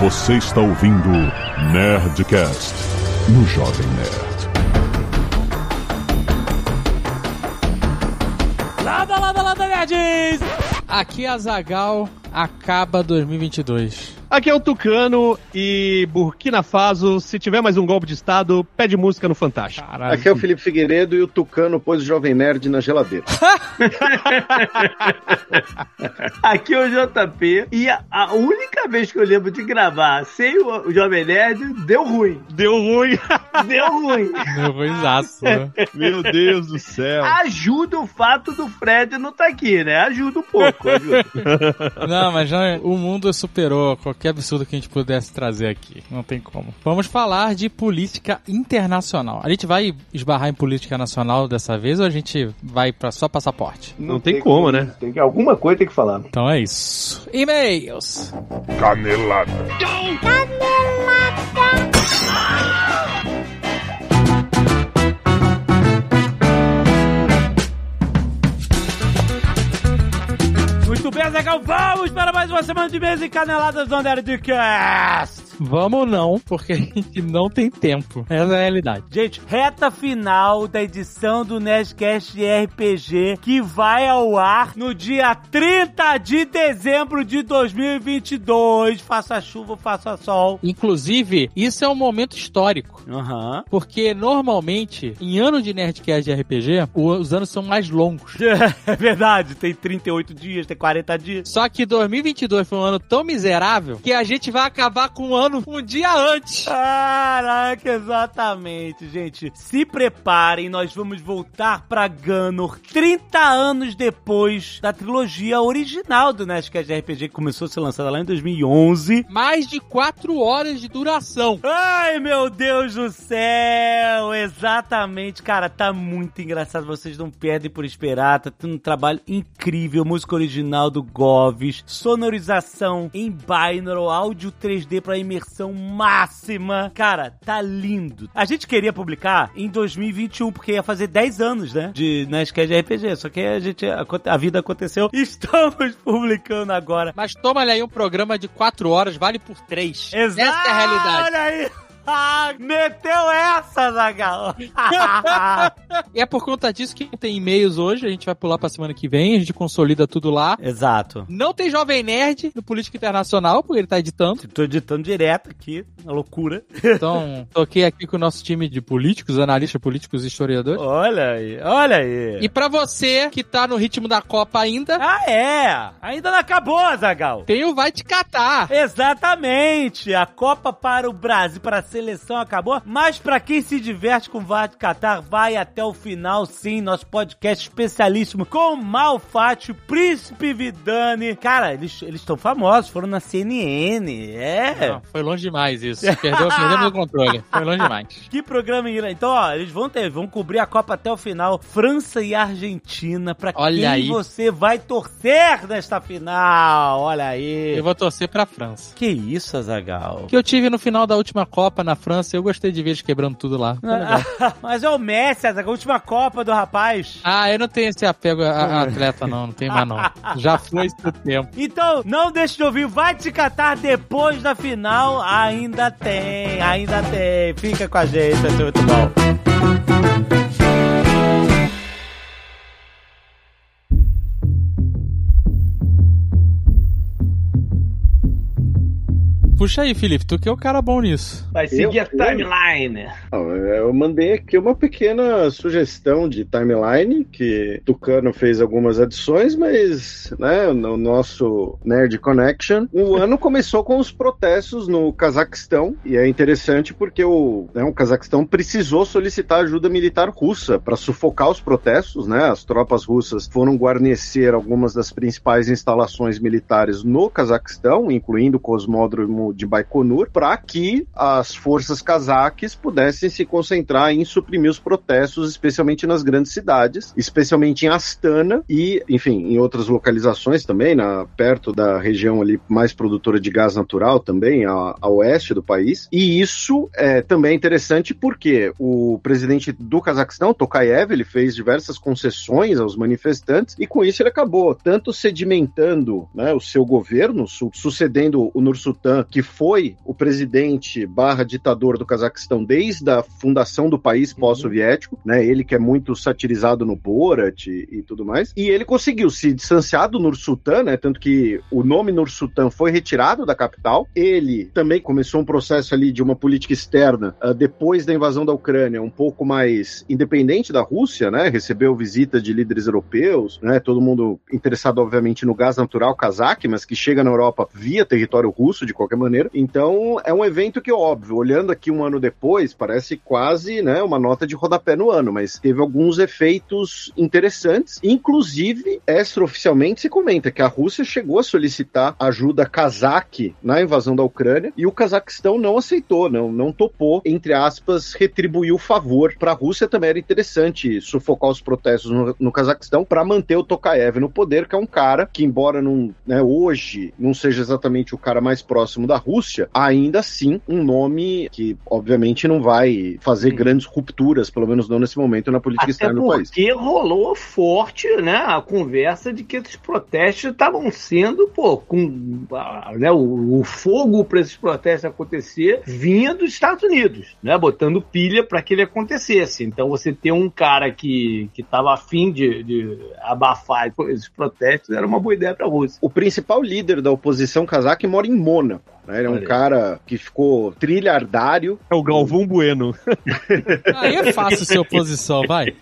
Você está ouvindo Nerdcast no Jovem Nerd. Lada, lada, lada, nerds! Aqui é a Zagal, acaba 2022. Aqui é o Tucano e Burkina Faso, se tiver mais um golpe de estado, pede música no Fantástico. Caralho. Aqui é o Felipe Figueiredo e o Tucano pôs o Jovem Nerd na geladeira. Aqui é o JP e a, a, única vez que eu lembro de gravar sem o, o Jovem Nerd, deu ruim. Deu ruim. Deu ruim. Deu ruimzaço, né? Meu Deus do céu. Ajuda o fato do Fred não estar tá aqui, né? Ajuda um pouco, ajuda. Não, mas já, o mundo superou qualquer absurdo que a gente pudesse trazer aqui. Não tem como. Vamos falar de política internacional. A gente vai esbarrar em política nacional dessa vez ou a gente vai para só passaporte? Não, não tem, tem, como, né? Tem que, alguma coisa tem que falar. Então é isso. E-mails. Canelada. Canelada. Zegal, vamos para mais uma semana de mesa e caneladas do Nerdcast. Vamos não, porque a gente não tem tempo. Essa é a realidade. Gente, reta final da edição do Nerdcast RPG que vai ao ar no dia 30 de dezembro de 2022. Faça chuva, faça sol. Inclusive, isso é um momento histórico. Uhum. Porque normalmente, em ano de Nerdcast de RPG, os anos são mais longos. É verdade, tem 38 dias, tem 40 dias. Só que 2022 foi um ano tão miserável que a gente vai acabar com um ano ano um dia antes. Caraca, exatamente, gente. Se preparem, nós vamos voltar pra Ganor 30 anos depois da trilogia original do Nerdcast RPG, que começou a ser lançada lá em 2011. Mais de 4 horas de duração. Ai, meu Deus do céu! Exatamente, cara, tá muito engraçado. Vocês não perdem por esperar. Tá tendo um trabalho incrível. Música original do Goves, sonorização em binaural, áudio 3D pra imersão imersão máxima. Cara, tá lindo. A gente queria publicar em 2021, porque ia fazer 10 anos, né? De Nerdcast RPG. Só que a gente, a, a vida aconteceu. Estamos publicando agora. Mas toma aí um programa de 4 horas, vale por 3. Exato. Essa é a realidade. Olha aí. Meteu essa, Zagal! e é por conta disso que tem e-mails hoje, a gente vai pular pra semana que vem, a gente consolida tudo lá. Exato. Não tem Jovem Nerd no Política Internacional, porque ele tá editando. Tô editando direto aqui, a loucura. Então, toquei aqui com o nosso time de políticos, analistas políticos e historiadores. Olha aí, olha aí. E pra você que tá no ritmo da Copa ainda... Ah, é! Ainda não acabou, Zagal. Tem o Vai Te Catar. Exatamente! A Copa para o Brasil, para seleção acabou, mas para quem se diverte com o VAR de Qatar, vai até o final sim, nosso podcast especialíssimo com Malfátio, Príncipe Vidani. Cara, eles estão famosos, foram na CNN, é. Não, foi longe demais isso, perdeu, perdeu o controle, foi longe demais. Que programa. Então, ó, eles vão ter, vão cobrir a Copa até o final, França e Argentina, pra Olha quem aí. você vai torcer nesta final, olha aí. Eu vou torcer pra França. Que isso, Azagal? Que eu tive no final da última Copa Copa na França, eu gostei de ver eles quebrando tudo lá. Mas é o Messi, a última Copa do rapaz. Ah, eu não tenho esse apego a, a atleta, não. Não tem mais, não. Já foi esse tempo. Então, não deixe de ouvir. Vai te catar depois da final. Ainda tem, ainda tem. Fica com a gente, ser muito bom. Puxa aí, Felipe, tu que é o cara bom nisso. Vai seguir eu, a timeline. Eu, eu mandei aqui uma pequena sugestão de timeline, que Tucano fez algumas adições, mas né, no nosso Nerd Connection, o ano começou com os protestos no Cazaquistão, e é interessante porque o, né, o Cazaquistão precisou solicitar ajuda militar russa para sufocar os protestos, né? As tropas russas foram guarnecer algumas das principais instalações militares no Cazaquistão, incluindo o cosmódromo de Baikonur, para que as forças cazaques pudessem se concentrar em suprimir os protestos, especialmente nas grandes cidades, especialmente em Astana e, enfim, em outras localizações também, na, perto da região ali mais produtora de gás natural também, a, a oeste do país. E isso é também interessante porque o presidente do Cazaquistão, Tokayev, ele fez diversas concessões aos manifestantes e com isso ele acabou tanto sedimentando né, o seu governo, su sucedendo o Nursultan, que que foi o presidente barra ditador do Cazaquistão desde a fundação do país pós-soviético, né? Ele que é muito satirizado no Borat e, e tudo mais. E ele conseguiu se distanciar do Nur-Sultan, né? Tanto que o nome Nur-Sultan foi retirado da capital. Ele também começou um processo ali de uma política externa uh, depois da invasão da Ucrânia, um pouco mais independente da Rússia, né? Recebeu visita de líderes europeus, né? Todo mundo interessado, obviamente, no gás natural cazaque, mas que chega na Europa via território russo, de qualquer maneira. Então, é um evento que, óbvio, olhando aqui um ano depois, parece quase, né, uma nota de rodapé no ano, mas teve alguns efeitos interessantes. Inclusive, extraoficialmente se comenta que a Rússia chegou a solicitar ajuda cazaque na invasão da Ucrânia e o Cazaquistão não aceitou, não, não topou, entre aspas, retribuir o favor. Para a Rússia também era interessante sufocar os protestos no, no Cazaquistão para manter o Tokayev no poder, que é um cara que, embora não, né, hoje não seja exatamente o cara mais próximo da Rússia, ainda assim um nome que, obviamente, não vai fazer Sim. grandes rupturas, pelo menos não nesse momento, na política Até externa do país. Porque rolou forte né, a conversa de que esses protestos estavam sendo, pô, com né, o, o fogo para esses protestos acontecer vinha dos Estados Unidos, né, botando pilha para que ele acontecesse. Então você ter um cara que estava afim de, de abafar esses protestos era uma boa ideia para a Rússia. O principal líder da oposição cazaque mora em Mônaco. Né? Ele é um Olha. cara que ficou trilhardário. É o Galvão Bueno. Aí é fácil ser oposição, vai.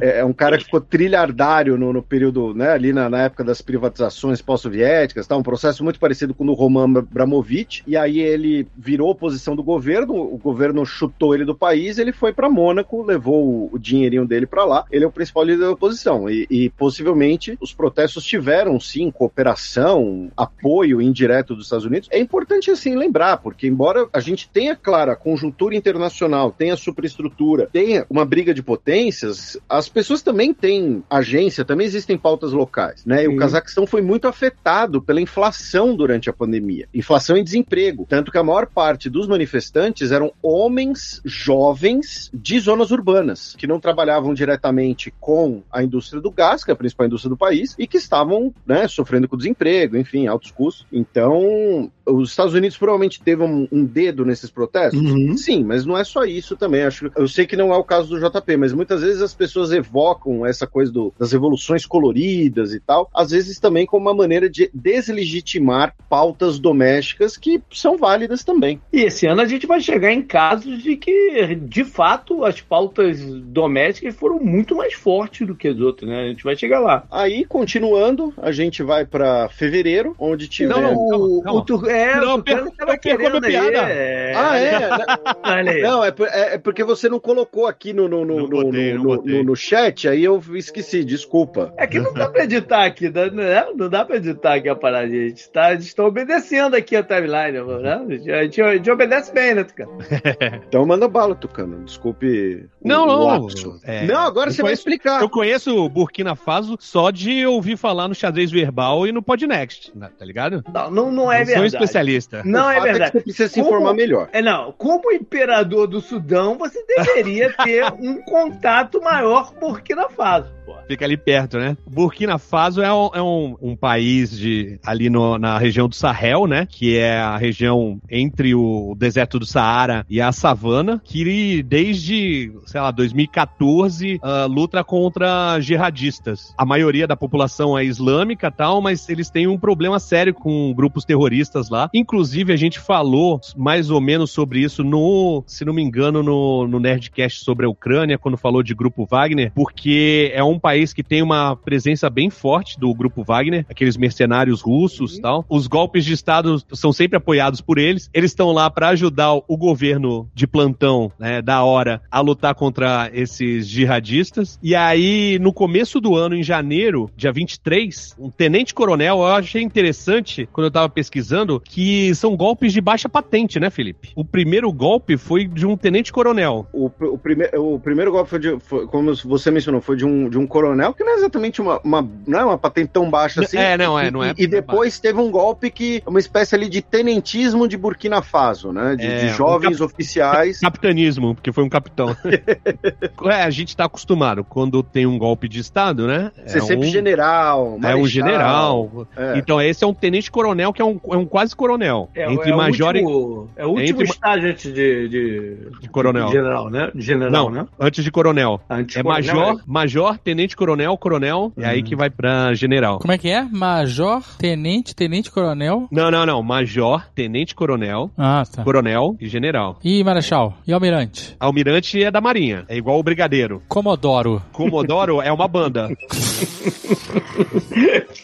É, é, um cara que ficou trilhardário no, no período, né, ali na, na época das privatizações pós-soviéticas, tá? um processo muito parecido com o do Roman Abramovich, e aí ele virou oposição do governo, o governo chutou ele do país, ele foi para Mônaco, levou o, o, dinheirinho dele para lá, ele é o principal líder da oposição, e, e possivelmente os protestos tiveram, sim, cooperação, apoio indireto dos Estados Unidos. É importante, assim, lembrar, porque embora a gente tenha, claro, a conjuntura internacional, tenha superestrutura, tenha uma briga de potências, as pessoas também têm agência, também existem pautas locais, né? E o Cazaquistão foi muito afetado pela inflação durante a pandemia. Inflação e desemprego. Tanto que a maior parte dos manifestantes eram homens jovens de zonas urbanas, que não trabalhavam diretamente com a indústria do gás, que é a principal indústria do país, e que estavam, né, sofrendo com desemprego, enfim, altos custos. Então, os Estados Unidos provavelmente teve um, um dedo nesses protestos? Uhum. Sim, mas não é só isso também. Acho, eu sei que não é o caso do JP, mas muitas vezes as pessoas evocam essa coisa do, das revoluções coloridas e tal, às vezes também como uma maneira de deslegitimar pautas domésticas que são válidas também. E esse ano a gente vai chegar em casos de que, de fato, as pautas domésticas foram muito mais fortes do que as outras, né? A gente vai chegar lá. Aí, continuando, a gente vai para fevereiro, onde tiver. Não, o, calma, calma. o, é, não, per tava querendo a piada. É... Ah, é? não, é, é, é, porque você não colocou aqui no, no, no, no, no, no, no, chat, aí eu esqueci, desculpa. É que não dá pra editar aqui, né? não dá pra editar aqui a parada, gente. Tá, estão obedecendo aqui a timeline, né? A gente, a gente obedece bem, né, Tucano? então manda bala, Tucano. Desculpe. Não, não. É, não, agora você conheço, vai explicar. Eu conheço Burkina Faso só de ouvir falar no xadrez verbal e no Podnext, tá ligado? Não, não, não é verdade especialista. Não é verdade. É você precisa se informar melhor. É, não. Como imperador do Sudão, você deveria ter um contato maior com Burkina Faso. Fica ali perto, né? Burkina Faso é um, é um, um país de, ali no, na região do Sahel, né? Que é a região entre o deserto do Saara e a savana, que desde, sei lá, 2014 uh, ah, luta contra jihadistas. A maioria da população é islâmica tal, mas eles têm um problema sério com grupos terroristas lá. Inclusive, a gente falou mais ou menos sobre isso no, se não me engano, no, no Nerdcast sobre a Ucrânia, quando falou de Grupo Wagner, porque é um país que tem uma presença bem forte do grupo Wagner, aqueles mercenários russos e tal. Os golpes de Estado são sempre apoiados por eles. Eles estão lá para ajudar o governo de plantão, né, da hora, a lutar contra esses jihadistas. E aí, no começo do ano, em janeiro, dia 23, um tenente-coronel, eu achei interessante, quando eu tava pesquisando, que são golpes de baixa patente, né, Felipe? O primeiro golpe foi de um tenente-coronel. O, o, prime o primeiro golpe foi, de, foi, como você mencionou, foi de um, de um coronel, que não é exatamente uma, uma não é uma patente tão baixa assim. É, não é, não é. E, e depois teve um golpe que uma espécie ali de tenentismo de Burkina Faso, né? De, É, de um jovens cap- oficiais. Capitanismo, porque foi um capitão. é, a gente tá acostumado. Quando tem um golpe de Estado, né? Ser é sempre um, general, É um marechal. general. É. Então, esse é um tenente-coronel que é um, é um quase coronel. É, entre é major o e. último, é o último entre- estágio antes de, de, De coronel. de general, né? De general, Não, né? antes de coronel. Antes É coronel, major, major, tenente coronel, coronel, e aí que vai pra general. Como é que é? Major, tenente, tenente coronel. Não, não, não. Major, tenente coronel, Ah, tá. coronel e general. E marechal? E almirante? Almirante é da Marinha, é igual o brigadeiro. Comodoro. Comodoro é uma banda.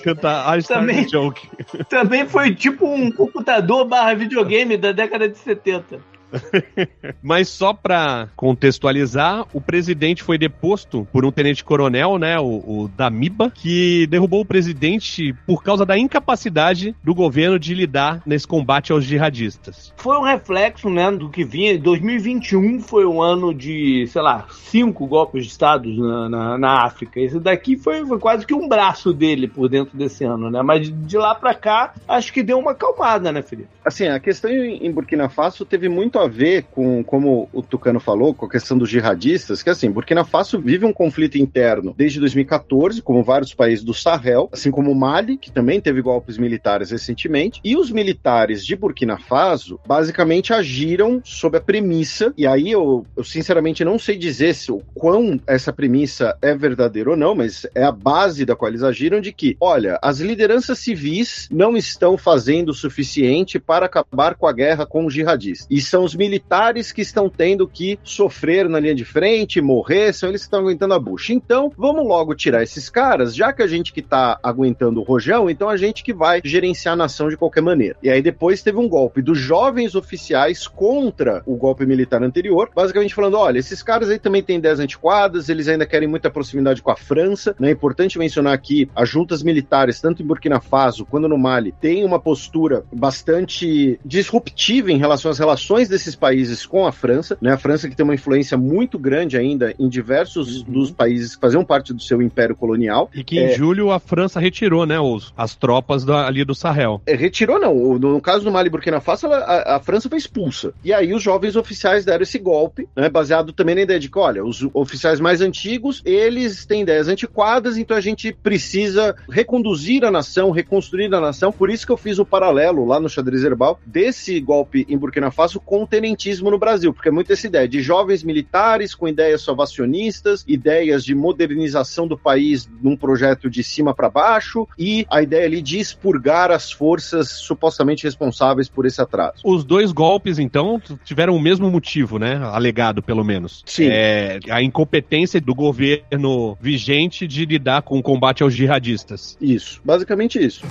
Canta I Também. Joke. Também foi tipo um computador barra videogame da década de 70. Mas só pra contextualizar, o presidente foi deposto por um tenente-coronel, né, o, o Damiba, que derrubou o presidente por causa da incapacidade do governo de lidar nesse combate aos jihadistas. Foi um reflexo, né, do que vinha. 2021 foi um ano de, sei lá, cinco golpes de estados na, na, na África. Esse daqui foi, foi quase que um braço dele por dentro desse ano, né? Mas de lá pra cá, acho que deu uma acalmada, né, Felipe? Assim, a questão em em Burkina Faso teve muito a ver com, como o Tucano falou, com a questão dos jihadistas, que assim, Burkina Faso vive um conflito interno desde 2014, como vários países do Sahel, assim como o Mali, que também teve golpes militares recentemente, e os militares de Burkina Faso basicamente agiram sob a premissa, e aí eu, eu sinceramente não sei dizer se o quão essa premissa é verdadeira ou não, mas é a base da qual eles agiram de que, olha, as lideranças civis não estão fazendo o suficiente para acabar com a guerra com os jihadistas. E são os militares que estão tendo que sofrer na linha de frente, morrer, são eles que estão aguentando a bucha. Então, vamos logo tirar esses caras, já que a gente que tá aguentando o rojão, então a gente que vai gerenciar a nação de qualquer maneira. E aí depois teve um golpe dos jovens oficiais contra o golpe militar anterior, basicamente falando, olha, esses caras aí também têm ideias antiquadas, eles ainda querem muita proximidade com a França, né? É importante mencionar aqui, as juntas militares, tanto em Burkina Faso quanto no Mali, têm uma postura bastante disruptiva em relação às relações desses países com a França, né? A França que tem uma influência muito grande ainda em diversos dos países que faziam parte do seu império colonial. E que em julho a França retirou, né, os, as tropas da- ali do Sahel. É, retirou não, O- no caso do Mali e Burkina Faso, ela- a, a França foi expulsa. E aí os jovens oficiais deram esse golpe, né, baseado também na ideia de que, olha, os oficiais mais antigos, eles têm ideias antiquadas, então a gente precisa reconduzir a nação, reconstruir a nação. Por isso que eu fiz o paralelo lá no xadrez herbal desse golpe em Burkina Faso com tenentismo no Brasil, porque é muito essa ideia de jovens militares com ideias salvacionistas, ideias de modernização do país num projeto de cima para baixo e a ideia ali de expurgar as forças supostamente responsáveis por esse atraso. Os dois golpes, então, tiveram o mesmo motivo, né? Alegado, pelo menos. Sim. É a incompetência do governo vigente de lidar com o combate aos jihadistas. Isso, basicamente isso.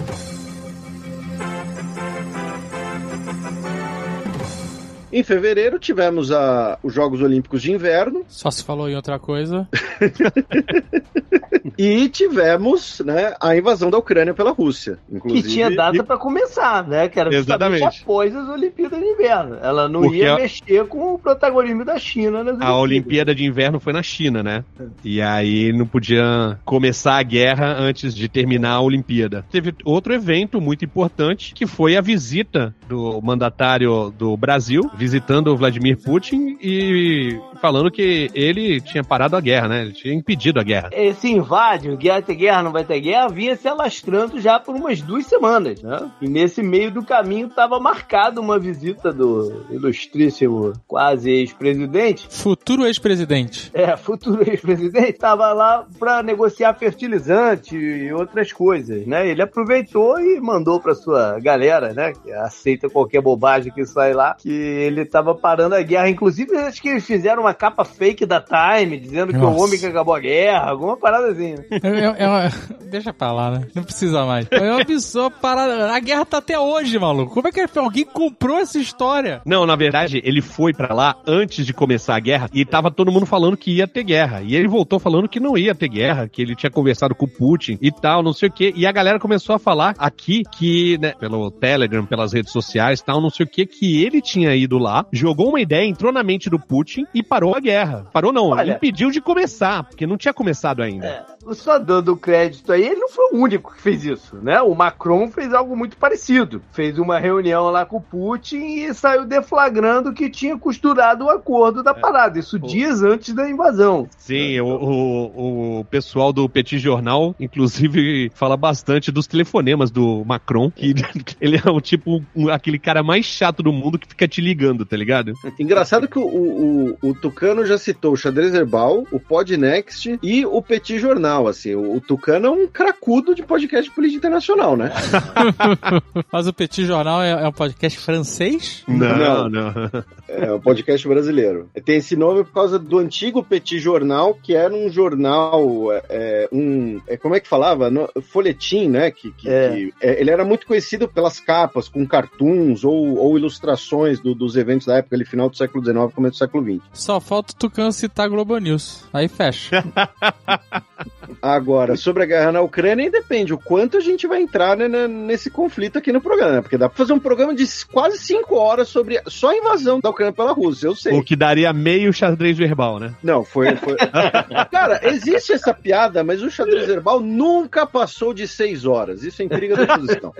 Em fevereiro tivemos a, os Jogos Olímpicos de Inverno Só se falou em outra coisa. e tivemos né, a invasão da Ucrânia pela Rússia. Que Inclusive, tinha data pra começar, né? Que era justamente Exatamente. após as Olimpíadas de Inverno. Ela não Porque ia a- mexer com o protagonismo da China nas A Olimpíada de Inverno foi na China, né? E aí não podia começar a guerra antes de terminar a Olimpíada. Teve outro evento muito importante, que foi a visita do mandatário do Brasil, visitando o Vladimir Putin e falando que ele tinha parado a guerra, né? Ele tinha impedido a guerra. Esse invade, guerra ter guerra, não vai ter guerra, vinha se alastrando já por umas duas semanas, né? E nesse meio do caminho estava marcada uma visita do ilustríssimo quase ex-presidente, Futuro ex-presidente. é, futuro ex-presidente, estava lá para negociar fertilizante e outras coisas, né? Ele aproveitou e mandou para sua galera, né? Que aceita qualquer bobagem que sai lá, que ele estava parando a guerra. Inclusive, acho que eles fizeram uma capa fake da Time, dizendo que Nossa. o homem que acabou a guerra, alguma parada assim. né? É- é uma- Deixa pra lá, né? Não precisa mais. É uma absurda parada. A guerra tá até hoje, maluco. Como é que alguém comprou essa história? Não, na verdade, ele foi pra lá antes de começar a guerra e tava todo mundo falando que ia ter guerra. E ele voltou falando que não ia ter guerra, que ele tinha conversado com o Putin e tal, não sei o quê. E a galera começou a falar aqui que, né, pelo Telegram, pelas redes sociais e tal, não sei o quê, que ele tinha ido lá, jogou uma ideia, entrou na mente do Putin e parou a guerra. Parou não, Olha- impediu de começar, porque não tinha começado ainda. É, só dando crédito aí, ele não foi o único que fez isso, né? O Macron fez algo muito parecido. Fez uma reunião lá com o Putin e saiu deflagrando que tinha costurado o acordo da parada. Isso dias antes da invasão. Sim, o, o, o pessoal do Petit Jornal, inclusive, fala bastante dos telefonemas do Macron, que ele é o tipo, aquele cara mais chato do mundo que fica te ligando, tá ligado? Engraçado que o, o, o, Tucano já citou o Xadrez Herbal, o Podnext e o Petit Jornal, assim. O, o Tucano é um cracudo de podcast de política internacional, né? Mas o Petit Jornal é, é um podcast francês? Não. não. É, o podcast brasileiro. Tem esse nome por causa do antigo Petit Jornal, que era um jornal, é, é, um... é, como é que falava? No, folhetim, né? Que, que- É. que- é, ele era muito conhecido pelas capas, com cartoons ou, ou ilustrações do- dos eventos da época, ali, final do século XIX, começo do século XX. Só falta o Tucano citar Globo News. Aí fecha. Agora, sobre a guerra na Ucrânia, depende o quanto a gente vai entrar né, né, nesse conflito aqui no programa, né? porque dá pra fazer um programa de quase cinco horas sobre só a invasão da Ucrânia pela Rússia, eu sei. O que daria meio xadrez verbal, né? Não, foi. foi... Cara, existe essa piada, mas o xadrez verbal nunca passou de seis horas. Isso é intriga da oposição.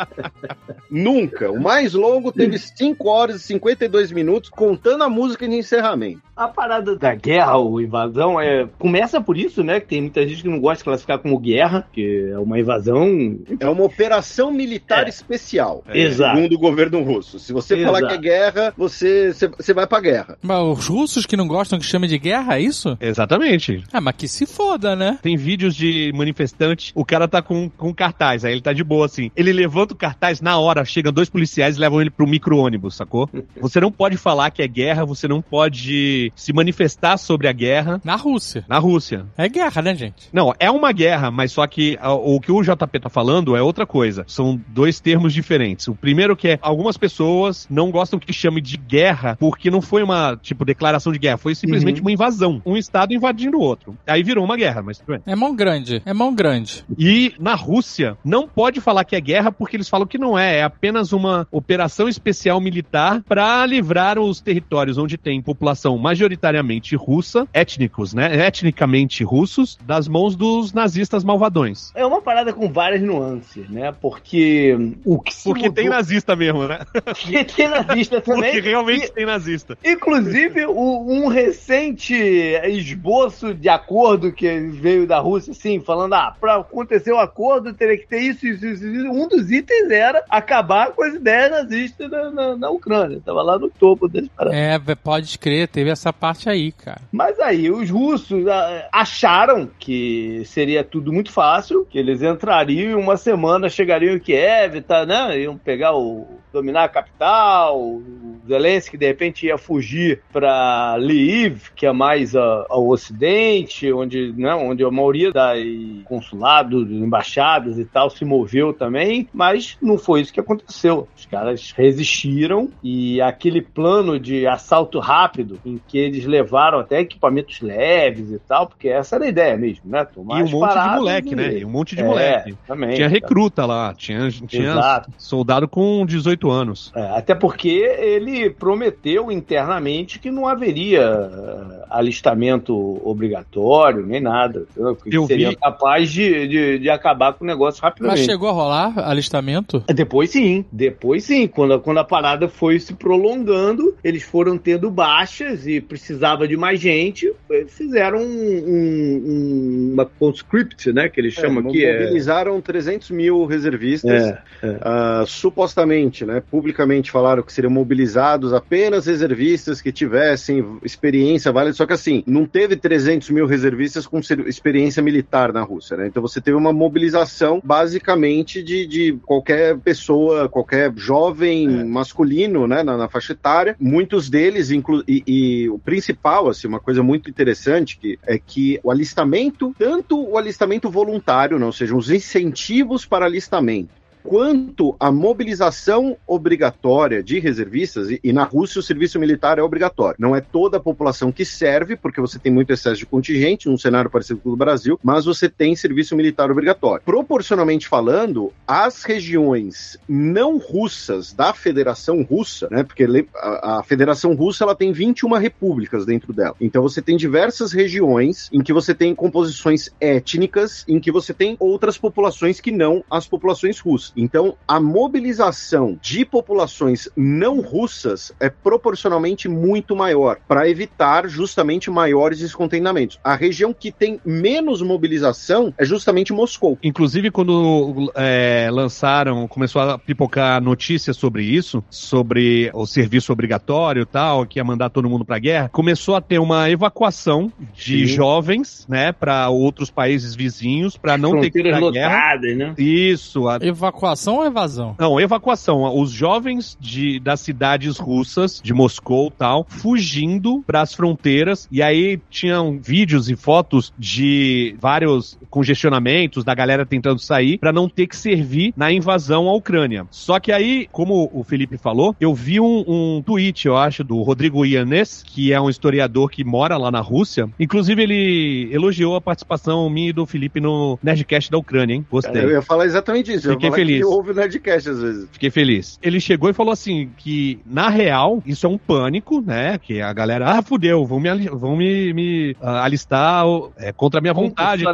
nunca. O mais longo teve 5 horas e 52 minutos, contando a música de encerramento. A parada da guerra ou invasão é, começa por isso, né? Que tem muita gente que não gosta de classificar como guerra, que é uma invasão. É uma operação militar É. especial. Exato. Segundo o governo russo. Se você falar Exato. que é guerra, você, você, você vai pra guerra. Mas os russos que não gostam que chame de guerra, é isso? Exatamente. Ah, mas que se foda, né? Tem vídeos de manifestante, o cara tá com, com cartaz, aí ele tá de boa assim. Ele levanta o cartaz, na hora chegam dois policiais e levam ele pro micro-ônibus, sacou? Você não pode falar que é guerra, você não pode se manifestar sobre a guerra Na Rússia. na Rússia. É guerra, né, gente? Não, é uma guerra, mas só que o que o JP tá falando é outra coisa. São dois termos diferentes. O primeiro que é algumas pessoas não gostam que chame de guerra porque não foi uma, tipo, declaração de guerra, foi simplesmente uma invasão. Um estado invadindo o outro. Aí virou uma guerra, mas tudo bem. É mão grande. É mão grande. E na Rússia, não pode falar que é guerra porque eles falam que não é. É apenas uma operação especial militar para livrar os territórios onde tem população majoritariamente russa, étnicos, né? Etnicamente russos, das mãos dos nazistas malvadões. É uma parada com várias nuances, né? Porque o que se Porque mudou- tem nazista mesmo, né? Porque tem nazista também. Porque realmente E- tem nazista. Inclusive, o- um recente esboço de acordo que veio da Rússia, assim, falando, ah, pra acontecer o acordo teria que ter isso, isso, isso, isso. Um dos itens era acabar com as ideias nazistas na, na, na Ucrânia. Tava lá no topo desse parada. É, pode crer, teve essa parte aí, cara. Mas aí, os russos ah, acharam que seria tudo muito fácil, que eles entrariam em uma semana, chegariam em Kiev, tá, né? Iam pegar o. dominar a capital, o Zelensky de repente ia fugir para Lviv, que é mais a- ao ocidente, onde, né, onde a maioria das consulados, embaixadas e tal se moveu também, mas não foi isso que aconteceu. Os caras resistiram e aquele plano de assalto rápido em que eles levaram até equipamentos leves e tal, porque essa era a ideia mesmo, né? Tomar E um monte de moleque, e- né? E um monte de É, moleque. Também. Tinha recruta lá, tinha, tinha Exato. soldado com 18 anos. É, até porque ele prometeu internamente que não haveria eh, alistamento obrigatório, nem nada. Que Eu seria vi- capaz de, de, de acabar com o negócio Mas rapidamente. chegou a rolar alistamento? Depois sim, depois sim. Quando, a- quando a parada foi se prolongando, eles foram tendo baixas e precisava de mais gente. eles Fizeram um, um- um- uma conscript, né? Que eles chamam É, aqui. É, mobilizaram 300 mil reservistas. é, é. Ah, supostamente, né, publicamente falaram que seriam mobilizados apenas reservistas que tivessem experiência válida, só que assim, não teve 300 mil reservistas com experiência militar na Rússia, né? Então você teve uma mobilização basicamente de, de qualquer pessoa, qualquer jovem masculino, né, na, na faixa etária, muitos deles, inclu e, e o principal, assim, uma coisa muito interessante que é que o alistamento, tanto o alistamento voluntário, não, ou seja, os incentivos para alistamento, quanto à mobilização obrigatória de reservistas, e, e na Rússia o serviço militar é obrigatório. Não é toda a população que serve, porque você tem muito excesso de contingente, num cenário parecido com o do Brasil, mas você tem serviço militar obrigatório. Proporcionalmente falando, as regiões não russas da Federação Russa, né, porque a, a Federação Russa ela tem 21 repúblicas dentro dela. Então você tem diversas regiões em que você tem composições étnicas, em que você tem outras populações que não as populações russas. Então a mobilização de populações não russas é proporcionalmente muito maior para evitar justamente maiores descontentamentos. A região que tem menos mobilização é justamente Moscou. Inclusive quando é, lançaram, começou a pipocar notícias sobre isso, sobre o serviço obrigatório e tal, que ia mandar todo mundo pra guerra, começou a ter uma evacuação de Sim. jovens, né, para outros países vizinhos, para não ter que ir pra guerra. Né? Isso. A... Evacuação ou evasão? Não, evacuação. Os jovens de, das cidades russas, de Moscou e tal, fugindo para as fronteiras, e aí tinham vídeos e fotos de vários congestionamentos da galera tentando sair para não ter que servir na invasão à Ucrânia. Só que aí, como o Felipe falou, eu vi um, um tweet, eu acho, do Rodrigo Ianes, que é um historiador que mora lá na Rússia. Inclusive, ele elogiou a participação minha e do Felipe no Nerdcast da Ucrânia, hein? Gostei. Eu ia falar exatamente isso. Fiquei feliz. Ouve o Nerdcast às vezes. Fiquei feliz. Ele chegou e falou assim que, na real, isso é um pânico, né? Que a galera, ah, fudeu, vão me, vão me, me uh, alistar é, contra a minha vontade.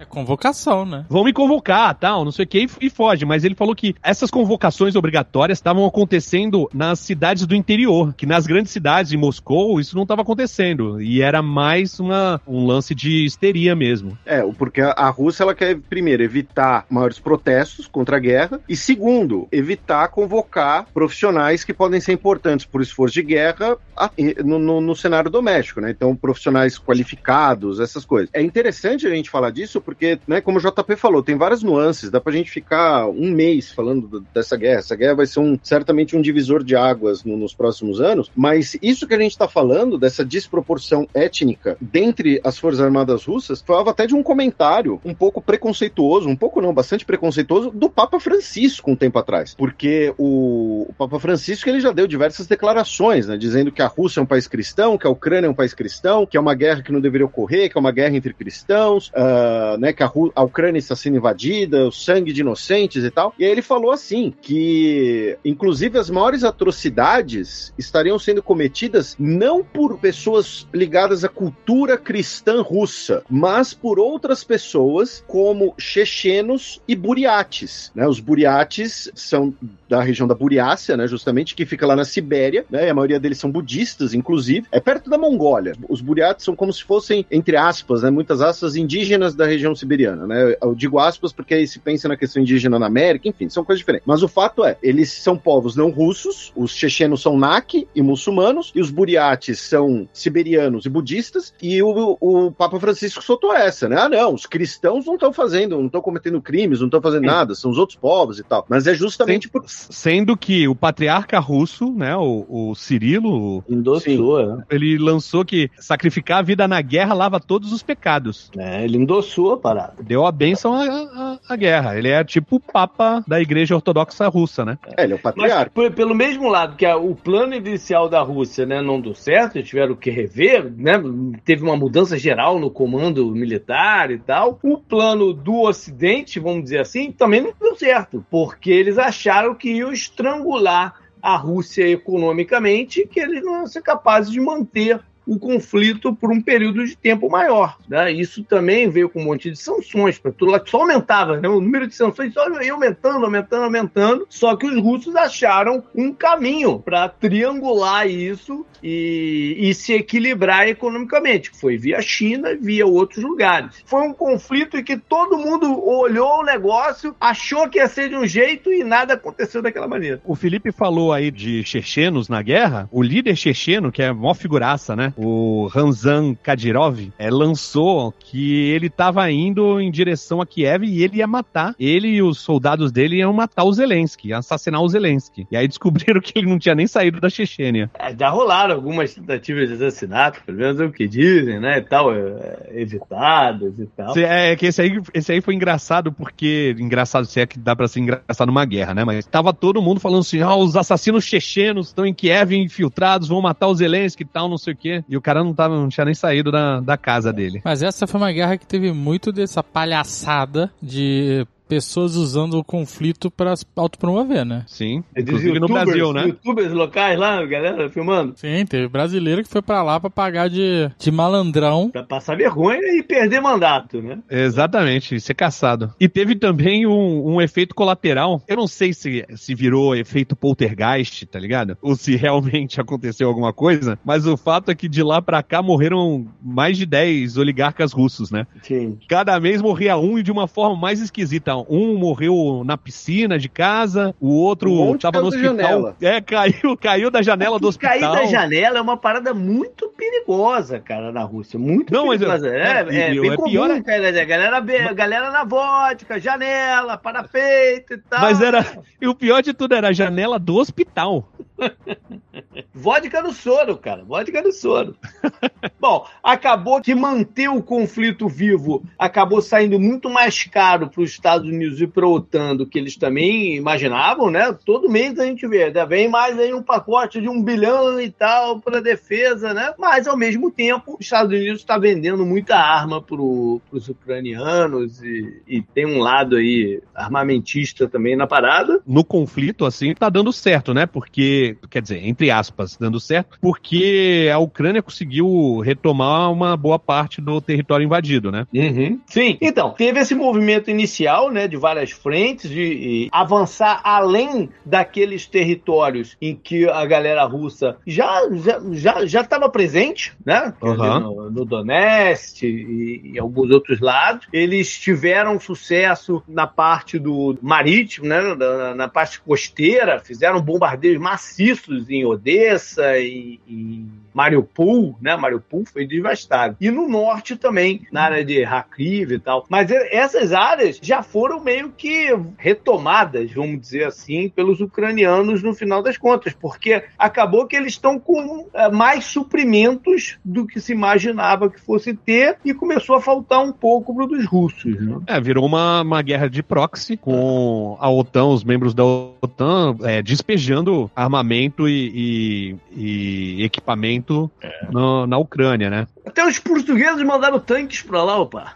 É convocação, né? Vão me convocar, tal, não sei o que, e, e foge. Mas ele falou que essas convocações obrigatórias estavam acontecendo nas cidades do interior, que nas grandes cidades de Moscou isso não estava acontecendo. E era mais uma, um lance de histeria mesmo. É, porque a Rússia ela quer, primeiro, evitar maiores protestos contra a guerra, e segundo, evitar convocar profissionais que podem ser importantes por esforço de guerra no, no, no cenário doméstico, né? Então, profissionais qualificados, essas coisas. É interessante a gente falar disso porque, né, como o JP falou, tem várias nuances, dá pra gente ficar um mês falando dessa guerra. Essa guerra vai ser um, certamente um divisor de águas no, nos próximos anos, mas isso que a gente está falando, dessa desproporção étnica dentre as Forças Armadas Russas, falava até de um comentário um pouco preconceituoso, um pouco não, bastante preconceituoso, do Papa Francisco um tempo atrás. Porque o, o Papa Francisco ele já deu diversas declarações, né, dizendo que a Rússia é um país cristão, que a Ucrânia é um país cristão, que é uma guerra que não deveria ocorrer, que é uma guerra entre cristãos, uh, né, que a, a Ucrânia está sendo invadida, o sangue de inocentes e tal. E aí ele falou assim, que inclusive as maiores atrocidades estariam sendo cometidas não por pessoas ligadas à cultura cristã russa, mas por outras pessoas como chechenos e buriates. Né? Os buriates são da região da Buriácia, né, justamente, que fica lá na Sibéria, né, e a maioria deles são budistas, inclusive. É perto da Mongólia. Os buriates são como se fossem, entre aspas, né, muitas aspas, indígenas da região siberiana, né? Eu digo aspas porque aí se pensa na questão indígena na América, enfim, são coisas diferentes. Mas o fato é, eles são povos não russos, os chechenos são naki e muçulmanos, e os buriates são siberianos e budistas, e o, o Papa Francisco soltou essa, né? Ah, não, os cristãos não estão fazendo, não estão cometendo crimes, não estão fazendo nada, são os outros povos e tal. Mas é justamente Sem, por. Sendo que o patriarca russo, né, o, o Cirilo. Endossou, né? Ele lançou que sacrificar a vida na guerra lava todos os pecados. É, ele endossou a parada. Deu a bênção à, à, à guerra. Ele é tipo o papa da igreja ortodoxa russa, né? É, ele é o patriarca. Mas, pelo mesmo lado que a, o plano inicial da Rússia né, não deu certo, eles tiveram que rever, né? Teve uma mudança geral no comando militar e tal. O plano do Ocidente, vamos dizer assim, também não deu certo, porque eles acharam que iam estrangular a Rússia economicamente, que eles não iam ser capazes de manter o conflito por um período de tempo maior. Né? Isso também veio com um monte de sanções para tudo lá, que só aumentava, né? o número de sanções só ia aumentando, aumentando, aumentando. Só que os russos acharam um caminho para triangular isso e, e, se equilibrar economicamente, foi via China via outros lugares. Foi um conflito em que todo mundo olhou o negócio, achou que ia ser de um jeito e nada aconteceu daquela maneira. O Felipe falou aí de chechenos na guerra. O líder checheno, que é mó figuraça, né? O Ramzan Kadyrov, é, lançou que ele estava indo em direção a Kiev e ele ia matar. Ele e os soldados dele iam matar o Zelensky, assassinar o Zelensky. E aí descobriram que ele não tinha nem saído da Chechênia. É, já rolaram algumas tentativas de assassinato, pelo menos é o que dizem, né? E tal, é, evitadas e tal. É, é que esse aí, esse aí foi engraçado porque. Engraçado, se é que dá pra ser engraçado numa guerra, né? Mas tava todo mundo falando assim: ah, os assassinos chechenos estão em Kiev infiltrados, vão matar o Zelensky e tal, não sei o quê. E o cara não, tava, não tinha nem saído da, da casa dele. Mas essa foi uma guerra que teve muito dessa palhaçada de pessoas usando o conflito pra autopromover, né? Sim. É Inclusive no Brasil, né? Youtubers locais lá, galera, filmando. Sim, teve brasileiro que foi pra lá pra pagar de, de malandrão. Pra passar vergonha e perder mandato, né? Exatamente, ser caçado. E teve também um, um efeito colateral. Eu não sei se, se virou efeito poltergeist, tá ligado? Ou se realmente aconteceu alguma coisa, mas o fato é que de lá pra cá morreram mais de 10 oligarcas russos, né? Sim. Cada mês morria um e de uma forma mais esquisita. Um morreu na piscina de casa, o outro Um monte tava no caiu da hospital. janela. É, caiu, caiu da janela do hospital. Cair da janela é uma parada muito perigosa, cara, na Rússia. Muito Não, mas perigosa. é- é, é- é, bem comum, pior é- cara. A galera, a galera na vodka, janela, parapeito e tal. Mas era. E o pior de tudo era a janela do hospital. Vodka no soro, cara. Vodka no soro. Bom, acabou que manter o conflito vivo acabou saindo muito mais caro para os Estados Unidos e para a OTAN do que eles também imaginavam, né? Todo mês a gente vê, né? vem mais aí um pacote de um bilhão e tal para defesa, né? Mas ao mesmo tempo, os Estados Unidos está vendendo muita arma para os ucranianos e, e tem um lado aí armamentista também na parada. no conflito, assim, tá dando certo, né? Porque, quer dizer, entre aspas, dando certo, porque a Ucrânia conseguiu retomar uma boa parte do território invadido, né? Sim. Então, teve esse movimento inicial, né, de várias frentes, de, e avançar além daqueles territórios em que a galera russa já já já já estava presente, né? Dizer, Aham. No, no Donetsk e, e alguns outros lados. Eles tiveram sucesso na parte do marítimo, né, na, na parte costeira, fizeram bombardeios maciços em Odessa e em Mariupol, né? Mariupol foi devastado. E no norte também, na área de Kharkiv e tal. Mas essas áreas já foram meio que retomadas, vamos dizer assim, pelos ucranianos no final das contas, porque acabou que eles estão com eh, mais suprimentos do que se imaginava que fosse ter e começou a faltar um pouco pro dos russos, né? É, virou uma, uma guerra de proxy com a OTAN, os membros da OTAN, é, despejando armamento e, e- e equipamento na, na Ucrânia, né? Até os portugueses mandaram tanques pra lá, opa.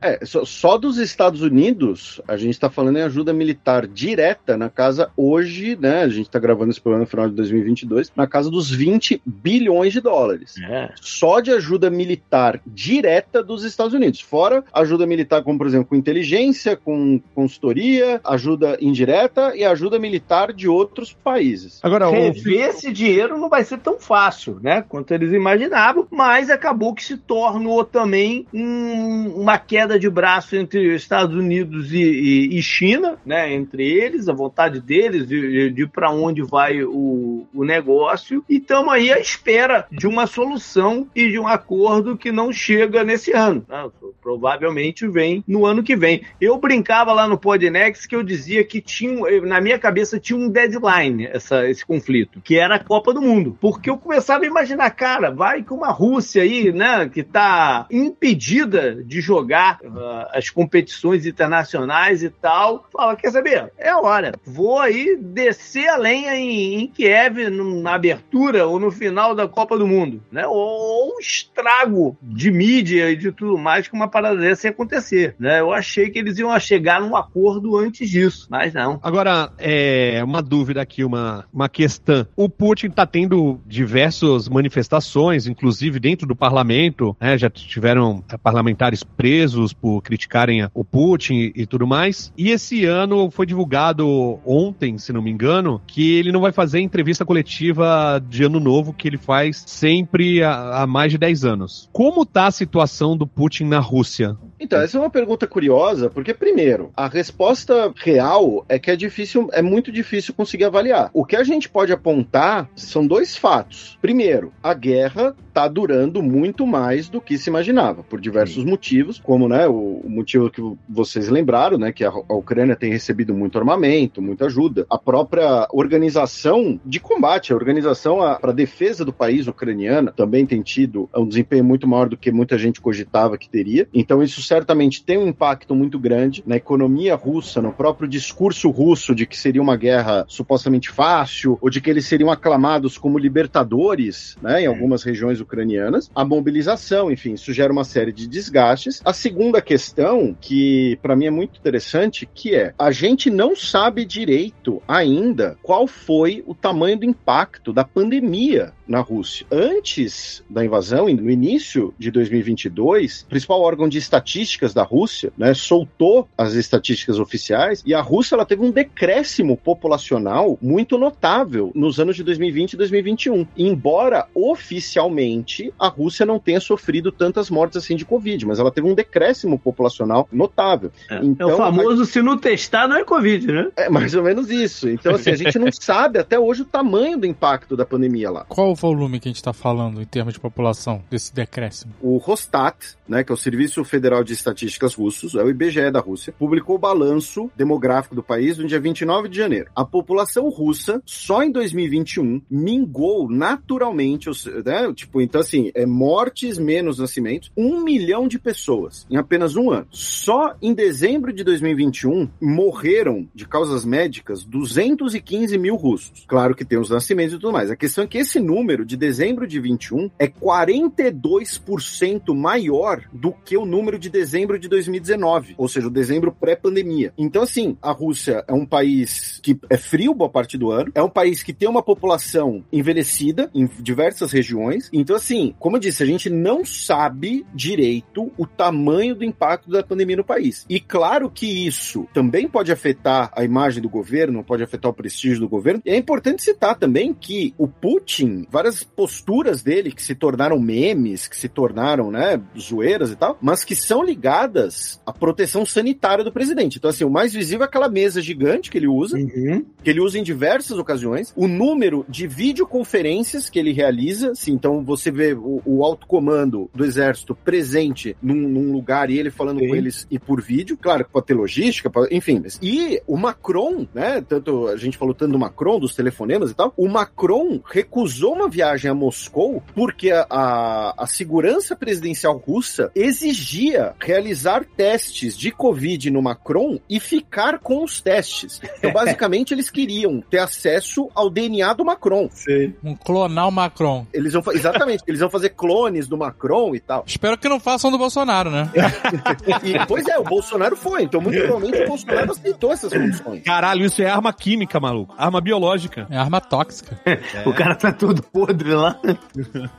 É, só, só dos Estados Unidos, a gente está falando em ajuda militar direta na casa hoje, né? A gente está gravando esse programa no final de 2022, na casa dos 20 bilhões de dólares. É. Só de ajuda militar direta dos Estados Unidos. Fora ajuda militar, como por exemplo, com inteligência, com consultoria, ajuda indireta e ajuda militar de outros países. Agora, o, Rever esse dinheiro não vai ser tão fácil, né? Quanto eles imaginavam, mas acabou que se tornou também um- uma queda de braço entre Estados Unidos e, e- e China, né? Entre eles, a vontade deles de, de para onde vai o, o negócio. E estamos aí à espera de uma solução e de um acordo que não chega nesse ano. né? Provavelmente vem no ano que vem. Eu brincava lá no Podnext que eu dizia que tinha, na minha cabeça tinha um deadline essa, esse conflito, que era a Copa do Mundo. Porque eu começava a imaginar, cara, vai que uma Rússia aí, né, que tá impedida de jogar ah, as competições internacionais e tal, fala, quer saber? É hora. Vou aí descer a lenha em, em Kiev na abertura ou no final da Copa do Mundo, né? Ou um estrago de mídia e de tudo mais que uma parada dessa ia acontecer, né? Eu achei que eles iam chegar num acordo antes disso, mas não. Agora, é uma dúvida aqui, uma, uma questão. O Putin está tendo diversas manifestações, inclusive dentro do parlamento, né, já tiveram eh, parlamentares presos por criticarem o Putin e tudo mais. E esse ano foi divulgado ontem, se não me engano, que ele não vai fazer entrevista coletiva de ano novo que ele faz sempre há mais de 10 anos. Como tá a situação do Putin na Rússia? Então, essa é uma pergunta curiosa, porque, primeiro, a resposta real é que é difícil, é muito difícil conseguir avaliar. O que a gente pode apontar são dois fatos. Primeiro, a guerra está durando muito mais do que se imaginava, por diversos motivos, como né, o, o motivo que vocês lembraram, né, que a, a Ucrânia tem recebido muito armamento, muita ajuda. A própria organização de combate, a organização para a defesa do país ucraniana também tem tido um desempenho muito maior do que muita gente cogitava que teria. Então isso certamente tem um impacto muito grande na economia russa, no próprio discurso russo de que seria uma guerra supostamente fácil, ou de que eles seriam aclamados como libertadores, né, em algumas regiões ucranianas, a mobilização, enfim, isso gera uma série de desgastes. A segunda questão, que para mim é muito interessante, que é a gente não sabe direito ainda qual foi o tamanho do impacto da pandemia na Rússia. Antes da invasão, no início de 2022, o principal órgão de estatísticas da Rússia, né, soltou as estatísticas oficiais e a Rússia ela teve um decréscimo populacional muito notável nos anos de 2020 e 2021. Embora oficialmente a Rússia não tenha sofrido tantas mortes assim de Covid, mas ela teve um decréscimo populacional notável. É, então, é o famoso se não testar não é Covid, né? É mais ou menos isso. Então, assim, a gente não sabe até hoje o tamanho do impacto da pandemia lá. Qual o volume que a gente está falando em termos de população desse decréscimo? O Rostat, né, que é o Serviço Federal de Estatísticas Russos, é o IBGE da Rússia, publicou o balanço demográfico do país no dia 29 de janeiro. A população russa, só em 2021, mingou naturalmente, né, tipo, então assim, é mortes menos nascimentos, um milhão de pessoas em apenas um ano. Só em dezembro de 2021 morreram de causas médicas 215 mil russos. Claro que tem os nascimentos e tudo mais. A questão é que esse número de dezembro de 21 é 42% maior do que o número de dezembro de 2019, ou seja, o dezembro pré-pandemia. Então, assim, a Rússia é um país que é frio boa parte do ano, é um país que tem uma população envelhecida em diversas regiões. Então, assim, como eu disse, a gente não sabe direito o tamanho do impacto da pandemia no país. E claro que isso também pode afetar a imagem do governo, pode afetar o prestígio do governo. E é importante citar também que o Putin, várias posturas dele que se tornaram memes, que se tornaram, né, zoeiras e tal, mas que são ligadas à proteção sanitária do presidente. Então, assim, o mais visível é aquela mesa gigante que ele usa, uhum. que ele usa em diversas ocasiões, o número de videoconferências que ele realiza, assim, então você vê o, o alto comando do exército presente num, num lugar e ele falando Sim. com eles e por vídeo, claro, pode ter logística, enfim. E o Macron, né, tanto a gente falou tanto do Macron, dos telefonemas e tal, o Macron recusou uma viagem a Moscou porque a, a, a segurança presidencial russa exigia realizar testes de Covid no Macron e ficar com os testes. Então, basicamente, eles queriam ter acesso ao DNA do Macron. Sim. Um clonar o Macron. Eles vão, exatamente, eles vão fazer clones do Macron e tal. Espero que não façam do Bolsonaro, né? e, pois é, o Bolsonaro foi. Então, muito provavelmente, o Bolsonaro aceitou essas funções. Caralho, isso é arma química, maluco. Arma biológica. É arma tóxica. É. O cara tá todo podre lá.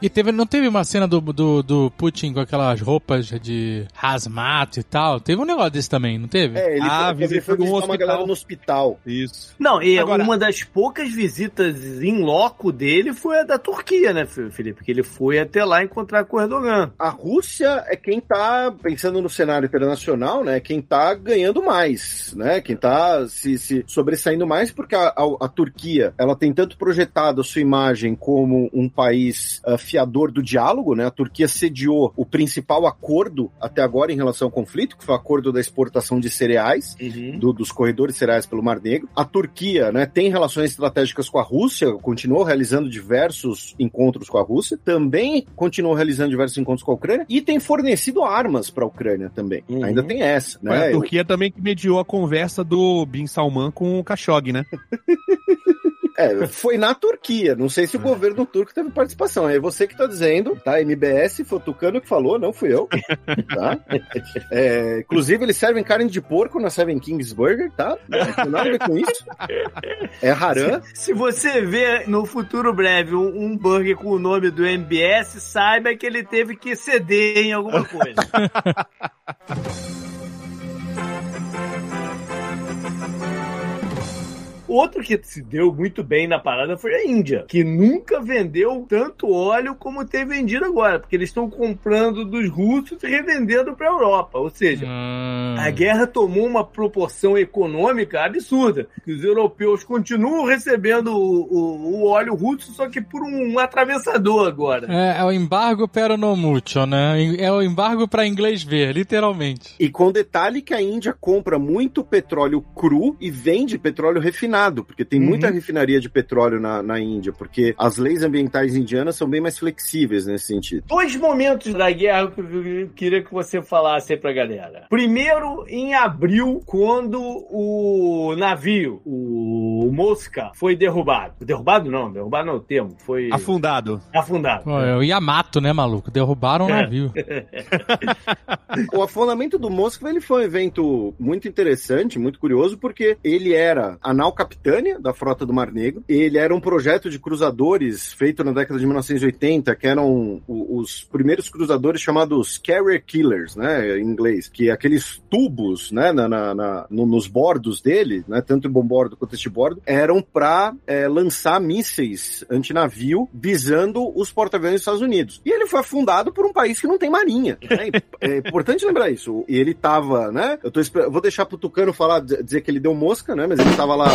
E teve, não teve uma cena do, do, do Putin com aquelas roupas de hazmat e tal? Teve um negócio desse também, não teve? É, ele ah, foi, ele foi visitar uma galera no hospital. Isso. Não, e Agora... uma das poucas visitas em loco dele foi a da Turquia, né, Felipe? Que ele foi até lá encontrar com o Erdogan. A Rússia é quem tá, pensando no cenário internacional, né, quem tá ganhando mais, né, quem tá se, se sobressaindo mais, porque a, a, a Turquia, ela tem tanto projetado a sua imagem como um país uh, fiador do diálogo, né? A Turquia sediou o principal acordo até agora em relação ao conflito, que foi o acordo da exportação de cereais, uhum. do, dos corredores de cereais pelo Mar Negro. A Turquia, né, tem relações estratégicas com a Rússia, continuou realizando diversos encontros com a Rússia, também continuou realizando diversos encontros com a Ucrânia e tem fornecido armas para a Ucrânia também. Uhum. Ainda tem essa, né? a Turquia também que mediou a conversa do Bin Salman com o Khashoggi, né? É, foi na Turquia. Não sei se o é. governo turco teve participação. É você que tá dizendo, tá? MBS, foi o Tucano que falou, não fui eu. Tá? É, inclusive, eles servem carne de porco na Seven Kings Burger, tá? Não tem nada a ver com isso. É Haran. Se, se você vê no futuro breve um, um burger com o nome do MBS, saiba que ele teve que ceder em alguma coisa. Outro que se deu muito bem na parada foi a Índia, que nunca vendeu tanto óleo como tem vendido agora, porque eles estão comprando dos russos e revendendo para a Europa. Ou seja, Hum. a guerra tomou uma proporção econômica absurda. Os europeus continuam recebendo o, o- o óleo russo, só que por um atravessador agora. É, é o embargo pero no mucho, né? É o embargo pra inglês ver, literalmente. E com detalhe que a Índia compra muito petróleo cru e vende petróleo refinado, porque tem muita refinaria de petróleo na, na Índia, porque as leis ambientais indianas são bem mais flexíveis nesse sentido. Dois momentos da guerra que eu queria que você falasse aí pra galera. Primeiro, em abril, quando o navio, o Mosca, foi derrubado. Derrubado não, derrubado não é o termo, foi Afundado. afundado. Pô, é o Yamato, né, maluco? Derrubaram o É. navio. O afundamento do Moskva ele foi um evento muito interessante, muito curioso, porque ele era a nau capitânia da frota do Mar Negro. Ele era um projeto de cruzadores feito na década de 1980, que eram os primeiros cruzadores chamados Carrier Killers, né, em inglês, que é aqueles tubos, né, na, na- na- no- nos bordos dele, né, tanto bombordo quanto este bordo, eram para lançar mísseis antinavio visando os porta-aviões dos Estados Unidos. E ele foi afundado por um país que não tem marinha. né? É importante lembrar isso. E ele tava, né? Eu tô vou deixar pro Tucano falar, dizer que ele deu mosca, né? Mas ele tava lá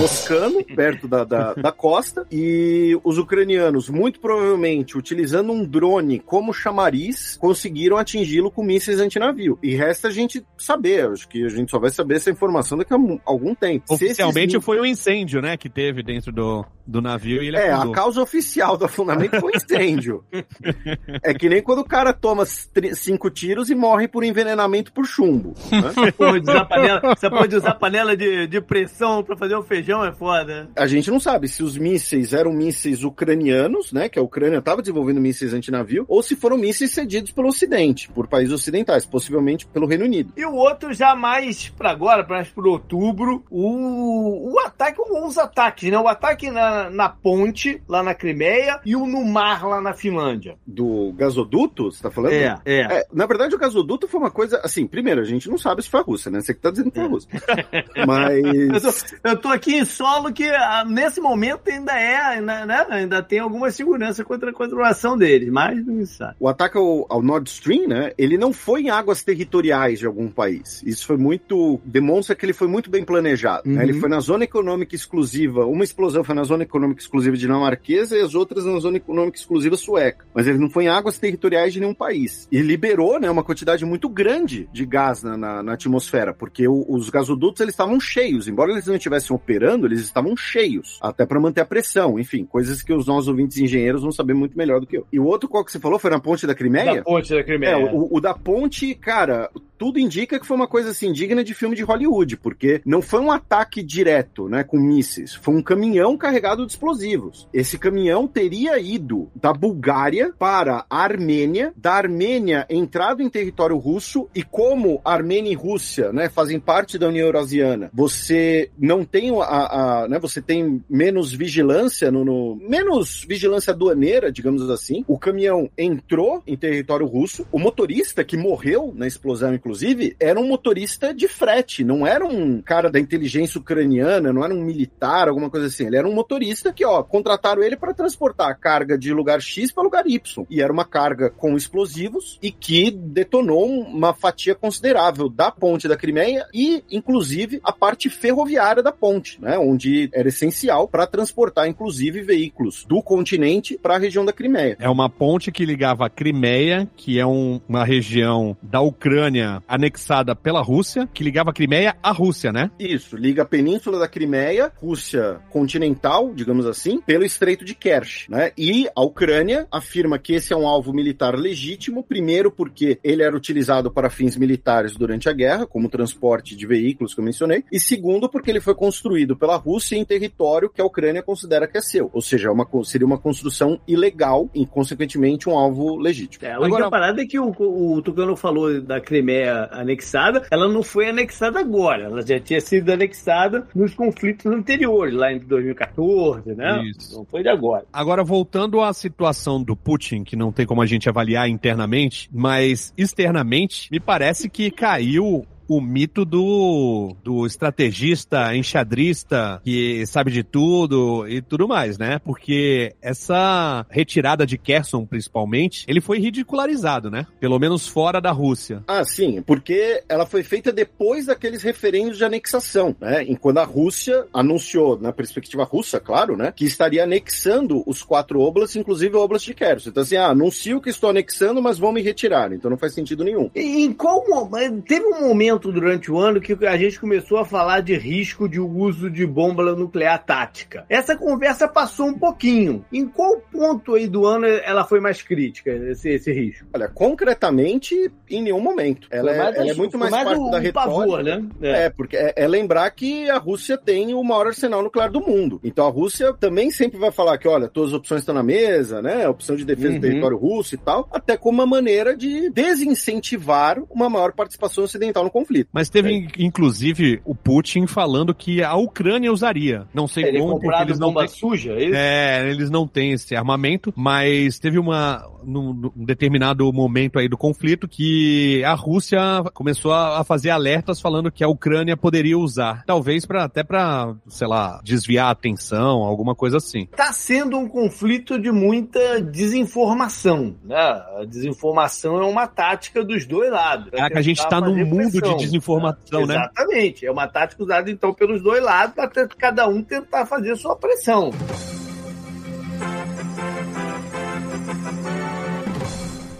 moscando, perto da, da, da costa. E os ucranianos, muito provavelmente, utilizando um drone como chamariz, conseguiram atingi-lo com mísseis antinavio. E resta a gente saber. Acho que a gente só vai saber essa informação daqui a algum tempo. Oficialmente foi um incêndio, né, que teve dentro do, do navio e ele É, a afundou. causa oficial do afundamento foi incêndio. é que nem quando o cara toma cinco tiros e morre por envenenamento por chumbo. né? Porra de usar panela, essa porra de usar panela de, de pressão pra fazer o feijão é foda. A gente não sabe se os mísseis eram mísseis ucranianos, né? Que a Ucrânia estava desenvolvendo mísseis antinavio, ou se foram mísseis cedidos pelo Ocidente, por países ocidentais, possivelmente pelo Reino Unido. E o outro já mais pra agora, mais pro outubro, o, o ataque, ou os ataques, né? O ataque na, na ponte, lá na Crimeia, e o no mar, lá na Finlândia. Do gasoduto, você tá falando? é. É, na verdade, o gasoduto foi uma coisa. Assim, primeiro, a gente não sabe se foi a Rússia, né? Você que tá dizendo que foi a Rússia. Eu Mas. tô, eu tô aqui em solo que ah, nesse momento ainda é, ainda, né? ainda tem alguma segurança contra a continuação dele, mas não se sabe. O ataque ao, ao Nord Stream, né? Ele não foi em águas territoriais de algum país. Isso foi muito. demonstra que ele foi muito bem planejado. né? Uhum. Ele foi na zona econômica exclusiva. Uma explosão foi na zona econômica exclusiva dinamarquesa e as outras na zona econômica exclusiva sueca. Mas ele não foi em águas territoriais de nenhum país. E liberou, né, uma quantidade muito grande de gás na, na, na atmosfera, porque o- os gasodutos eles estavam cheios. Embora eles não estivessem operando, eles estavam cheios. Até para manter a pressão. Enfim, coisas que os nossos ouvintes engenheiros vão saber muito melhor do que eu. E o outro, qual que você falou? Foi na ponte da Crimeia? Da ponte da Crimeia. É, o, o da ponte, cara, tudo indica que foi uma coisa assim, digna de filme de Hollywood, porque não foi um ataque direto, né, com mísseis, foi um caminhão carregado de explosivos. Esse caminhão teria ido da Bulgária para a Armênia, da Armênia entrado em território russo, e como Armênia e Rússia, né, fazem parte da União Eurasiana, você não tem a, a- né, você tem menos vigilância no, no- menos vigilância aduaneira, digamos assim. O caminhão entrou em território russo. O motorista que morreu na explosão, inclusive, era um motorista de frete, não era um cara da inteligência ucraniana, não era um militar, alguma coisa assim. Ele era um motorista que, ó, contrataram ele para transportar a carga de lugar X para lugar Y. E era uma carga com explosivos e que detonou uma fatia considerável da ponte da Crimeia e, inclusive, a parte ferroviária da ponte, né, onde era essencial para transportar, inclusive, veículos do continente para a região da Crimeia. É uma ponte que ligava a Crimeia, que é um- uma região da Ucrânia anexada pela Rússia, que ligava a Crimeia à Rússia, né? Isso, liga a península da Crimeia, Rússia continental, digamos assim, pelo Estreito de Kerch, né? E a Ucrânia afirma que esse é um alvo militar legítimo, primeiro porque ele era utilizado para fins militares durante a guerra, como transporte de veículos que eu mencionei, e segundo porque ele foi construído pela Rússia em território que a Ucrânia considera que é seu, ou seja, é uma, seria uma construção ilegal e, consequentemente, um alvo legítimo. É, a única Agora- parada é que o, o Tucano falou da Crimeia anexada, ela não foi anexada agora, ela já tinha sido anexada nos conflitos anteriores, lá em 2014, né? Isso. Não foi de agora. Agora, voltando à situação do Putin, que não tem como a gente avaliar internamente, mas externamente, me parece que caiu o mito do, do estrategista, enxadrista, que sabe de tudo e tudo mais, né? Porque essa retirada de Kherson, principalmente, ele foi ridicularizado, né? Pelo menos fora da Rússia. Ah, sim, porque ela foi feita depois daqueles referendos de anexação, né? Enquanto a Rússia anunciou, na perspectiva russa, claro, né? Que estaria anexando os quatro oblasts, inclusive o oblast de Kherson. Então, assim, ah, anuncio que estou anexando, mas vão me retirar. Então não faz sentido nenhum. E Em qual mo- teve um momento durante o ano que a gente começou a falar de risco de uso de bomba nuclear tática. Essa conversa passou um pouquinho. Em qual ponto aí do ano ela foi mais crítica, esse, esse risco? Olha, concretamente, em nenhum momento. Ela, é, ela é muito mais, parte da retórica. pavor, né? É, porque é, é lembrar que a Rússia tem o maior arsenal nuclear do mundo. Então a Rússia também sempre vai falar que, olha, todas as opções estão na mesa, né? A opção de defesa Uhum. do território russo e tal, até como uma maneira de desincentivar uma maior participação ocidental no conflito. Mas teve, inclusive, o Putin falando que a Ucrânia usaria. Não sei Ele como, porque eles não bomba têm. suja, é? É, eles não têm esse armamento, mas teve uma num, num determinado momento aí do conflito que a Rússia começou a, fazer alertas falando que a Ucrânia poderia usar, talvez para até para, sei lá, desviar a atenção, alguma coisa assim. Tá sendo um conflito de muita desinformação, né? A desinformação é uma tática dos dois lados. pra Caraca, a gente tá num mundo de pressão, desinformação, né? Exatamente. É uma tática usada então pelos dois lados para cada um tentar fazer sua pressão.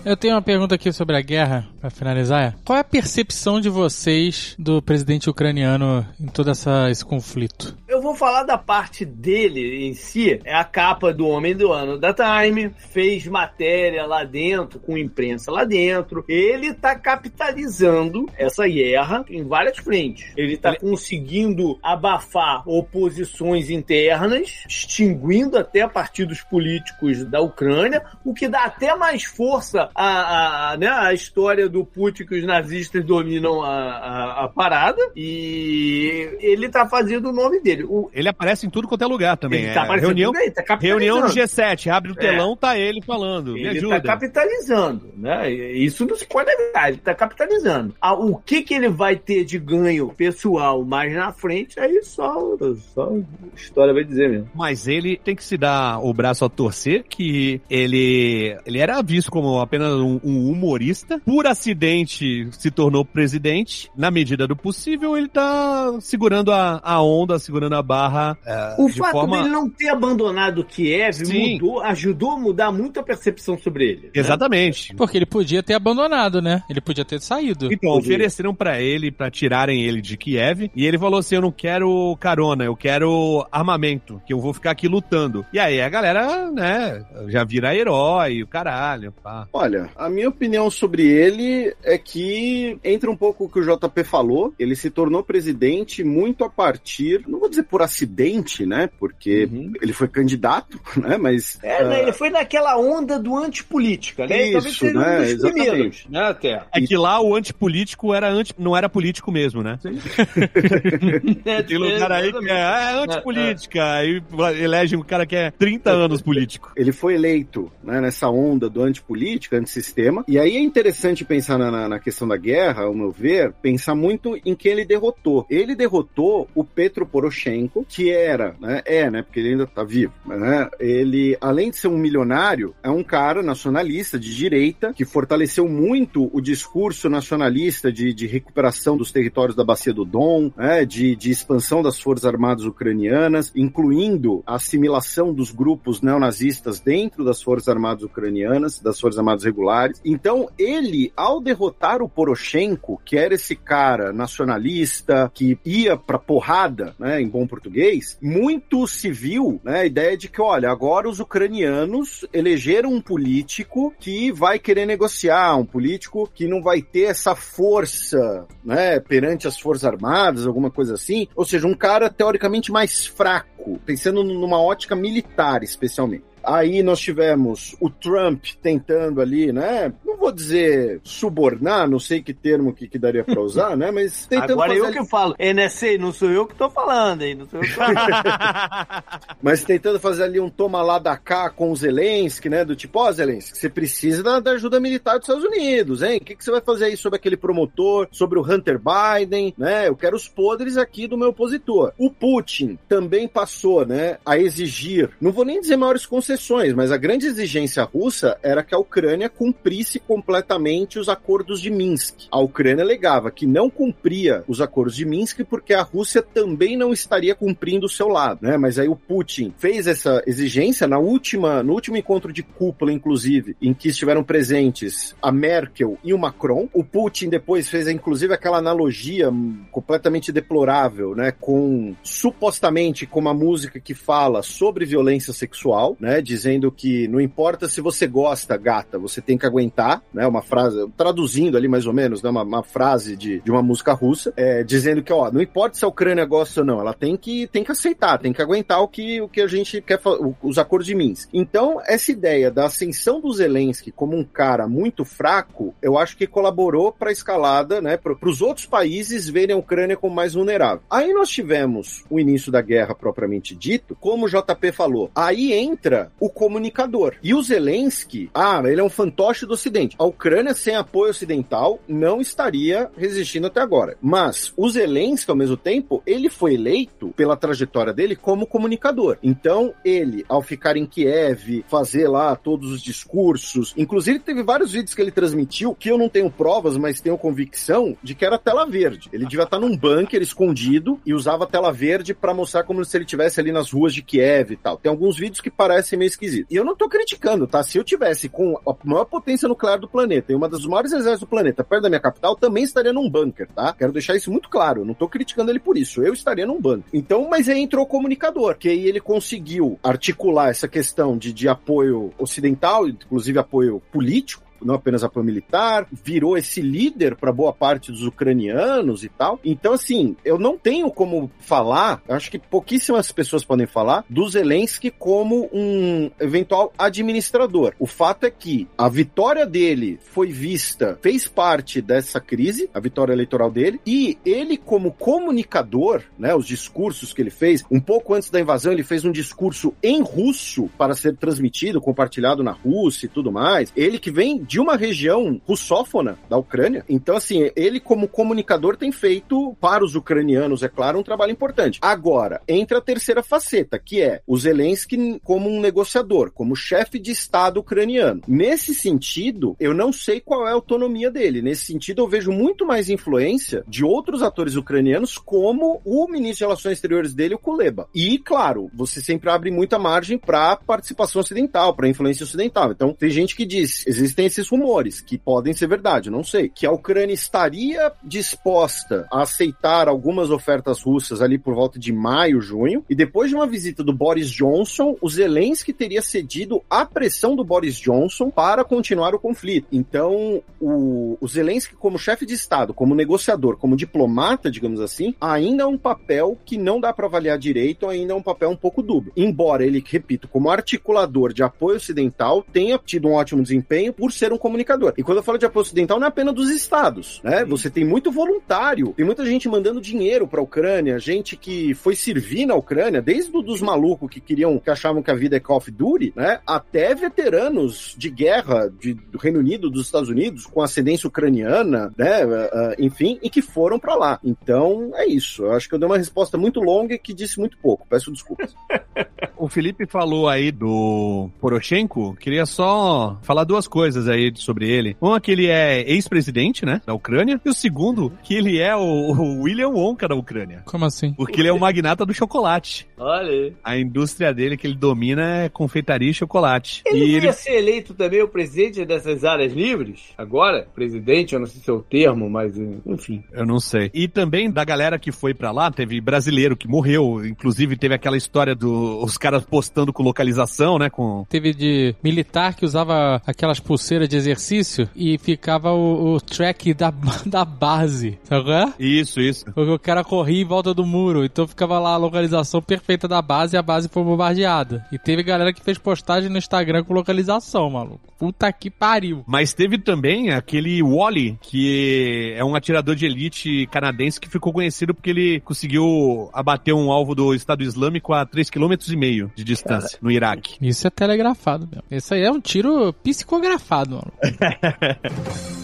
Eu tenho uma pergunta aqui sobre a guerra, pra finalizar. Qual é a percepção de vocês do presidente ucraniano em todo essa, esse conflito? Eu vou falar da parte dele em si. É a capa do Homem do Ano da Time. Fez matéria lá dentro, com imprensa lá dentro. Ele tá capitalizando essa guerra em várias frentes. Ele tá conseguindo abafar oposições internas, extinguindo até partidos políticos da Ucrânia, o que dá até mais força à, à, né, à história do Putin que os nazistas dominam a, a, a parada. E ele tá fazendo o nome dele. O, Ele aparece em tudo quanto é lugar também. ele é, tá aparecendo reunião, aí, tá reunião no G7, abre o É. telão, tá ele falando. Me Ele ajuda. tá capitalizando, né? Isso não se pode negar, ele tá capitalizando. Ah, o que que ele vai ter de ganho pessoal mais na frente, aí só, só a história vai dizer mesmo. Mas ele tem que se dar o braço a torcer que ele, ele era visto como apenas um, um humorista. Por acidente se tornou presidente. Na medida do possível, ele tá segurando a, a onda, segurando a barra é, O de fato forma... dele não ter abandonado Kiev Sim. mudou, ajudou a mudar muito a percepção sobre ele. né? Exatamente. Porque ele podia ter abandonado, né? Ele podia ter saído. Então, Podia. ofereceram pra ele, pra tirarem ele de Kiev, e ele falou assim, eu não quero carona, eu quero armamento, que eu vou ficar aqui lutando. E aí a galera, né, já vira herói, o caralho, pá. Olha, a minha opinião sobre ele é que entra um pouco o que o JP falou. Ele se tornou presidente muito a partir, não vou dizer por acidente, né? Porque Uhum. ele foi candidato, né? Mas É, né, ah, ele foi naquela onda do antipolítica, né? E talvez Isso, seja um né? dos Exatamente. primeiros, né, até. É que lá o antipolítico era anti, não era político mesmo, né? É, Tem lugar aí que é, é antipolítica, aí elege um cara que é 30 anos político. ele foi eleito né, nessa onda do antipolítica, antissistema. E aí é interessante pensar na, na- questão da guerra, ao meu ver, pensar muito em quem ele derrotou. Ele derrotou o Petro Poroshenko, que era, né, é, né, porque ele ainda tá vivo, né, ele, além de ser um milionário, é um cara nacionalista de direita, que fortaleceu muito o discurso nacionalista de, de recuperação dos territórios da Bacia do Dom, né, de, de expansão das forças armadas ucranianas, incluindo a assimilação dos grupos neonazistas dentro das forças armadas ucranianas, das forças armadas regulares. Então, ele, ao derrotar o Poroshenko, que era esse cara nacionalista que ia pra porrada, né, em bom português, muito se viu, né, a ideia de que, olha, agora os ucranianos elegeram um político que vai querer negociar, um político que não vai ter essa força, né, perante as forças armadas, alguma coisa assim. Ou seja, um cara teoricamente mais fraco, pensando numa ótica militar, especialmente. Aí nós tivemos o Trump tentando ali, né? Não vou dizer subornar, não sei que termo que, que daria pra usar, né? Mas tentando Agora eu fazer que falo. NSA, não sou eu que tô falando, hein? Não sou eu que. Mas tentando fazer ali um toma lá da cá com o Zelensky, né? Do tipo, ó, Zelensky, você precisa da, da ajuda militar dos Estados Unidos, hein? O que, que você vai fazer aí sobre aquele promotor, sobre o Hunter Biden, né? Eu quero os podres aqui do meu opositor. O Putin também passou, né, a exigir, não vou nem dizer maiores concessões, mas a grande exigência russa era que a Ucrânia cumprisse completamente os acordos de Minsk. A Ucrânia alegava que não cumpria os acordos de Minsk porque a Rússia também não estaria cumprindo o seu lado, né? Mas aí o Putin fez essa exigência na última, no último encontro de cúpula, inclusive, em que estiveram presentes a Merkel e o Macron. O Putin depois fez, inclusive, aquela analogia completamente deplorável, né? Com supostamente com uma música que fala sobre violência sexual, né? Dizendo que não importa se você gosta, gata, você tem que aguentar, né? Uma frase, traduzindo ali mais ou menos, né? Uma, uma frase de, de uma música russa, é, dizendo que, ó, não importa se a Ucrânia gosta ou não, ela tem que, tem que aceitar, tem que aguentar o que, o que a gente quer, os acordos de Minsk. Então, essa ideia da ascensão do Zelensky como um cara muito fraco, eu acho que colaborou para a escalada, né? Para os outros países verem a Ucrânia como mais vulnerável. Aí nós tivemos o início da guerra propriamente dito, como o JP falou. Aí entra o comunicador. E o Zelensky, ah, ele é um fantoche do Ocidente. A Ucrânia sem apoio ocidental não estaria resistindo até agora. Mas o Zelensky, ao mesmo tempo, ele foi eleito pela trajetória dele como comunicador. Então, ele, ao ficar em Kiev, fazer lá todos os discursos, inclusive teve vários vídeos que ele transmitiu que eu não tenho provas, mas tenho convicção de que era tela verde. Ele devia estar num bunker escondido e usava tela verde para mostrar como se ele estivesse ali nas ruas de Kiev e tal. Tem alguns vídeos que parecem meio esquisitos. E eu não tô criticando, tá? Se eu tivesse com a maior potência nuclear do planeta e uma das maiores exércitos do planeta perto da minha capital, também estaria num bunker, tá? Quero deixar isso muito claro. Não tô criticando ele por isso. Eu estaria num bunker. Então, mas aí entrou o comunicador, que aí ele conseguiu articular essa questão de, de apoio ocidental, inclusive apoio político, não apenas apoio militar, virou esse líder para boa parte dos ucranianos e tal. Então, assim, eu não tenho como falar, acho que pouquíssimas pessoas podem falar, do Zelensky como um eventual administrador. O fato é que a vitória dele foi vista, fez parte dessa crise, a vitória eleitoral dele, e ele, como comunicador, né, os discursos que ele fez, um pouco antes da invasão, ele fez um discurso em russo para ser transmitido, compartilhado na Rússia e tudo mais. Ele que vem de uma região russófona da Ucrânia. Então, assim, ele como comunicador tem feito para os ucranianos, é claro, um trabalho importante. Agora, entra a terceira faceta, que é o Zelensky como um negociador, como chefe de Estado ucraniano. Nesse sentido, eu não sei qual é a autonomia dele. Nesse sentido, eu vejo muito mais influência de outros atores ucranianos, como o ministro de Relações Exteriores dele, o Kuleba. E, claro, você sempre abre muita margem para participação ocidental, para influência ocidental. Então, tem gente que diz, existem esses rumores, que podem ser verdade, não sei, que a Ucrânia estaria disposta a aceitar algumas ofertas russas ali por volta de maio, junho, e depois de uma visita do Boris Johnson, o Zelensky teria cedido à pressão do Boris Johnson para continuar o conflito. Então, o, o Zelensky, como chefe de Estado, como negociador, como diplomata, digamos assim, ainda é um papel que não dá para avaliar direito, ainda é um papel um pouco dúbio. Embora ele, repito, como articulador de apoio ocidental, tenha tido um ótimo desempenho por ser um comunicador. E quando eu falo de apoio ocidental, não é apenas dos estados, né? Você tem muito voluntário, tem muita gente mandando dinheiro pra Ucrânia, gente que foi servir na Ucrânia, desde os malucos que queriam, que achavam que a vida é Call of Duty, né? Até veteranos de guerra de, do Reino Unido, dos Estados Unidos, com ascendência ucraniana, né? Uh, enfim, e que foram pra lá. Então, é isso. Eu acho que eu dei uma resposta muito longa e que disse muito pouco. Peço desculpas. O Felipe falou aí do Poroshenko, queria só falar duas coisas aí sobre ele. Uma que ele é ex-presidente, né, da Ucrânia, e o segundo que ele é o, o William Wonka da Ucrânia. Como assim? Porque ele é o magnata do chocolate. Olha aí. A indústria dele que ele domina é confeitaria e chocolate. Ele e ia ele ser eleito também o presidente dessas áreas livres? Agora? Presidente, eu não sei se é o termo, mas enfim. Eu não sei. E também da galera que foi pra lá, teve brasileiro que morreu, inclusive teve aquela história dos caras postando com localização, né, com Teve de militar que usava aquelas pulseiras de exercício e ficava o, o track da, da base, sabe qual é? Isso, isso. Porque o cara corria em volta do muro, então ficava lá a localização perfeita da base e a base foi bombardeada. E teve galera que fez postagem no Instagram com localização, maluco. Puta que pariu. Mas teve também aquele Wally, que é um atirador de elite canadense que ficou conhecido porque ele conseguiu abater um alvo do Estado Islâmico a 3,5 km de distância, no Iraque. Isso é telegrafado mesmo. Isso aí é um tiro psicografado, mano.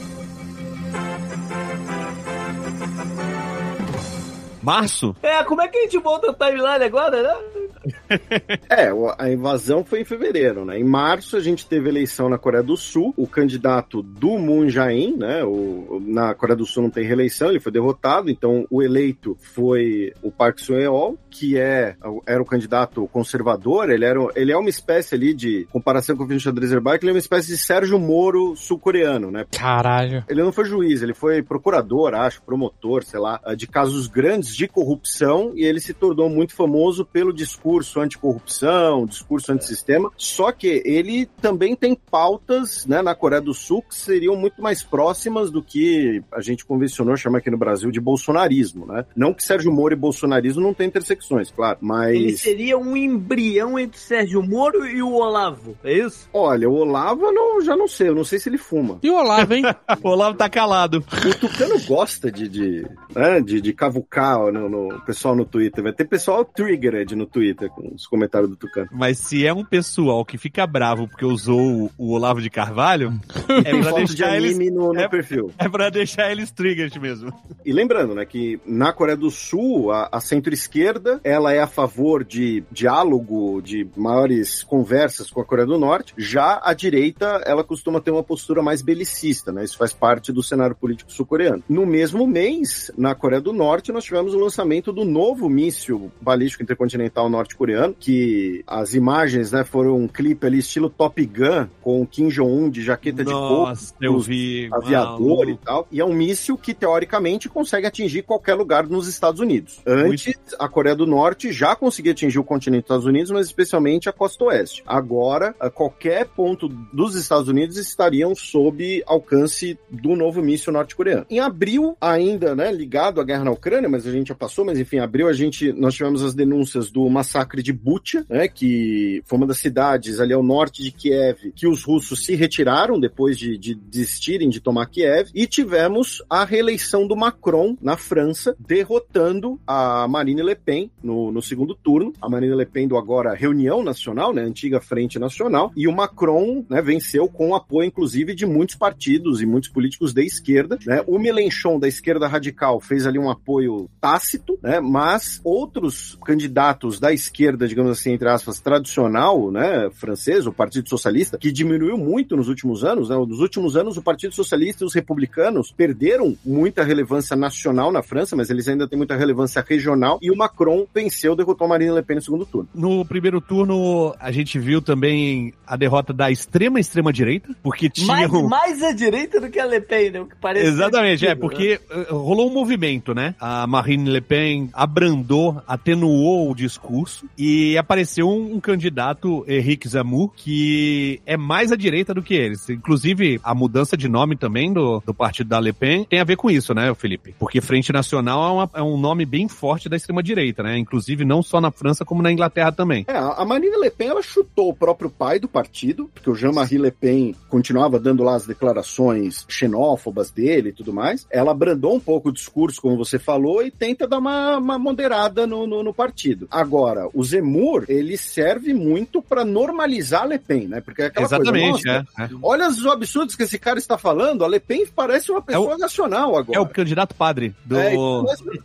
Março? É, como é que a gente volta a timeline agora, né? É, o- a invasão foi em fevereiro, né? Em março a gente teve eleição na Coreia do Sul. O candidato do Moon Jae-in, né? O, o- na Coreia do Sul não tem reeleição, ele foi derrotado. Então o eleito foi o Park Seo-yeol, que é era o candidato conservador. Ele era ele é uma espécie ali de comparação com o Finch Adrezerbach, ele é uma espécie de Sérgio Moro sul-coreano, né? Caralho. Ele não foi juiz, ele foi procurador, acho, promotor, sei lá, de casos grandes de corrupção e ele se tornou muito famoso pelo discurso anticorrupção, discurso antissistema. Só que ele também tem pautas, né, na Coreia do Sul que seriam muito mais próximas do que a gente convencionou chamar aqui no Brasil de bolsonarismo, né? Não que Sérgio Moro e bolsonarismo não tem intersecções, claro, Ele mas seria um embrião entre Sérgio Moro e o Olavo, é isso? olha, o Olavo eu não, já não sei, eu não sei se ele fuma. E o Olavo, hein? O Olavo tá calado. O Tucano gosta de, de, né, de, de cavucar no, no- pessoal no Twitter. Vai ter pessoal triggered no Twitter com os comentários do Tucano. Mas se é um pessoal que fica bravo porque usou o, Olavo de Carvalho, é pra foto de deixar eles. no, no é- perfil. É pra deixar eles triggered mesmo. E lembrando, né, que na Coreia do Sul, a, a centro-esquerda, ela é a favor de diálogo, de maiores conversas com a Coreia do Norte. Já a direita, ela costuma ter uma postura mais belicista, né? Isso faz parte do cenário político sul-coreano. No mesmo mês, na Coreia do Norte, nós tivemos o lançamento do novo míssil balístico intercontinental norte-coreano, que as imagens, né, foram um clipe ali estilo Top Gun, com o Kim Jong-un de jaqueta de couro, Nossa, eu vi. aviador e maluco. tal. E é um míssil que, teoricamente, consegue atingir qualquer lugar nos Estados Unidos. Antes, a Coreia do Norte já conseguia atingir o continente dos Estados Unidos, mas especialmente a costa oeste. Agora, a qualquer ponto dos Estados Unidos estariam sob alcance do novo míssil norte-coreano. Em abril, ainda, né, ligado à guerra na Ucrânia, mas a gente já passou, mas enfim, abril a gente, nós tivemos as denúncias do massacre de Bucha, né, que foi uma das cidades ali ao norte de Kiev, que os russos se retiraram depois de, de desistirem de tomar Kiev, e tivemos a reeleição do Macron na França, derrotando a Marine Le Pen no, no segundo turno. A Marine Le Pen do agora Reunião Nacional, né, antiga Frente Nacional, e o Macron né, venceu com apoio, inclusive, de muitos partidos e muitos políticos da esquerda. Né? O Mélenchon, da esquerda radical, fez ali um apoio tácito, né, mas outros candidatos da esquerda, digamos assim, entre aspas, tradicional, né, francês, o Partido Socialista, que diminuiu muito nos últimos anos, né, nos últimos anos o Partido Socialista e os republicanos perderam muita relevância nacional na França, mas eles ainda têm muita relevância regional, e o Macron venceu, derrotou Marine Le Pen no segundo turno. No primeiro turno, a gente viu também a derrota da extrema extrema direita, porque tinha Mais, um... mais à direita do que a Le Pen, né? O que parece Exatamente, é, sentido, né? porque eh, rolou um movimento, né? A Marine Le Pen abrandou, atenuou o discurso e apareceu um, um candidato, Henrique Zamur, que é mais à direita do que eles. Inclusive, a mudança de nome também do, do partido da Le Pen tem a ver com isso, né, Felipe? Porque Frente Nacional é, uma- é um nome bem forte da extrema-direita, né? Inclusive, não só na França, como na Inglaterra também. É, a Marine Le Pen ela chutou o próprio pai do partido, porque o Jean-Marie Le Pen continuava dando lá as declarações xenófobas dele e tudo mais. Ela abrandou um pouco o discurso, como você falou, e tenta dar uma, uma moderada no, no, no partido. Agora, o Zemmour, ele serve muito para normalizar a Le Pen, né? Porque é aquela Exatamente, coisa, nossa, é, é. Olha os absurdos que esse cara está falando. A Le Pen parece uma pessoa racional agora. É o candidato padre do... É,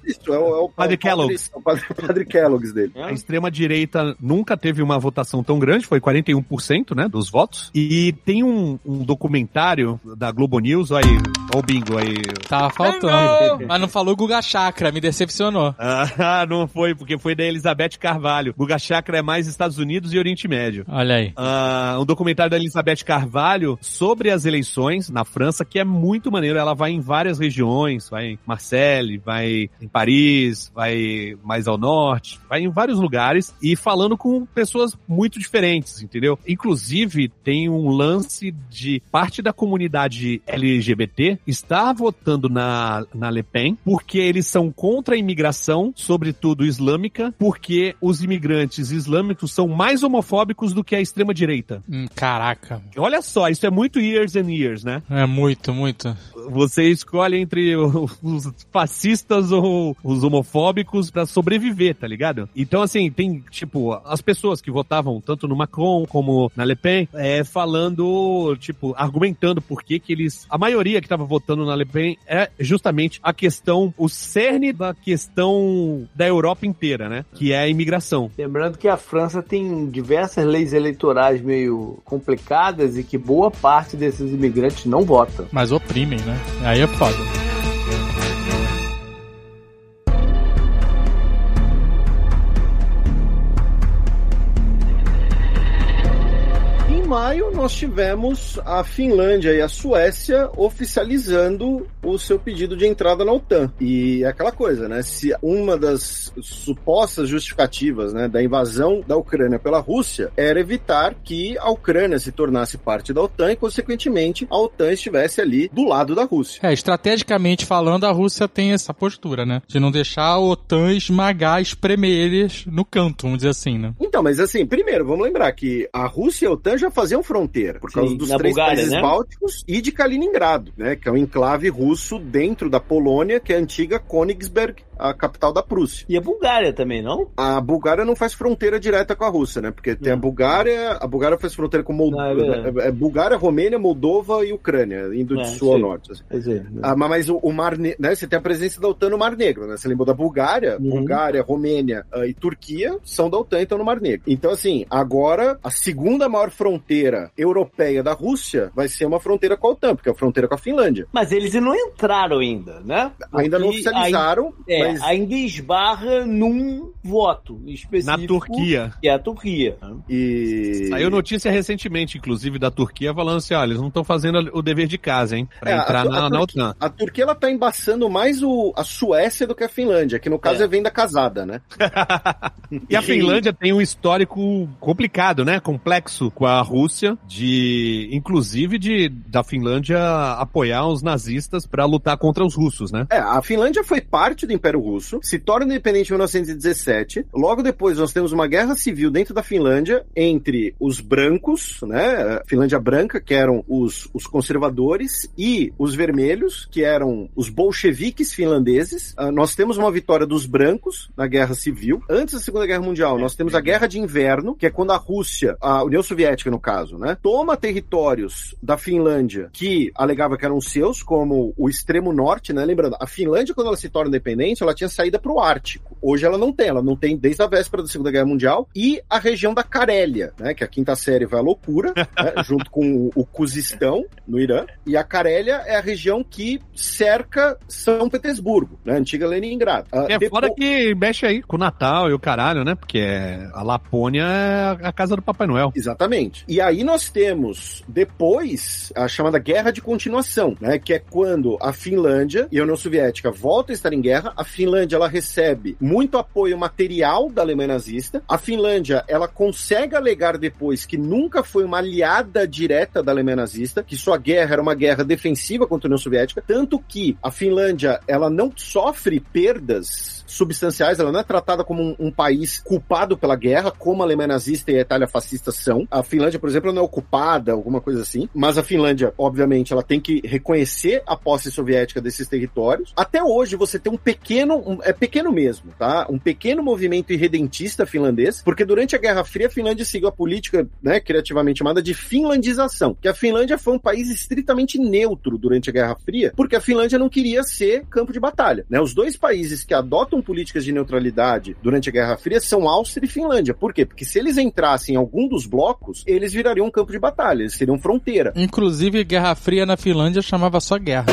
isso, é o, é o Padre Kellogg. O padre, padre Kellogg's dele. A extrema-direita nunca teve uma votação tão grande, foi 41%, né, dos votos. E tem um, um documentário da Globo News, olha aí, olha o bingo aí. Tava faltando. Mas não falou Guga Chakra, me decepcionou. Ah, não foi, porque foi da Elizabeth Carvalho. Guga Chakra é mais Estados Unidos e Oriente Médio. Olha aí. Ah, um documentário da Elizabeth Carvalho sobre as eleições na França, que é muito maneiro. Ela vai em várias regiões, vai em Marseille, vai em Paris, vai mais ao norte, vai em vários lugares e falando com pessoas muito diferentes, entendeu? Inclusive, tem um lance de parte da comunidade LGBT está votando na, na Le Pen porque eles são contra a imigração, sobretudo islâmica, porque os imigrantes islâmicos são mais homofóbicos do que a extrema-direita. Hum, caraca. Olha só, isso é muito years and years, né? É muito, muito. Você escolhe entre os fascistas ou os homofóbicos para sobreviver, tá ligado? Então, assim, tem, tipo, as pessoas que votavam tanto no Macron como na Le Pen, é, falando, tipo, argumentando por que que eles... A maioria que tava votando na Le Pen é justamente a questão, o cerne da questão da Europa inteira, né? Que é a imigração. Lembrando que a França tem diversas leis eleitorais meio complicadas e que boa parte desses imigrantes não vota. Mas oprimem, né? Aí é foda. Maio, nós tivemos a Finlândia e a Suécia oficializando o seu pedido de entrada na OTAN. E é aquela coisa, né? Se uma das supostas justificativas né, da invasão da Ucrânia pela Rússia era evitar que a Ucrânia se tornasse parte da OTAN e, consequentemente, a OTAN estivesse ali do lado da Rússia. É, estrategicamente falando, a Rússia tem essa postura, né? De não deixar a OTAN esmagar, espremer eles no canto, vamos dizer assim, né? Então, mas assim, primeiro, vamos lembrar que a Rússia e a OTAN já faziam fronteira, por causa Sim, dos três Bulgária, países né? bálticos e de Kaliningrado, né? Que é um enclave russo dentro da Polônia, que é a antiga Königsberg, a capital da Prússia. E a Bulgária também, não? A Bulgária não faz fronteira direta com a Rússia, né? Porque tem a Bulgária, a Bulgária faz fronteira com Moldova, é verdade. é, é Bulgária, Romênia, Moldova e Ucrânia, indo É, de sul ao norte. assim. Quer dizer, Ah, mas- o, o Mar Ne- né? Você tem a presença da OTAN no Mar Negro, né? Você lembrou da Bulgária, Uhum. Bulgária, Romênia ah, e Turquia são da OTAN, então no Mar Negro. Então, assim, agora a segunda maior fronteira europeia da Rússia vai ser uma fronteira com a OTAN, porque é a fronteira com a Finlândia. Mas eles não entraram ainda, né? Ainda não Porque oficializaram, É, mas ainda esbarra num voto específico. Na Turquia. Que é a Turquia. e... Saiu notícia recentemente, inclusive, da Turquia, falando assim: olha, eles não estão fazendo o dever de casa, hein? Pra É, a entrar Tu- na, a na Turquia- OTAN. A Turquia ela tá embaçando mais o, a Suécia do que a Finlândia, que no caso É. é, venda casada, né? E a Finlândia tem um histórico complicado, né? Complexo com a Rússia, de inclusive de da Finlândia apoiar os nazistas pra lutar contra os russos, né? É, a Finlândia foi parte do Império Russo, se torna independente em 1917. Logo depois nós temos uma guerra civil dentro da Finlândia entre os brancos, né? Finlândia branca, que eram os, os conservadores, e os vermelhos, que eram os bolcheviques finlandeses. Ah, nós temos uma vitória dos brancos na guerra civil. Antes da Segunda Guerra Mundial, nós temos a Guerra de Inverno, que é quando a Rússia, a União Soviética no caso, né? Toma territórios da Finlândia que alegava que eram seus, como o extremo norte, né? Lembrando, a Finlândia, quando ela se torna independente, ela tinha saída para o Ártico. Hoje ela não tem, ela não tem desde a véspera da Segunda Guerra Mundial. E a região da Carélia, né? Que a quinta série vai à loucura, né, junto com o, o Cuzistão, no Irã. E a Carélia é a região que cerca São Petersburgo, né? Antiga Leningrado. Ah, É depois- foda que mexe aí com o Natal e o caralho, né? Porque a Lapônia é a casa do Papai Noel. Exatamente. E aí nós temos depois a chamada guerra de continuação, né? Que é quando a Finlândia e a União Soviética voltam a estar em guerra. A Finlândia ela recebe muito apoio material da Alemanha nazista. A Finlândia ela consegue alegar depois que nunca foi uma aliada direta da Alemanha nazista, que sua guerra era uma guerra defensiva contra a União Soviética, tanto que a Finlândia ela não sofre perdas substanciais, ela não é tratada como um, um país culpado pela guerra, como a Alemanha nazista e a Itália fascista são. A Finlândia, por exemplo, não é ocupada, alguma coisa assim, mas a Finlândia, obviamente, ela tem que reconhecer a posse soviética desses territórios. Até hoje você tem um pequeno, um- é pequeno mesmo, tá? Um pequeno movimento irredentista finlandês, porque durante a Guerra Fria a Finlândia seguiu a política, né, criativamente chamada de finlandização, que a Finlândia foi um país estritamente neutro durante a Guerra Fria, porque a Finlândia não queria ser campo de batalha, né? Os dois países que adotam políticas de neutralidade durante a Guerra Fria são Áustria e Finlândia. Por quê? Porque se eles entrassem em algum dos blocos, eles virariam um campo de batalha, eles seriam fronteira. Inclusive, Guerra Fria na Finlândia chamava só guerra.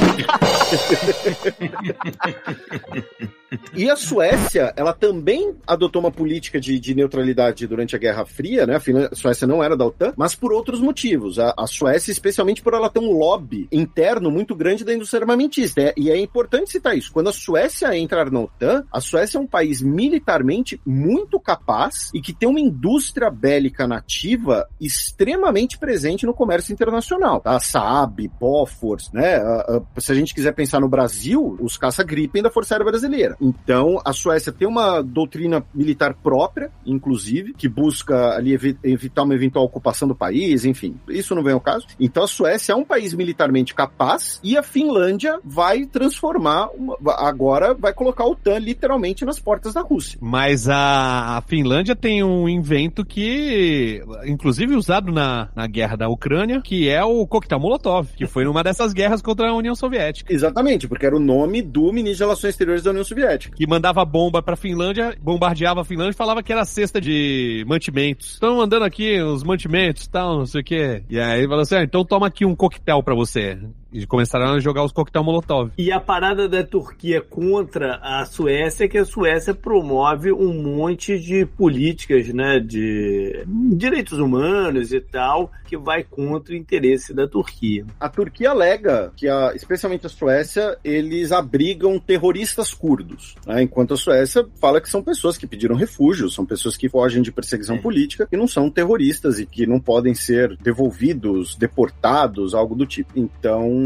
E a Suécia, ela também adotou uma política de, de neutralidade durante a Guerra Fria, né? A, Finlândia- a Suécia não era da OTAN, mas por outros motivos. A, a Suécia, especialmente por ela ter um lobby interno muito grande da indústria armamentista. É- e é importante citar isso. Quando a Suécia entrar na OTAN, a Suécia é um país militarmente muito capaz e que tem uma indústria bélica nativa extremamente presente no comércio internacional. Tá? Saab, Bofors, né? A- a- se a gente quiser pensar no Brasil, os caça-gripen da Força Aérea Brasileira. Então, a Suécia tem uma doutrina militar própria, inclusive, que busca ali evi evitar uma eventual ocupação do país, enfim, isso não vem ao caso. Então, a Suécia é um país militarmente capaz e a Finlândia vai transformar, uma, agora vai colocar a OTAN literalmente nas portas da Rússia. Mas a, Finlândia tem um invento que, inclusive usado na, na guerra da Ucrânia, que é o coquetel Molotov, que foi numa dessas guerras contra a União Soviética. Exatamente, porque era o nome do ministro de Relações Exteriores da União Soviética. Que mandava bomba pra Finlândia, bombardeava a Finlândia e falava que era cesta de mantimentos. Estão mandando aqui os mantimentos e tal, não sei o quê. E aí falou assim: ah, então toma aqui um coquetel pra você. E começaram a jogar os coquetel Molotov. E a parada da Turquia contra a Suécia é que a Suécia promove um monte de políticas, né, de direitos humanos e tal, que vai contra o interesse da Turquia. A Turquia alega que, a, especialmente a Suécia, eles abrigam terroristas curdos, né, enquanto a Suécia fala que são pessoas que pediram refúgio, são pessoas que fogem de perseguição é. política, que não são terroristas e que não podem ser devolvidos, deportados, algo do tipo. Então,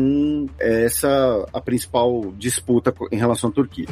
é essa a principal disputa em relação à Turquia.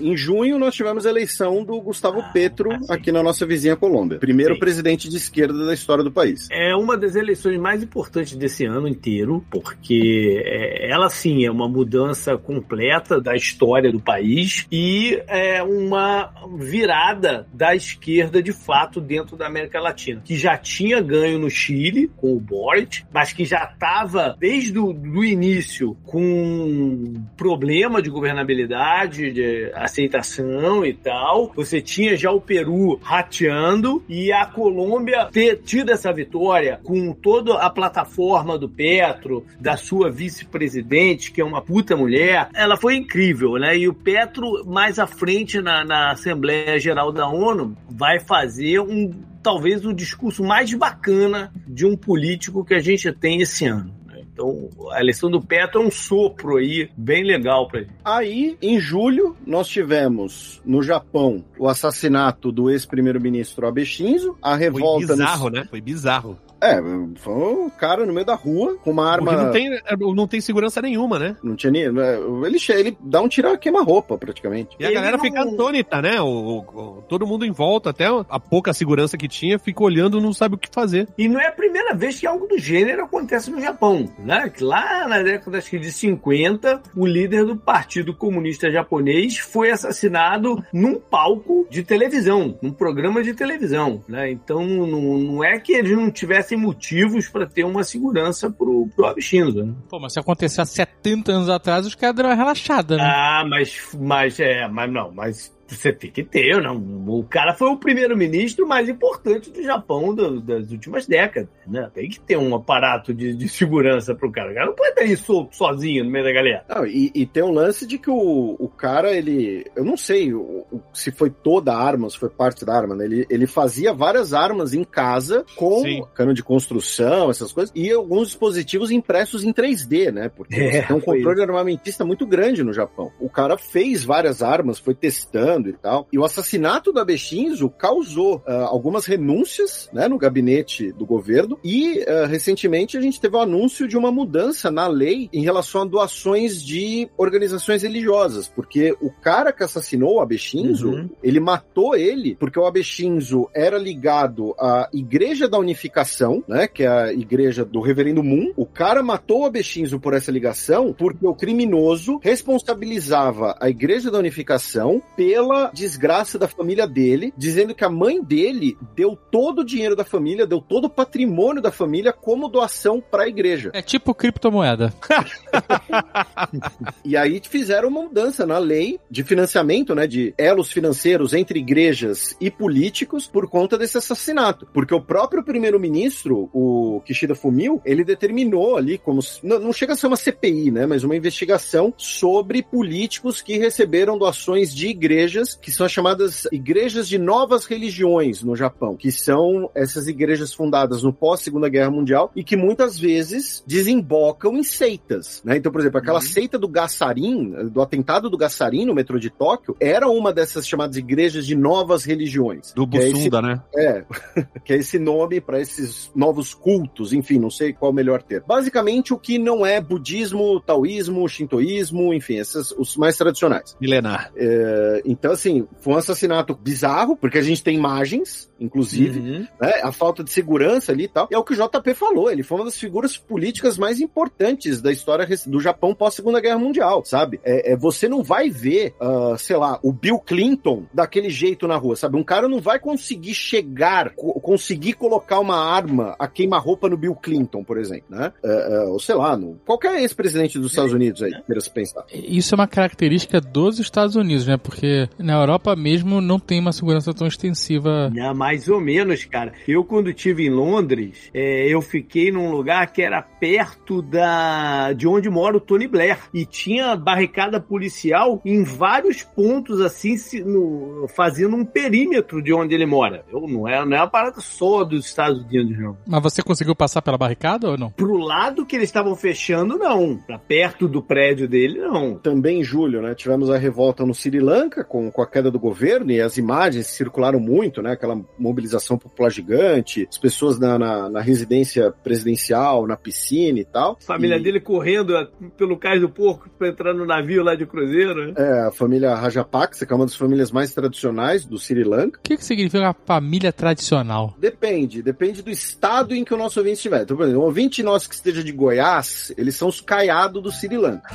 Em junho, nós tivemos a eleição do Gustavo ah, Petro ah, aqui na nossa vizinha Colômbia. Primeiro sim. presidente de esquerda da história do país. É uma das eleições mais importantes desse ano inteiro, porque é, ela sim é uma mudança completa da história do país e é uma virada da esquerda de fato dentro da América Latina, que já tinha ganho no Chile com o Boric, mas que já estava desde o início com problema de governabilidade, de aceitação e tal. Você tinha já o Peru rateando e a Colômbia ter tido essa vitória com toda a plataforma do Petro, da sua vice-presidente, que é uma puta mulher, ela foi incrível, né? E o Petro, mais à frente na, na Assembleia Geral da ONU, vai fazer um talvez o discurso mais bacana de um político que a gente tem esse ano. Então, a eleição do Petro é um sopro aí bem legal pra gente. Aí, em julho, nós tivemos no Japão o assassinato do ex-primeiro-ministro Abe Shinzo, a revolta... Foi bizarro, no... né? Foi bizarro. É, foi um cara no meio da rua com uma arma. Porque não tem, é, não tem segurança nenhuma, né? Não tinha nem. É, ele, ele dá um tiro queima-roupa, praticamente. E a galera não... fica atônita, né? O, o, todo mundo em volta, até a pouca segurança que tinha, fica olhando não sabe o que fazer. E não é a primeira vez que algo do gênero acontece no Japão, né? Que lá na década de 50, o líder do Partido Comunista Japonês foi assassinado num palco de televisão, num programa de televisão, né? Então não, não é que eles não tivessem tivessem motivos para ter uma segurança pro, pro Abshinzo. Né? Pô, mas se acontecer há 70 anos atrás, os caras deram uma relaxada, né? Ah, mas, mas é, mas não, mas você tem que ter, não. O cara foi o primeiro-ministro mais importante do Japão do, das últimas décadas, né? Tem que ter um aparato de, de segurança pro cara. O cara não pode estar aí solto, sozinho no meio da galera. Não, e, e, tem um lance de que o, o cara, ele. Eu não sei o, o, se foi toda a arma, se foi parte da arma, né? Ele, ele fazia várias armas em casa com Sim. cano de construção, essas coisas, e alguns dispositivos impressos em 3D, né? Porque é, tem um controle armamentista muito grande no Japão. O cara fez várias armas, foi testando e tal. E o assassinato da Bechinzo causou uh, algumas renúncias né, no gabinete do governo e uh, recentemente a gente teve o anúncio de uma mudança na lei em relação a doações de organizações religiosas, porque o cara que assassinou o Abexinzo, uhum. ele matou ele porque o Abexinzo era ligado à Igreja da Unificação, né, que é a igreja do Reverendo Moon. O cara matou o Abexinzo por essa ligação porque o criminoso responsabilizava a Igreja da Unificação pela pela desgraça da família dele, dizendo que a mãe dele deu todo o dinheiro da família, deu todo o patrimônio da família como doação para a igreja. É tipo criptomoeda. e aí fizeram uma mudança na lei de financiamento, né, de elos financeiros entre igrejas e políticos por conta desse assassinato, porque o próprio primeiro-ministro, o Kishida Fumio, ele determinou ali como não, não chega a ser uma CPI, né, mas uma investigação sobre políticos que receberam doações de igrejas igrejas que são as chamadas igrejas de novas religiões no Japão, que são essas igrejas fundadas no pós-Segunda Guerra Mundial e que muitas vezes desembocam em seitas, né? Então, por exemplo, aquela Uhum. seita do Gassarin, do atentado do Gassarin no metrô de Tóquio, era uma dessas chamadas igrejas de novas religiões. Do Que é esse- né? é, que é esse nome para esses novos cultos, enfim, não sei qual o melhor termo. Basicamente, o que não é budismo, taoísmo, shintoísmo, enfim, esses os mais tradicionais. Milenar. É, então, assim, foi um assassinato bizarro, porque a gente tem imagens, inclusive, Uhum. né, a falta de segurança ali e tal. E é o que o JP falou, ele foi uma das figuras políticas mais importantes da história do Japão pós-Segunda Guerra Mundial, sabe? É, é, você não vai ver, ah, sei lá, o Bill Clinton daquele jeito na rua, sabe? Um cara não vai conseguir chegar, co- conseguir colocar uma arma a queima-roupa no Bill Clinton, por exemplo, né? É, é, ou sei lá, no, qualquer ex-presidente dos Estados Unidos aí, queira se pensar. Isso é uma característica dos Estados Unidos, né? Porque na Europa mesmo não tem uma segurança tão extensiva. É, mais ou menos, cara. Eu, quando estive em Londres, é, eu fiquei num lugar que era perto da de onde mora o Tony Blair. E tinha barricada policial em vários pontos, assim, se- no- fazendo um perímetro de onde ele mora. Eu, não, é, não é uma parada só dos Estados Unidos, não. Mas você conseguiu passar pela barricada ou não? Pro lado que eles estavam fechando, não. Pra perto do prédio dele, não. Também em julho, né? Tivemos a revolta no Sri Lanka com, com a queda do governo e as imagens circularam muito, né? Aquela mobilização popular gigante, as pessoas na, na, na residência presidencial, na piscina e tal. A família E- dele correndo é, pelo cais do porco pra entrar no navio lá de cruzeiro, né? É, a família Rajapaksa, que é uma das famílias mais tradicionais do Sri Lanka. O que, que significa uma família tradicional? Depende, depende do estado em que o nosso ouvinte estiver. Então, por exemplo, um ouvinte nosso que esteja de Goiás, eles são os caiados do Sri Lanka.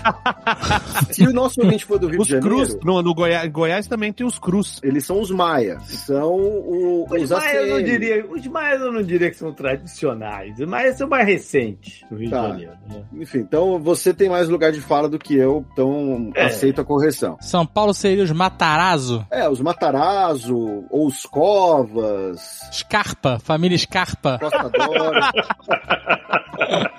Se o nosso ouvinte for do Rio Os de Janeiro, Cruz. No, no Goiás, Goiás também tem os Cruz. eles são os Maia. São o- Os os maias eu não diria, os maias eu não diria que são tradicionais. Os maias são mais recentes no Rio Tá. de Janeiro. né? Enfim, então você tem mais lugar de fala do que eu, então É. aceito a correção. São Paulo seria os Matarazzo? É, os Matarazzo, ou os Covas, Scarpa, família Scarpa. Costa Dora.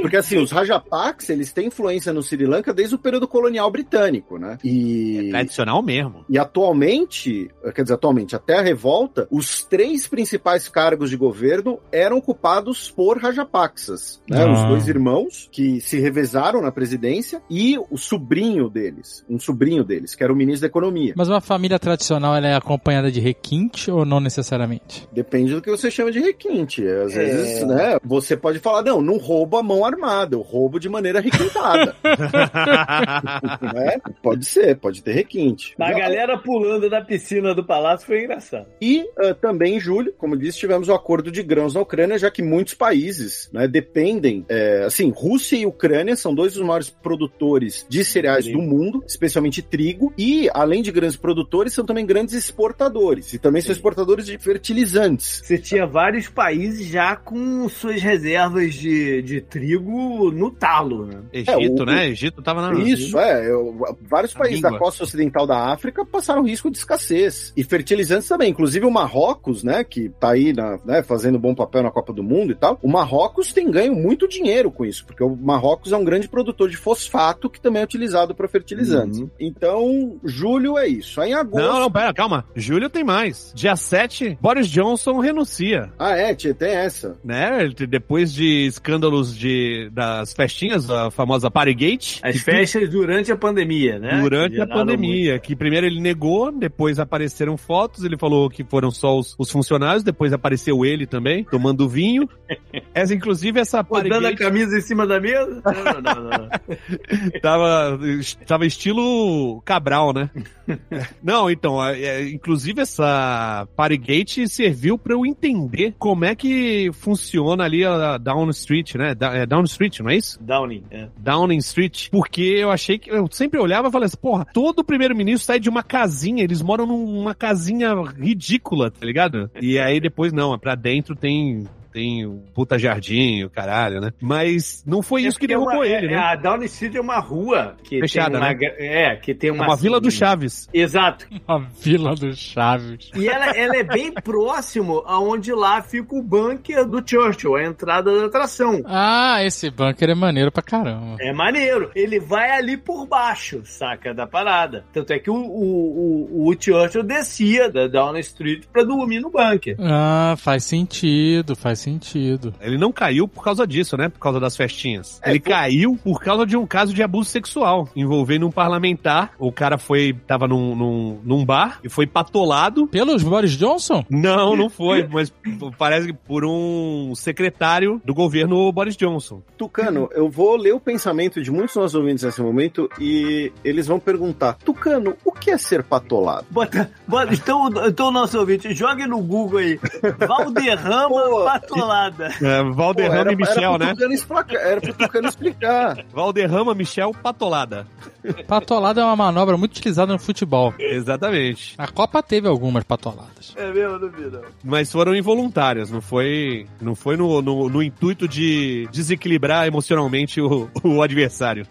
Porque assim, os Rajapaks, eles têm influência no Sri Lanka desde o período colonial britânico, né? E... Tradicional mesmo. E atualmente, quer dizer, atualmente, até a revolta, os três principais cargos de governo eram ocupados por Rajapaksas, né? Ah. Os dois irmãos que se revezaram na presidência e o sobrinho deles, um sobrinho deles, que era o ministro da Economia. Mas uma família tradicional ela é acompanhada de requinte ou não necessariamente? Depende do que você chama de requinte. Às É. vezes, né, você pode falar, não, não roubo a mão armada, eu roubo de maneira requintada. né? Pode ser, pode ter requinte. A Já- galera pulando da piscina do palácio foi engraçado. E ah, também em julho, como disse, tivemos o acordo de grãos na Ucrânia, já que muitos países né, dependem. é, assim, Rússia e Ucrânia são dois dos maiores produtores de cereais Trigo. do mundo, especialmente trigo. E, além de grandes produtores, são também grandes exportadores. E também são Sim. exportadores de fertilizantes. Você tinha vários países já com suas reservas de, de trigo no talo, né? Egito, É, o- né? Egito tava na. Isso, é. eu- vários A países língua. da costa ocidental da África passaram risco de escassez. E fertilizantes também. Inclusive o Marrocos, né, que tá aí na, né, fazendo bom papel na Copa do Mundo e tal. O Marrocos tem ganho muito dinheiro com isso, porque o Marrocos é um grande produtor de fosfato que também é utilizado para fertilizantes. Uhum. Então, julho é isso. Aí em agosto. Não, não, pera, calma. Julho tem mais. Dia 7, Boris Johnson renuncia. Ah, é, tia, tem essa. Né? Ele- Depois de escândalos de, das festinhas, a famosa Partygate. As que festas durante a pandemia, né? Durante a geraram que primeiro ele negou, depois apareceram fotos, ele falou que foram só os, os funcionários, depois apareceu ele também, tomando vinho. Essa, inclusive, essa Botando a camisa em cima da mesa? Não, não, não, não. tava, tava estilo Cabral, né? Não, então, é, é, inclusive essa Partygate serviu pra eu entender como é que funciona ali a Down Street, né? Da- É Down Street, não é isso? Downing, é. Downing Street, porque eu achei que eu sempre olhava e falava assim, porra, todo primeiro-ministro sai de uma casinha, eles moram numa casinha ridícula, tá ligado? E aí depois não, pra dentro tem tem um puta jardim, o caralho, né? Mas não foi isso que É derrubou uma- ele, é, né? A Down Street é uma rua que Fechada, tem uma, né? É, que tem É uma... uma vila do Chaves. Exato. A Vila do Chaves. E ela, ela é bem próximo aonde lá fica o bunker do Churchill, a entrada da atração. Ah, esse bunker é maneiro pra caramba. É maneiro. Ele vai ali por baixo, saca, da parada. Tanto é que o, o, o, o Churchill descia da Down Street pra dormir no bunker. Ah, faz sentido, faz sentido. Ele não caiu por causa disso, né? Por causa das festinhas. É, ele caiu por causa de um caso de abuso sexual envolvendo um parlamentar. O cara foi, tava num, num, num bar e foi patolado. Pelos Boris Johnson? Não, não foi, mas parece que por um secretário do governo Boris Johnson. Tucano, eu vou ler o pensamento de muitos nossos ouvintes nesse momento e eles vão perguntar: Tucano, o que é ser patolado? Bota, bota, então, então, nosso ouvinte, jogue no Google aí. Valderrama Pô, patolada. É, Valderrama Pô, era- e Michel, era né? Tucano explicar, era pro Tucano explicar. Valderrama, Michel, patolada. Patolada é uma manobra muito utilizada no futebol. Exatamente. A Copa teve algumas patoladas. É mesmo, duvido. Mas foram involuntárias, não foi, não foi no, no, no intuito de desequilibrar emocionalmente o, o adversário.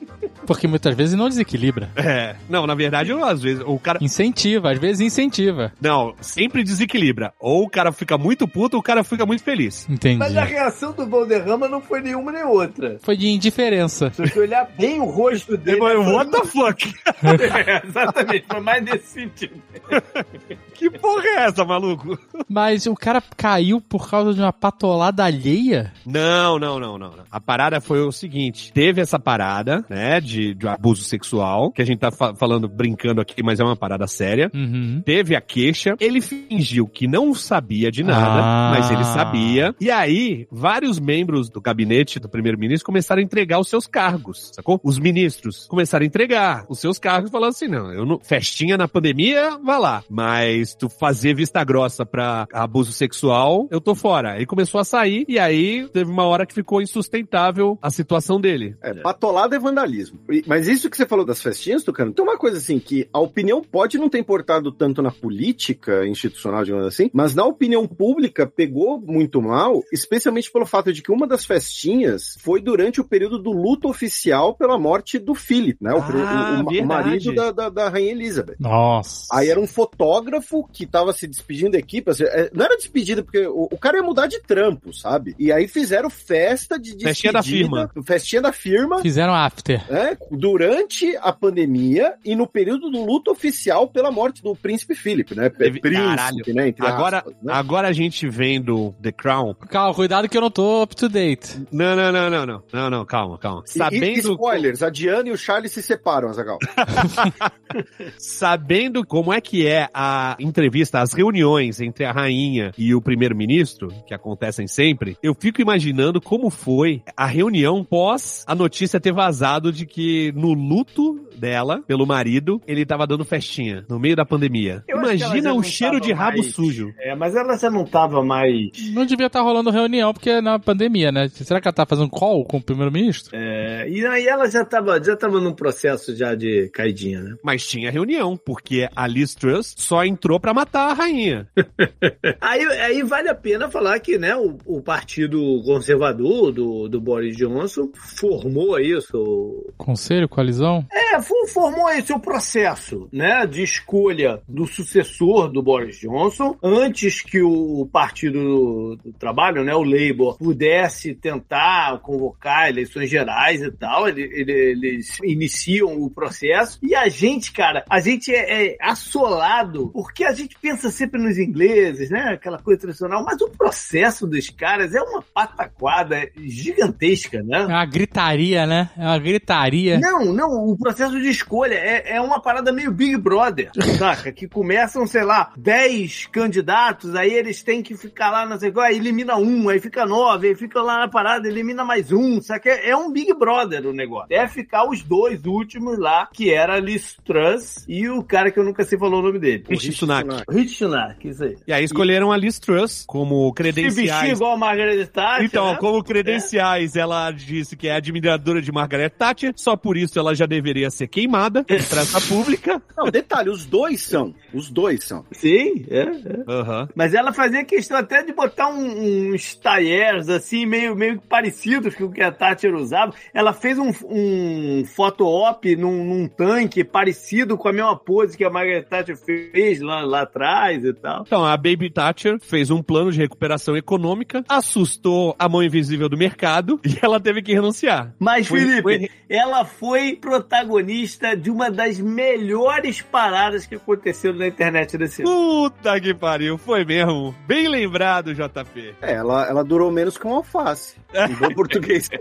Porque muitas vezes não desequilibra. É. Não, na verdade, às vezes, o cara. Incentiva, às vezes incentiva. Não, sempre desequilibra. Ou o cara fica muito puto ou o cara fica muito feliz. Entendi. Mas a reação do Valderrama não foi nenhuma nem outra. Foi de indiferença. Se você olhar bem o rosto dele. What the fuck? É, exatamente, foi mais nesse sentido. Que porra é essa, maluco? Mas o cara caiu por causa de uma patolada alheia? Não, não, não, não. A parada foi o seguinte: teve essa parada, né, de, de abuso sexual, que a gente tá fa- falando, brincando aqui, mas é uma parada séria. Uhum. Teve a queixa, ele fingiu que não sabia de nada, Ah. mas ele sabia. E aí, vários membros do gabinete do primeiro-ministro começaram a entregar os seus cargos, sacou? Os ministros começaram a entregar os seus cargos, falando assim: não, eu não. Festinha na pandemia, vá lá. Mas tu fazer vista grossa pra abuso sexual, eu tô fora. Ele começou a sair, e aí teve uma hora que ficou insustentável a situação dele. É, patolada é vandalismo. Mas isso que você falou das festinhas, Tucano, tem uma coisa assim, que a opinião pode não ter importado tanto na política institucional, digamos assim, mas na opinião pública pegou muito mal, especialmente pelo fato de que uma das festinhas foi durante o período do luto oficial pela morte do Philip, né? O, Ah, o- o- o verdade. marido da, da, da Rainha Elizabeth. Nossa. Aí era um fotógrafo que tava se despedindo da equipe. assim, é, não era despedida, porque o, o cara ia mudar de trampo, sabe? E aí fizeram festa de despedida. Festinha da firma. Festinha da firma. Fizeram after. né, durante a pandemia e no período do luto oficial pela morte do príncipe Philip, né? Teve- príncipe, caralho. né? Entre Agora, aspas, né? agora a gente vendo The Crown. Calma, cuidado que eu não tô up to date. Não, não, não, não, não. Não, não, calma, calma. E- e, Sabendo, spoilers, a Diana e o Charlie se separam, Azagal. sabendo como é que é a entrevista, as reuniões entre a rainha e o primeiro-ministro, que acontecem sempre, eu fico imaginando como foi a reunião pós a notícia ter vazado de que no luto dela, pelo marido, ele tava dando festinha, no meio da pandemia. Eu Imagina o cheiro de rabo mais- sujo. É, mas ela já não tava mais. Não devia estar rolando reunião, porque é na pandemia, né? Será que ela tá fazendo call com o primeiro-ministro? É, e aí ela já tava, já tava num processo já de caidinha, né? Mas tinha reunião, porque a Liz Truss só entrou pra matar a rainha. Aí, aí vale a pena falar que né, o, o partido conservador do, do Boris Johnson formou isso. Conselho, coalizão? É, fo- formou aí seu processo né, de escolha do sucessor do Boris Johnson antes que o Partido do, do Trabalho, né, o Labour, pudesse tentar convocar eleições gerais e tal. Ele- ele- eles iniciam o processo. E a gente, cara, a gente é, é assolado porque a gente pensa sempre nos ingleses, né? Aquela coisa tradicional. Mas o processo dos caras é uma pataquada gigantesca, né? É uma gritaria, né? É uma gritaria. Não, não, o processo de escolha é, é uma parada meio Big Brother, saca? Que começam, sei lá, 10 candidatos, aí eles têm que ficar lá, não sei qual, aí elimina um, aí fica nove, aí fica lá na parada, elimina mais um, saca? É, é um Big Brother o negócio. É ficar os dois últimos lá, que era a Liz Truss e o cara que eu nunca sei falar o nome dele. Isso Sunak. Rishi Sunak, isso aí. E aí escolheram a Liz Truss como Se vestir credenciais. igual a Margaret Thatcher, Então, né? como credenciais, ela disse que é admiradora de Margaret Thatcher, só por isso ela já deveria ser queimada em praça pública. Não, detalhe, os dois são. Os dois são. Sim, é, é. Aham. Mas ela fazia questão até de botar um- uns talheres, assim, meio, meio parecidos com o que a Thatcher usava. Ela fez um, um foto-op num, num tanque parecido com a mesma pose que a Margaret Thatcher fez lá, lá atrás e tal. Então, a Baby Thatcher fez um plano de recuperação econômica, assustou a mão invisível do mercado e ela teve que renunciar. Mas, Foi- Felipe, foi- ela foi protagonista de uma das melhores paradas que aconteceram na internet desse ano. Puta que pariu, foi mesmo. Bem lembrado, JP. É, ela, ela durou menos que um alface. Em bom português.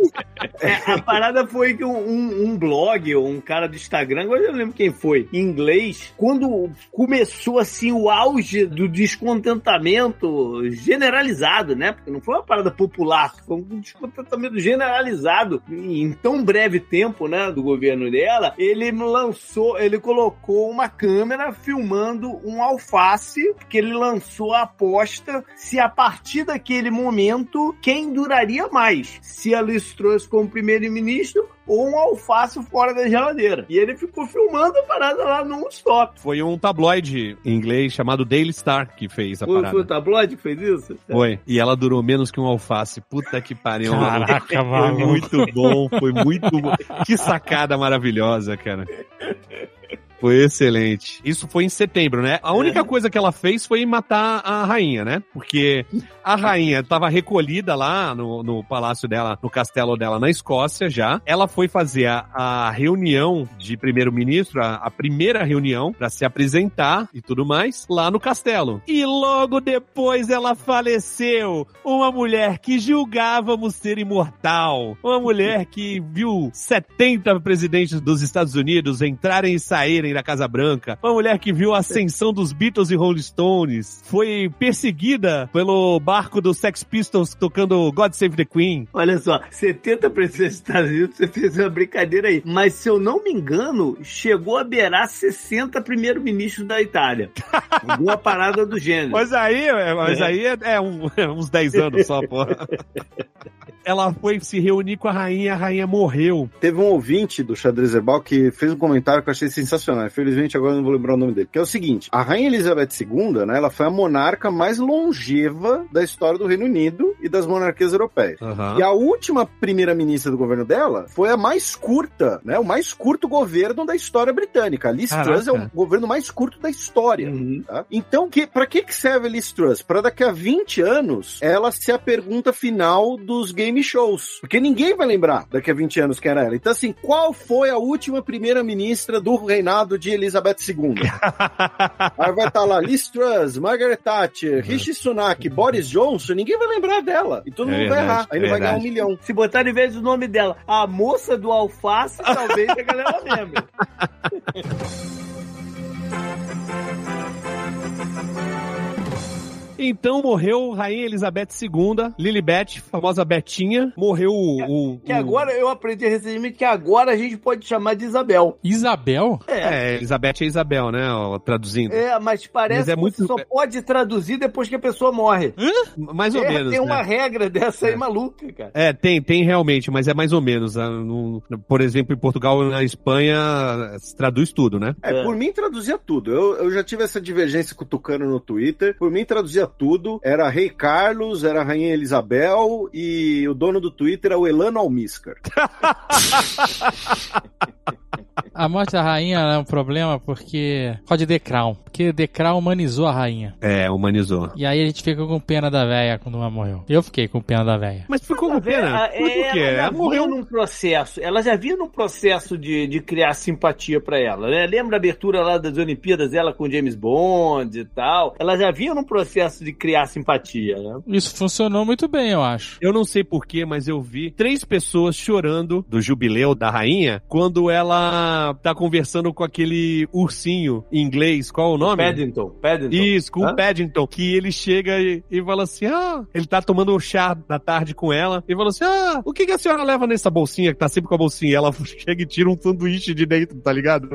É, a parada foi que um, um- um blog, ou um cara do Instagram, agora eu não lembro quem foi, em inglês, quando começou assim o auge do descontentamento generalizado, né? Porque não foi uma parada popular, foi um descontentamento generalizado em tão breve tempo, né, do governo dela, ele lançou, ele colocou uma câmera filmando um alface, que ele lançou a aposta se a partir daquele momento quem duraria mais, se a Liz Truss como primeiro-ministro ou um alface fora da geladeira. E ele ficou filmando a parada lá no stop. Foi um tabloide em inglês chamado Daily Star que fez a Foi, parada. foi o tabloide que fez isso? Foi. E ela durou menos que um alface. Puta que pariu. mano. Caraca, Foi maluco. muito bom, foi muito bom. Que sacada maravilhosa, cara. Foi excelente. Isso foi em setembro, né? A única coisa que ela fez foi matar a rainha, né? Porque a rainha estava recolhida lá no, no palácio dela, no castelo dela na Escócia já. Ela foi fazer a, a reunião de primeiro-ministro, a, a primeira reunião, para se apresentar e tudo mais, lá no castelo. E logo depois ela faleceu. Uma mulher que julgávamos ser imortal. Uma mulher que viu 70 presidentes dos Estados Unidos entrarem e saírem da Casa Branca. Uma mulher que viu a ascensão dos Beatles e Rolling Stones. Foi perseguida pelo barco dos Sex Pistols tocando God Save the Queen. Olha só, 70 presidentes dos Estados Unidos, você fez uma brincadeira aí. Mas se eu não me engano, chegou a beirar 60 primeiro-ministros da Itália. Alguma parada do gênero. Mas aí, é, mas aí é, é um- é uns 10 anos só, porra. Ela foi se reunir com a rainha, a rainha morreu. Teve um ouvinte do Xadrez Herbal que fez um comentário que eu achei sensacional. Infelizmente, agora eu não vou lembrar o nome dele. Que é o seguinte: a Rainha Elizabeth II, né, ela foi a monarca mais longeva da história do Reino Unido e das monarquias europeias. E a última primeira-ministra do governo dela foi a mais curta, né? O mais curto governo da história britânica. A Liz Caraca. Truss é o governo mais curto da história. Uhum. tá? Então, que, para que, que serve a Liz Truss? Para daqui a 20 anos ela ser a pergunta final dos game shows. Porque ninguém vai lembrar daqui a 20 anos quem era ela. Então, assim, qual foi a última primeira-ministra do reinado de Elizabeth II? Aí vai estar lá Liz Truss, Margaret Thatcher, Rishi Sunak, Boris Johnson, ninguém vai lembrar dela. E todo É mundo vai verdade, errar. Aí é não vai ganhar um milhão. Se botar em vez do nome dela, a moça do alface, talvez a galera lembre. Então morreu Rainha Elizabeth II, Lilibet, famosa Betinha. Morreu o. o- Que agora eu aprendi recentemente que agora a gente pode chamar de Isabel. Isabel? É, Elizabeth é Isabel, né? Traduzindo. É, mas parece Mas é que muito- você só pode traduzir depois que a pessoa morre. Mais ou É, menos. tem uma né? regra dessa aí maluca, cara. É, tem, tem realmente, mas é mais ou menos. no- por exemplo, em Portugal e na Espanha se traduz tudo, né? É, É. por mim traduzia tudo. Eu, eu já tive essa divergência com o Tucano no Twitter. Por mim traduzia tudo. Era Rei Carlos, era Rainha Elizabel e o dono do Twitter era o Elano Almíscar. A morte da rainha é um problema porque. Pode The Crown. Porque The Crown humanizou a rainha. É, humanizou. E aí a gente fica com pena da véia quando uma morreu. Eu fiquei com pena da véia. Mas ficou com pena. É, Por quê? ela já Ela morreu. vinha num processo, ela já vinha num processo de, de criar simpatia pra ela, né? Lembra a abertura lá das Olimpíadas, ela com James Bond e tal? Ela já vinha num processo de criar simpatia, né? Isso funcionou muito bem, eu acho. Eu não sei porquê, mas eu vi três pessoas chorando do jubileu da rainha quando ela tá conversando com aquele ursinho em inglês, qual é o nome? Paddington, Paddington. Isso, com Hã? o Paddington, que ele chega e, e fala assim: Ah, ele tá tomando o chá da tarde com ela, e fala assim: Ah, o que, que a senhora leva nessa bolsinha, que tá sempre com a bolsinha? E ela chega e tira um sanduíche de dentro, tá ligado?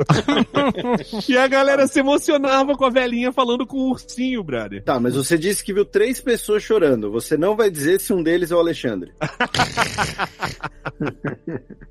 e a galera se emocionava com a velhinha falando com o ursinho, brother. Tá, mas você disse que viu três pessoas chorando. Você não vai dizer se um deles é o Alexandre.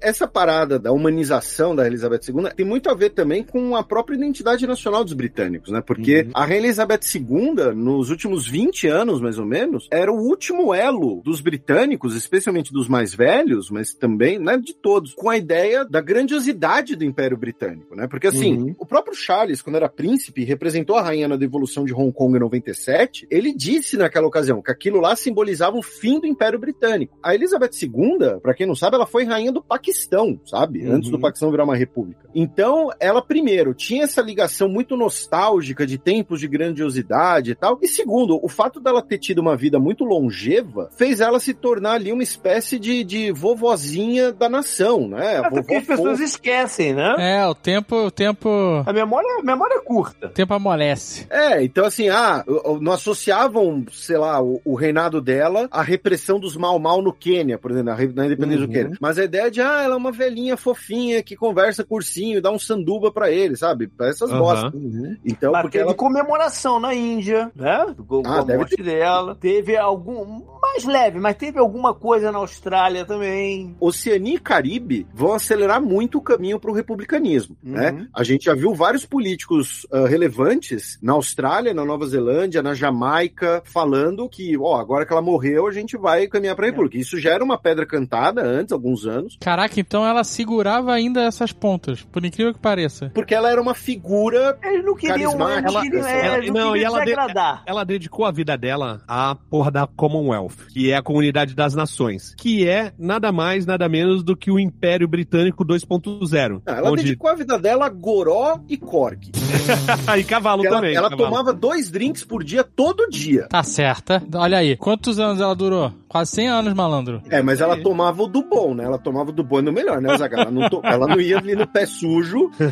Essa parada da humanização da Elizabeth II tem muito a ver também com a própria identidade nacional dos britânicos, né? Porque a Rainha Elizabeth II, nos últimos 20 anos, mais ou menos, era o último elo dos britânicos, especialmente dos mais velhos, mas também, né, de todos, com a ideia da grandiosidade do Império Britânico, né? Porque assim, Uhum. o próprio Charles, quando era príncipe representou a rainha na devolução de Hong Kong em 97, ele disse naquela ocasião que aquilo lá simbolizava o fim do Império Britânico. A Elizabeth II, pra quem não sabe, ela foi rainha do Paquistão, sabe? Uhum. Antes do Paquistão virar uma república. Então, ela primeiro tinha essa ligação muito nostálgica de tempos de grandiosidade e tal. E segundo, o fato dela ter tido uma vida muito longeva fez ela se tornar ali uma espécie de, de vovozinha da nação, né? Vovó porque as pessoas esquecem, né? É, o tempo, o tempo, A memória, a memória é curta. o tempo amolece. É, então assim, ah, o- o- não associavam, sei lá, o, o reinado dela à repressão dos mal mal no Quênia, por exemplo, na, independência do Uhum. Quênia. Mas a ideia de, ah, ela é uma velhinha fofinha que conversa com o ursinho e dá um sanduba pra ele, sabe? Pra essas Aham. bostas. Então, Mas porque teve ela... comemoração na Índia, né? Com Ah, a deve morte dela. Teve algum. Mais leve, mas teve alguma coisa na Austrália também. Oceania e Caribe vão acelerar muito o caminho para o republicanismo. Uhum. Né? A gente já viu vários políticos ah, relevantes na Austrália, na Nova Zelândia, na Jamaica, falando que, ó, agora que ela morreu, a gente vai caminhar para a república. Isso já era uma pedra cantada antes, alguns anos, Caraca, então ela segurava ainda essas pontas, por incrível que pareça. porque ela era uma figura. Eles não queriam, Carismática, queriam, é, ela- não, não, e ela de- desagradar. Ela dedicou a vida dela à porra da Commonwealth, que é a comunidade das nações, que é nada mais, nada menos do que o Império Britânico 2.0. Ah, ela onde... dedicou a vida dela a goró e cork. e cavalo Ela, também. ela cavalo. tomava dois drinks por dia, todo dia. Tá certa. Olha aí, quantos anos ela durou? Quase 100 anos, malandro. É, mas ela tomava o do bom, né? Ela tomava o do bom e do melhor, né, Zagal? Ela não, to- ela não ia ali no pé sujo.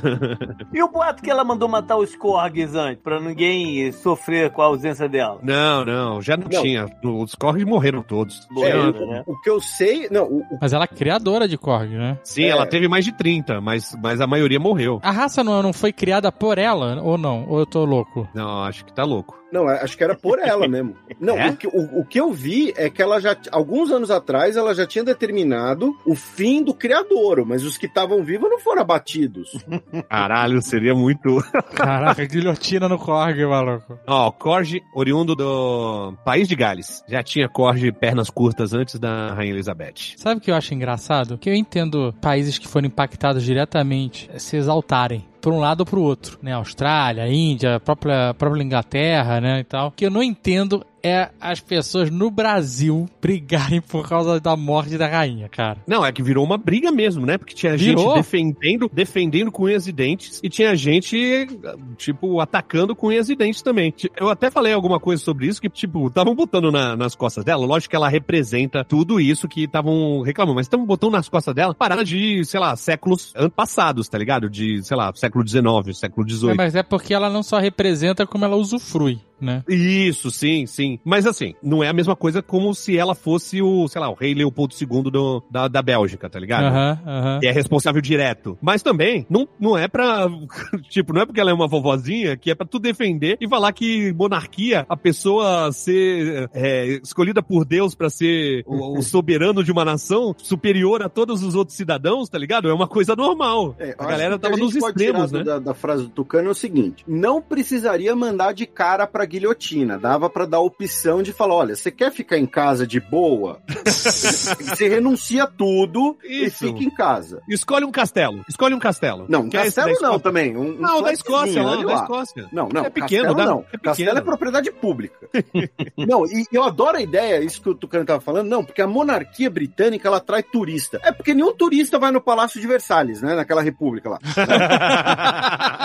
E o boato que ela mandou matar os Korgs antes, pra ninguém sofrer com a ausência dela? Não, não, já não, Não. tinha. Os corres morreram todos. Morreram, Tinha- né? O que eu sei. Não, o, o- Mas ela é criadora de Korg, né? Sim, É. ela teve mais de 30, mas, mas a maioria morreu. A raça não, não foi criada por ela, ou não? Ou eu tô louco? Não, acho que tá louco. não, acho que era por ela mesmo. Não, É? o, que, o, o que eu vi é que ela já. Alguns anos atrás, ela já tinha determinado o fim do criadouro, mas os que estavam vivos não foram abatidos. Caralho, seria muito. Caraca, guilhotina no Korg, maluco. Ó, Corge, oriundo do País de Gales. Já tinha Corge pernas curtas antes da Rainha Elizabeth. Sabe o que eu acho engraçado? Que eu entendo países que foram impactados diretamente se exaltarem. Por um lado ou pro outro, né? Austrália, Índia, própria, própria Inglaterra, né? E tal. O que eu não entendo é as pessoas no Brasil brigarem por causa da morte da rainha, cara. Não, é que virou uma briga mesmo, né? Porque tinha Virou? gente defendendo, defendendo com unhas e dentes e tinha gente, tipo, atacando com unhas e dentes também. Eu até falei alguma coisa sobre isso, que, tipo, estavam botando na- nas costas dela. Lógico que ela representa tudo isso que estavam reclamando, mas estavam botando nas costas dela parada de, sei lá, séculos passados, tá ligado? De, sei lá, século XIX, século É, XVIII. mas é porque ela não só representa, como ela usufrui, né? Isso, sim, sim. Mas assim, não é a mesma coisa como se ela fosse o, sei lá, o rei Leopoldo II do, da, da Bélgica, tá ligado? Aham, aham. E é responsável direto. Mas também, não, não é pra. Tipo, não é porque ela é uma vovozinha que é pra tu defender e falar que monarquia, a pessoa ser é, escolhida por Deus pra ser o, o soberano de uma nação superior a todos os outros cidadãos, tá ligado? É uma coisa normal. É, a galera tava gente nos extremos, né? Da, da frase do Tucano é o seguinte: não precisaria mandar de cara pra guilhotina. Dava pra dar a opção de falar: olha, você quer ficar em casa de boa? você renuncia tudo e Isso. fica em casa. Escolhe um castelo. Escolhe um castelo. Não, Quer esse castelo não também. Um, um Não, da Escócia, lá, olha da. Escócia. Não, não, É pequeno, castelo dá- não. é pequeno. Castelo é propriedade pública. não, e eu adoro a ideia, isso que o Tucano tava falando, não, porque a monarquia britânica, ela atrai turista. É porque nenhum turista vai no Palácio de Versalhes, né, naquela república lá.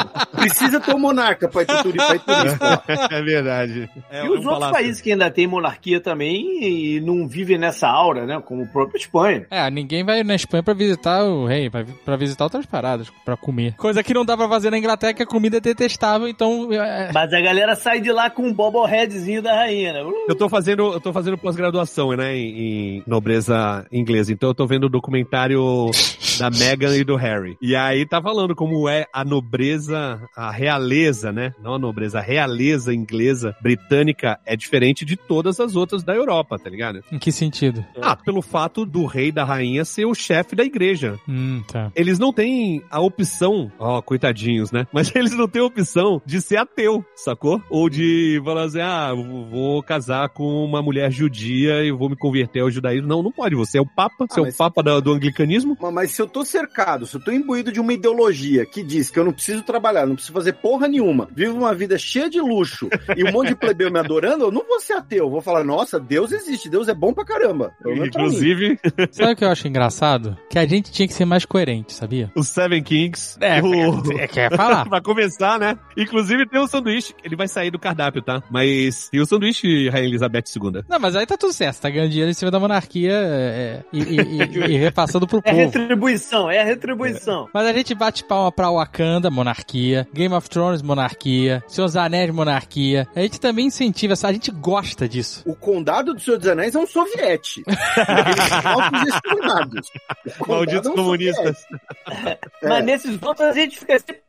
Precisa ter um monarca pra ir ir turista. É verdade. É e um os outros palácio. países que ainda têm monarquia também e não vivem nessa aura, né? Como o próprio Espanha. É, ninguém vai na Espanha pra visitar o rei, vai pra visitar outras paradas, pra comer. Coisa que não dá pra fazer na Inglaterra, que a comida é detestável, então... é, Mas a galera sai de lá com um bobbleheadzinho da rainha, né? Eu tô fazendo, eu tô fazendo pós-graduação, né, em, em nobreza inglesa. Então eu tô vendo o documentário da Meghan e do Harry. E aí tá falando como é a nobreza, a realeza, né? Não a nobreza, a realeza inglesa, britânica é diferente de todas as outras da Europa, tá ligado? Em que sentido? Ah, pelo fato do rei e da rainha ser o chefe da igreja. Hum, tá. Eles não têm a opção, ó, coitadinhos, né? Mas eles não têm a opção de ser ateu, sacou? Ou de falar assim, ah, vou casar com uma mulher judia e vou me converter ao judaísmo. Não, não pode. Você é o papa, você é mas- o papa da- do anglicanismo. Mas- Mas se eu tô cercado, se eu tô imbuído de uma ideologia que diz que eu não preciso trabalhar, não preciso fazer porra nenhuma, vivo uma vida cheia de luxo e um monte de plebeu me adorando, eu não vou ser ateu. Eu vou falar, nossa, Deus existe, Deus é bom pra caramba. Menos pra. Inclusive, Sabe o que eu acho engraçado? Que a gente tinha que ser mais coerente, sabia? os Seven Kings. É, o... é, quer falar. pra começar, né? Inclusive tem um sanduíche, ele vai sair do cardápio, tá? Mas tem o sanduíche Rainha Elizabeth II. Não, mas aí tá tudo certo, você tá ganhando dinheiro em cima da monarquia é, e, e- e- e repassando pro É povo. retribuição, é retribuição. Mas a gente bate palma pra Wakanda, monarquia. Game of Thrones, monarquia. Seus Anéis, monarquia. A gente também incentiva, essa- a gente gosta disso. O condado do Senhor dos Anéis é um soviete. Malditos é um comunistas. soviete. Mas É. nesses outros a gente fica sempre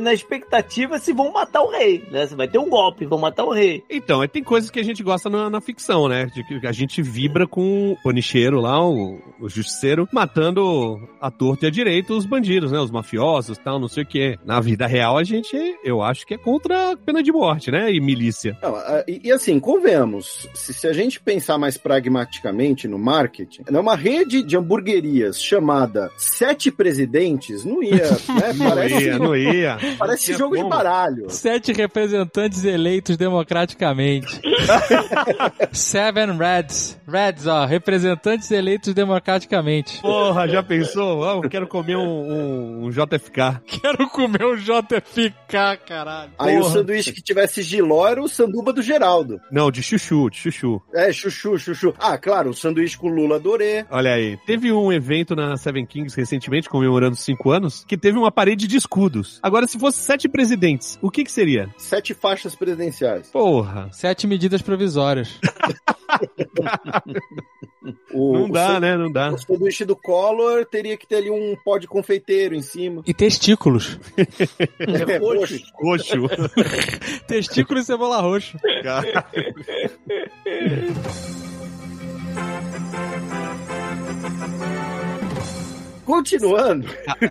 na expectativa se vão matar o rei, né? Se vai ter um golpe, vão matar o rei. Então, é, tem coisas que a gente gosta na, na ficção, né? De que a gente vibra com o ponicheiro lá, o, o justiceiro, matando a torta e a direito os bandidos, né? Os mafiosos tal, não sei o quê. Na vida real, a gente, eu acho que é contra a pena de morte, né? E milícia. Não, a- e, e assim, convenhamos, se, se a gente pensar mais pragmaticamente no marketing, né, uma rede de hamburguerias chamada Sete Presidentes não ia, né? Não Parece, ia, não ia. parece jogo de como. baralho. Sete representantes eleitos democraticamente. Seven Reds. Reds, ó, representantes eleitos democraticamente. Porra, já pensou? Ah, eu quero comer um, um- um JFK. Quero comer um JFK, caralho. Aí o Porra. sanduíche que tivesse giló era o sanduba do Geraldo. Não, de chuchu, de chuchu. É, chuchu, chuchu. Ah, claro, o sanduíche com Lula adorei. Olha aí, teve um evento na Seven Kings recentemente, comemorando cinco anos, que teve uma parede de escudos. Agora, se fosse sete presidentes, o que que seria? Sete faixas presidenciais. Porra, Sete medidas provisórias. O, não dá, né? Não dá. O sanduíche do Collor teria que ter ali um pó de confeiteiro em cima. E testículos. É, roxo. poxa. Coxo. Testículos e cebola roxa. Continuando.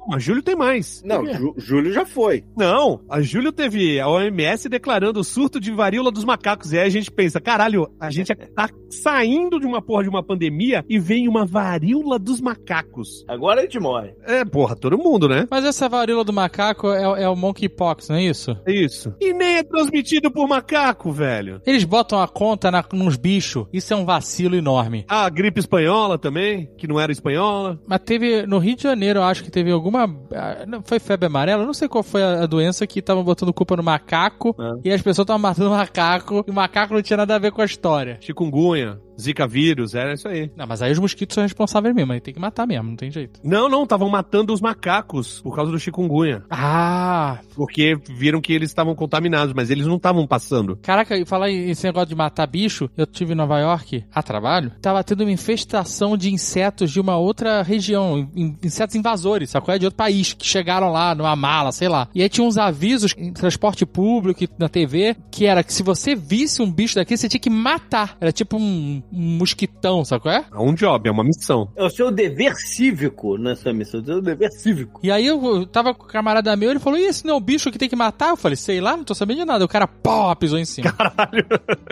Mas Júlio tem mais. Não, Jú- Júlio já foi. Não, a Júlio teve a OMS declarando o surto de varíola dos macacos. E aí a gente pensa, caralho, a gente tá saindo de uma porra de uma pandemia e vem uma varíola dos macacos. Agora a gente morre. É, porra, todo mundo, né? Mas essa varíola do macaco é, é o monkeypox, não é isso? É isso. E nem é transmitido por macaco, velho. Eles botam a conta na, nos bichos. Isso é um vacilo enorme. A gripe espanhola também, que não era espanhola. Mas teve, no Rio de Janeiro, eu acho que teve alguma. ah, foi febre amarela? Não sei qual foi a, a doença que estavam botando culpa no macaco. E as pessoas estavam matando o macaco. E o macaco não tinha nada a ver com a história. Chikungunya, Zika vírus, era isso aí. Não, mas aí os mosquitos são responsáveis mesmo. Aí tem que matar mesmo, não tem jeito. Não, não, estavam matando os macacos por causa do chikungunya. Ah! Porque viram que eles estavam contaminados, mas eles não estavam passando. Caraca, e falar em- esse negócio de matar bicho, eu tive em Nova York a trabalho, tava tendo uma infestação de insetos de uma outra região, in- insetos invasores, sacou? É de outro país, que chegaram lá numa mala, sei lá. E aí tinha uns avisos em transporte público na TV, que era que se você visse um bicho daqui, você tinha que matar. Era tipo um, um mosquitão, sacou? É? É um job, é uma missão. É o seu dever cívico nessa missão, é o seu dever cívico. E aí eu, tava com o camarada meu, ele falou, e esse não é o bicho que tem que matar? Eu falei, sei lá, não tô sabendo de nada. O cara, pó, pisou em cima.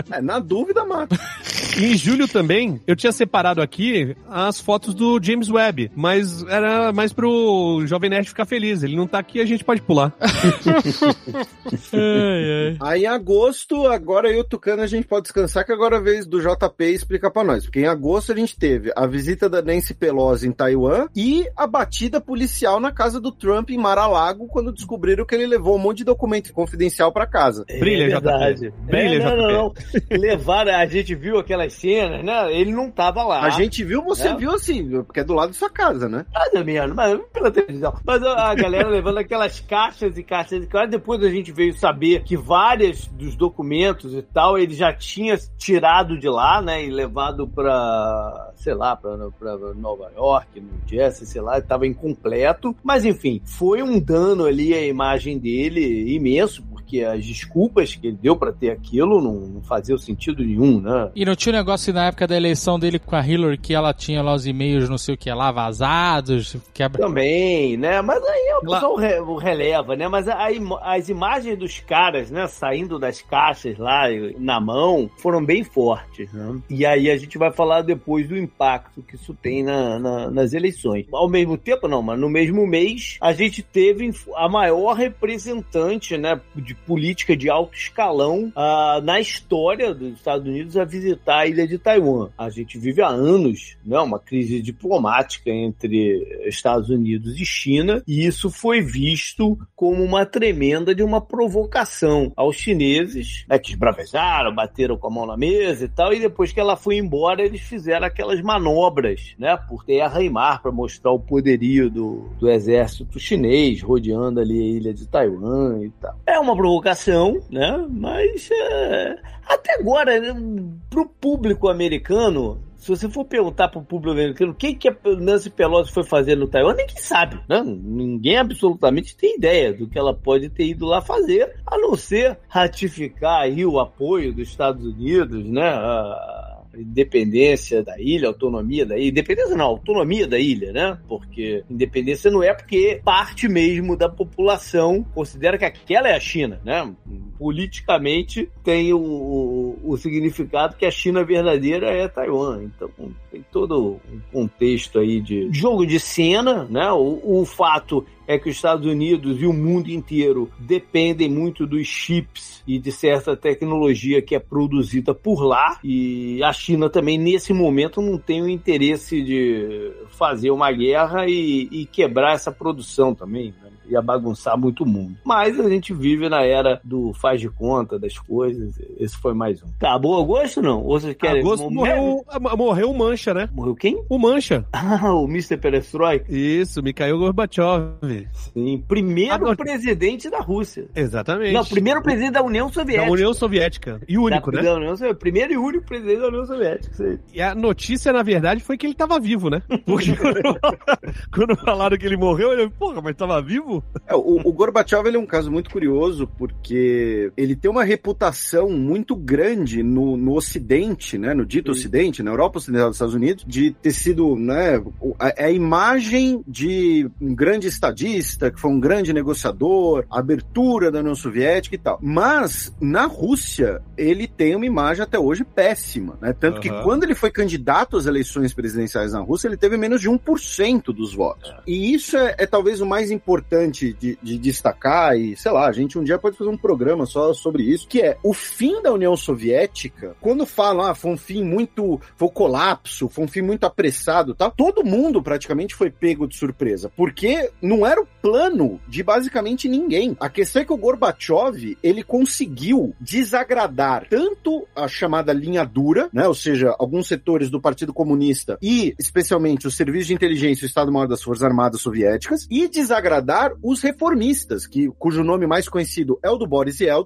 É, na dúvida, mata. E em julho também, eu tinha separado aqui as fotos do James Webb, mas era mais pro Jovem Nerd ficar feliz. Ele não tá aqui, a gente pode pular. ai, ai. Aí em agosto, agora eu o Tucano a gente pode descansar, que agora é a vez do JP explicar pra nós. Porque em agosto a gente teve a visita da Nancy Pelosi em Taiwan e a batida policial na casa do Trump em Mar-a-Lago quando descobriram que ele levou um monte de documento confidencial pra casa. Brilha, é verdade. JP. Brilha, É, não, não, não. Levaram, a gente viu aquelas cenas, né? Ele não tava lá. A gente viu, você É. viu assim, porque é do lado da sua casa, né? Ou menos, mas pela televisão. Mas a a galera levando aquelas caixas e caixas e caixas. Depois a gente veio saber que vários dos documentos e tal, ele já tinha tirado de lá, né? Levado pra, sei lá, pra Nova York, no Jersey, sei lá, estava incompleto. Mas enfim, foi um dano ali à imagem dele imenso, porque as desculpas que ele deu pra ter aquilo não, não faziam sentido nenhum, né? E não tinha um negócio na época da eleição dele com a Hillary que ela tinha lá os e-mails, não sei o que lá, vazados, quebra. Também, né? Mas aí pessoal re- o releva, né? Mas a as imagens dos caras, né, saindo das caixas lá na mão, foram bem fortes, né? E aí a gente vai falar depois do impacto que isso tem na- na- nas eleições. Ao mesmo tempo, não, mas no mesmo mês, a gente teve a maior representante, né, de política de alto escalão ah, na história dos Estados Unidos a visitar a ilha de Taiwan. A gente vive há anos, né, uma crise diplomática entre Estados Unidos e China, e isso foi visto como uma tremenda de uma provocação aos chineses, né, que esbravejaram, bateram com a mão na mesa e tal, e depois que ela foi embora, eles fizeram aquelas manobras, né, por terra e mar para mostrar o poderio do, do exército chinês rodeando ali a ilha de Taiwan e tal. É uma provocação, né, mas é, até agora, né, pro público americano, se você for perguntar pro público americano o que, que a Nancy Pelosi foi fazer no Taiwan, ninguém sabe, né? Ninguém absolutamente tem ideia do que ela pode ter ido lá fazer, a não ser ratificar aí o apoio dos Estados Unidos, né? A independência da ilha, autonomia da ilha. Independência não, autonomia da ilha, né? Porque independência não é porque parte mesmo da população considera que aquela é a China, né? Politicamente tem o, o, o significado que a China verdadeira é Taiwan. Então tem todo um contexto aí de jogo de cena, né? O, o fato é que os Estados Unidos e o mundo inteiro dependem muito dos chips e de certa tecnologia que é produzida por lá. E a China também, nesse momento, não tem o interesse de fazer uma guerra e, e quebrar essa produção também. Né? Ia bagunçar muito o mundo. Mas a gente vive na era do faz de conta das coisas. Esse foi mais um. Acabou agosto não? Ou vocês querem. Agosto morreu, morreu o Mancha, né? Morreu quem? O Mancha. Ah, o Mr. Perestroika. Isso, Mikhail Gorbachev. Sim, primeiro Agora- presidente da Rússia. Exatamente. Não, primeiro presidente da União Soviética. Da União Soviética. E único, Da- né? da União Soviética. Primeiro e único presidente da União Soviética. E a notícia, na verdade, foi que ele tava vivo, né? Porque quando, quando falaram que ele morreu, ele, porra, mas tava vivo? É, o, o Gorbachev ele é um caso muito curioso porque ele tem uma reputação muito grande no, no Ocidente, né, no dito Ocidente, na Europa Ocidental dos Estados Unidos, de ter sido, né, a, a imagem de um grande estadista, que foi um grande negociador, abertura da União Soviética e tal. Mas na Rússia ele tem uma imagem até hoje péssima, né? Tanto que Aham. quando ele foi candidato às eleições presidenciais na Rússia, ele teve menos de 1% dos votos. E isso é, é talvez o mais importante de, de destacar, e sei lá, a gente um dia pode fazer um programa só sobre isso, que é o fim da União Soviética, quando falam, ah, foi um fim muito, foi o colapso, foi um fim muito apressado, tá? Todo mundo praticamente foi pego de surpresa, porque não era o plano de basicamente ninguém. A questão é que o Gorbachev, ele conseguiu desagradar tanto a chamada linha dura, né, ou seja, alguns setores do Partido Comunista e especialmente o Serviço de Inteligência e o Estado-Maior das Forças Armadas Soviéticas, e desagradar os reformistas, que, cujo nome mais conhecido é o do Boris Yeltsin,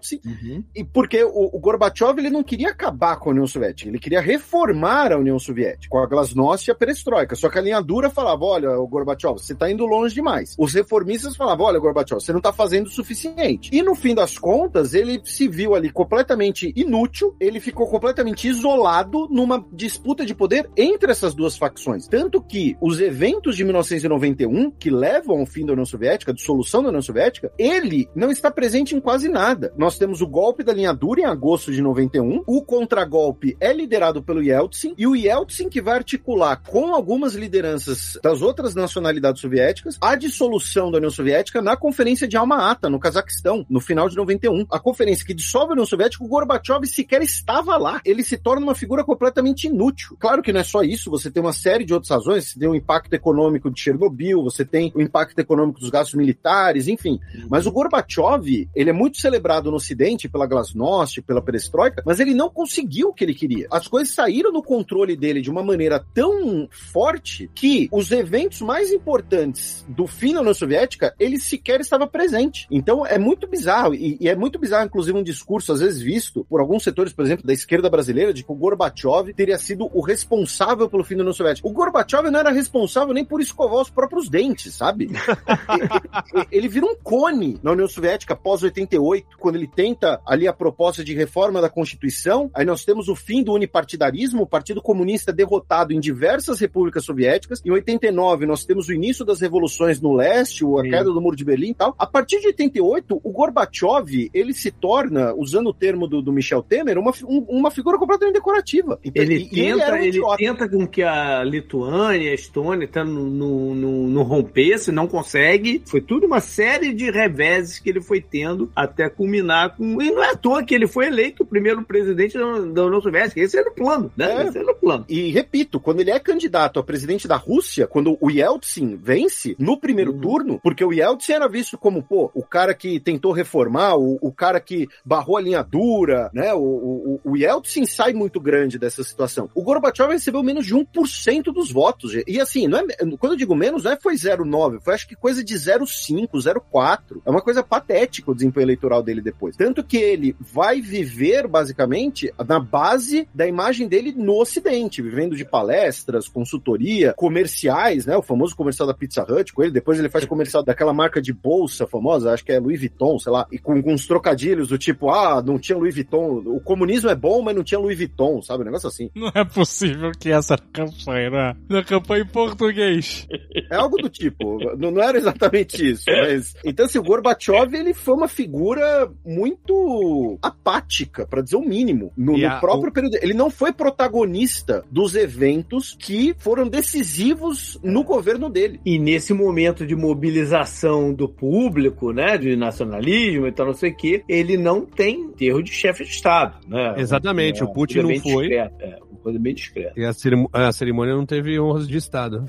e porque o, o Gorbachev ele não queria acabar com a União Soviética, ele queria reformar a União Soviética, com a Glasnost e a Perestroika. Só que a linha dura falava: olha, o Gorbachev, você tá indo longe demais. Os reformistas falavam: olha, Gorbachev, você não tá fazendo o suficiente. E no fim das contas, ele se viu ali completamente inútil, ele ficou completamente isolado numa disputa de poder entre essas duas facções. Tanto que os eventos de 1991, que levam ao fim da União Soviética, a dissolução da União Soviética, ele não está presente em quase nada. Nós temos o golpe da linha dura em agosto de 91. O contragolpe é liderado pelo Yeltsin e o Yeltsin que vai articular com algumas lideranças das outras nacionalidades soviéticas a dissolução da União Soviética na Conferência de Alma-Ata, no Cazaquistão, no final de 91. A conferência que dissolve a União Soviética, o Gorbachev sequer estava lá. Ele se torna uma figura completamente inútil. Claro que não é só isso, você tem uma série de outras razões, você tem o impacto econômico de Chernobyl, você tem o impacto econômico dos gastos militares, enfim. Mas o Gorbachev, ele é muito celebrado no Ocidente pela Glasnost, pela Perestroika, mas ele não conseguiu o que ele queria. As coisas saíram do controle dele de uma maneira tão forte que os eventos mais importantes do fim da União Soviética, ele sequer estava presente. Então é muito bizarro, e, e é muito bizarro, inclusive, um discurso, às vezes visto por alguns setores, por exemplo, da esquerda brasileira, de que o Gorbachev teria sido o responsável pelo fim da União Soviética. O Gorbachev não era responsável nem por escovar os próprios dentes, sabe? ele vira um cone na União Soviética pós 88, quando ele tenta ali a proposta de reforma da Constituição. Aí nós temos o fim do unipartidarismo, o Partido Comunista derrotado em diversas repúblicas soviéticas. Em 89 nós temos o início das revoluções no leste, a queda do Muro de Berlim e tal. A partir de 88, o Gorbachev, ele se torna, usando o termo do, do Michel Temer, uma, um, uma figura completamente decorativa. Ele e, tenta, ele, um ele tenta com que a Lituânia, a Estônia, tá no, no, no, no rompesse, não consegue. Foi tudo uma série de reveses que ele foi tendo até culminar com. E não é à toa que ele foi eleito o primeiro presidente da, da União Soviética. Esse era o plano, né? É. Esse era o plano. E repito, quando ele é candidato a presidente da Rússia, quando o Yeltsin vence no primeiro uhum. turno, porque o Yeltsin era visto como, pô, o cara que tentou reformar, o, o cara que barrou a linha dura, né? O, o, o Yeltsin sai muito grande dessa situação. O Gorbachev recebeu menos de 1% dos votos. E assim, não é, quando eu digo menos, não é foi 0,9, foi acho que coisa de 0,5, 0,4. É uma coisa patética o desempenho eleitoral dele depois. Tanto que ele vai viver, basicamente, na base da imagem dele no Ocidente, vivendo de palestras, consultoria, comerciais, né? O famoso comercial da Pizza Hut com ele. Depois ele faz comercial daquela marca de bolsa famosa, acho que é Louis Vuitton, sei lá, e com, com uns trocadilhos do tipo, ah, não tinha Louis Vuitton. O comunismo é bom, mas não tinha Louis Vuitton, sabe? Um negócio assim. Não é possível que essa campanha, né? Na campanha em português. É algo do tipo. não, não era exatamente isso, mas. Então, assim, o Gorbachev, ele foi uma figura muito apática, para dizer o mínimo, no, no próprio o... período. Ele não foi protagonista dos eventos que foram decisivos no governo dele. E nesse momento de mobilização do público, né, de nacionalismo e tal, não sei o quê, ele não tem terro de chefe de Estado, né? Exatamente, é, o Putin não foi. Discreto, é, uma coisa bem discreta. E a, cerim a cerimônia não teve honras de Estado.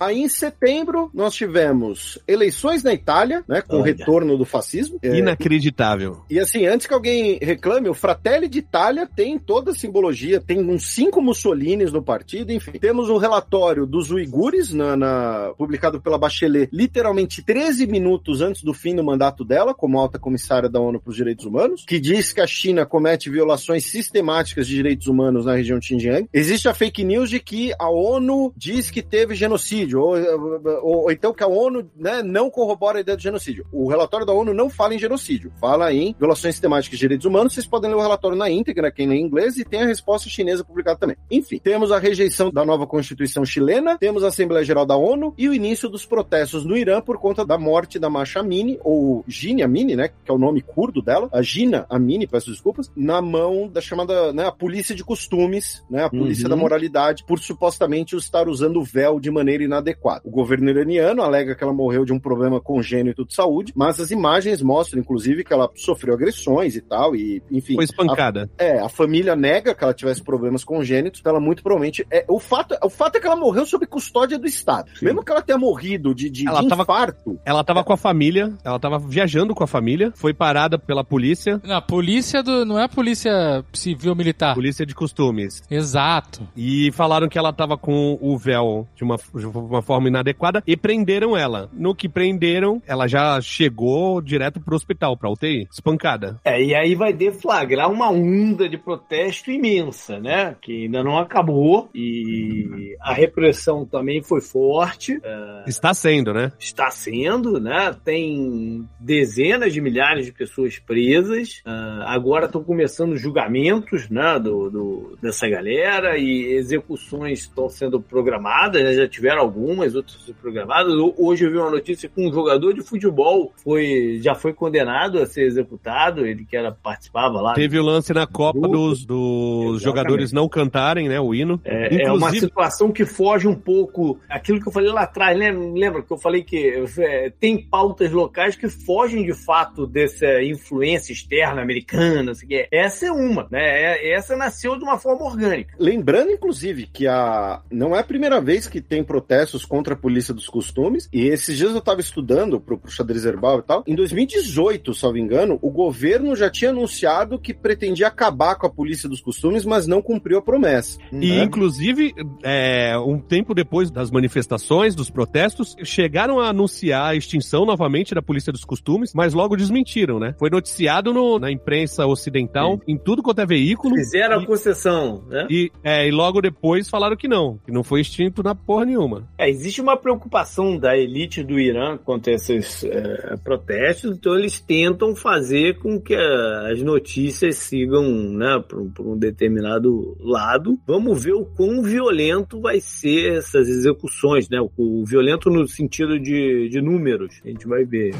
Aí em setembro nós tivemos eleições na Itália, né, com Olha. o retorno do fascismo. É, Inacreditável. E, e, assim, antes que alguém reclame, o Fratelli d'Italia tem toda a simbologia, tem uns cinco Mussolinis no partido, enfim. Temos o um relatório dos uigures, na, na, publicado pela Bachelet, literalmente 13 minutos antes do fim do mandato dela, como alta comissária da ONU para os Direitos Humanos, que diz que a China comete violações sistemáticas de direitos humanos na região de Xinjiang. Existe a fake news de que a ONU diz que teve genocídio genocídio, ou, ou, ou, então que a ONU né, não corrobora a ideia do genocídio. O relatório da ONU não fala em genocídio, fala em violações sistemáticas de direitos humanos. Vocês podem ler o relatório na íntegra, quem lê em inglês, e tem a resposta chinesa publicada também. Enfim, temos a rejeição da nova Constituição chilena, temos a Assembleia Geral da ONU e o início dos protestos no Irã por conta da morte da Masha Amini, ou Gina Amini, né, que é o nome curdo dela, a Gina Amini, peço desculpas, na mão da chamada né, a polícia de costumes, né, a polícia uhum. da moralidade, por supostamente estar usando o véu de maneira inadequada inadequado. O governo iraniano alega que ela morreu de um problema congênito de saúde, mas as imagens mostram, inclusive, que ela sofreu agressões e tal, e enfim. Foi espancada. A, é, a família nega que ela tivesse problemas congênitos, então ela muito provavelmente. É, o, fato, o fato é que ela morreu sob custódia do Estado. Sim. Mesmo que ela tenha morrido de, de, ela de tava, infarto. Ela tava é. com a família, ela tava viajando com a família, foi parada pela polícia. Não, a polícia do, não é a polícia civil militar. Polícia de costumes. Exato. E falaram que ela tava com o véu de uma, uma forma inadequada e prenderam ela. No que prenderam, ela já chegou direto pro hospital, pra UTI, espancada. É, e aí vai deflagrar uma onda de protesto imensa, né? Que ainda não acabou e a repressão também foi forte. Uh, está sendo, né? Está sendo, né? Tem dezenas de milhares de pessoas presas. Uh, agora estão começando julgamentos, né? Do, do, dessa galera e execuções estão sendo programadas, né? já tiveram algumas algumas, outras programadas. Hoje eu vi uma notícia que um jogador de futebol foi, já foi condenado a ser executado, ele que era, participava lá. Teve o lance na Copa dos, dos jogadores não cantarem, né, o hino. É, Inclusive... é uma situação que foge um pouco aquilo que eu falei lá atrás, né? Lembra que eu falei que é, tem pautas locais que fogem de fato dessa influência externa americana, assim, essa é uma, né? É, essa nasceu de uma forma orgânica. Lembrando, inclusive, que a não é a primeira vez que tem protestos contra a polícia dos costumes, e esses dias eu estava estudando pro, pro xadrez herbal e tal. Em 2018, salvo engano, o governo já tinha anunciado que pretendia acabar com a polícia dos costumes, mas não cumpriu a promessa. E, né? inclusive, é, um tempo depois das manifestações, dos protestos, chegaram a anunciar a extinção novamente da polícia dos costumes, mas logo desmentiram, né? Foi noticiado no, na imprensa ocidental, Sim. em tudo quanto é veículo. Fizeram e, a concessão, né? E, é, e logo depois falaram que não, que não foi extinto na porra nenhuma. É, existe uma preocupação da elite do Irã quanto a esses é, protestos, então eles tentam fazer com que a, as notícias sigam né, por, um determinado lado. Vamos ver o quão violento vai ser essas execuções, né? O, o violento no sentido de, de números. A gente vai ver.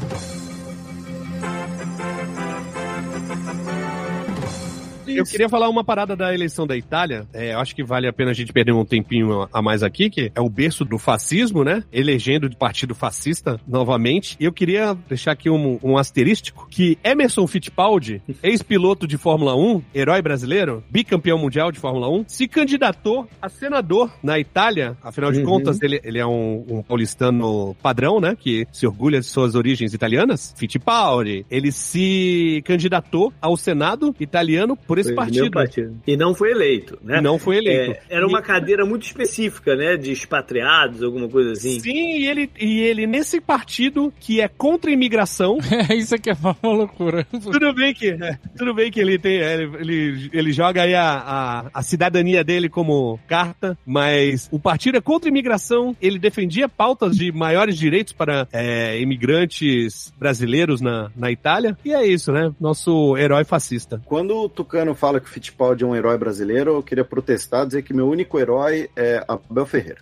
Eu queria falar uma parada da eleição da Itália. É, acho que vale a pena a gente perder um tempinho a mais aqui, que é o berço do fascismo, né? Elegendo de partido fascista novamente. E eu queria deixar aqui um, um asterístico que Emerson Fittipaldi, ex-piloto de Fórmula 1, herói brasileiro, bicampeão mundial de Fórmula 1, se candidatou a senador na Itália. Afinal de uhum. contas, ele, ele é um, um, paulistano padrão, né? Que se orgulha de suas origens italianas. Fittipaldi. Ele se candidatou ao Senado italiano por esse partido. partido. E não foi eleito, né? Não foi eleito. É, era uma e... cadeira muito específica, né? De expatriados, alguma coisa assim. Sim, e ele, e ele nesse partido que é contra a imigração. É, isso aqui é uma loucura. tudo bem que, é, tudo bem que ele tem, é, ele, ele joga aí a, a, a, cidadania dele como carta, mas o partido é contra a imigração, ele defendia pautas de maiores direitos para é, imigrantes brasileiros na, na Itália, e é isso, né? Nosso herói fascista. Quando o Tucano fala que o Fittipaldi é um herói brasileiro, eu queria protestar, dizer que meu único herói é Abel Ferreira.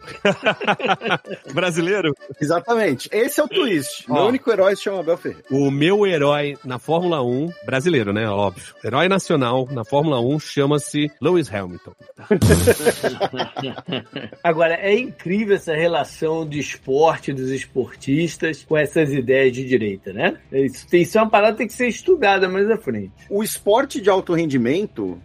brasileiro? Exatamente. Esse é o twist. Ó, meu único herói se chama Abel Ferreira. O meu herói na Fórmula 1, brasileiro, né? Óbvio. Herói nacional na Fórmula 1 chama-se Lewis Hamilton. Agora, é incrível essa relação de esporte dos esportistas com essas ideias de direita, né? Isso, isso é uma parada que tem que ser estudada mais à frente. O esporte de alto rendimento,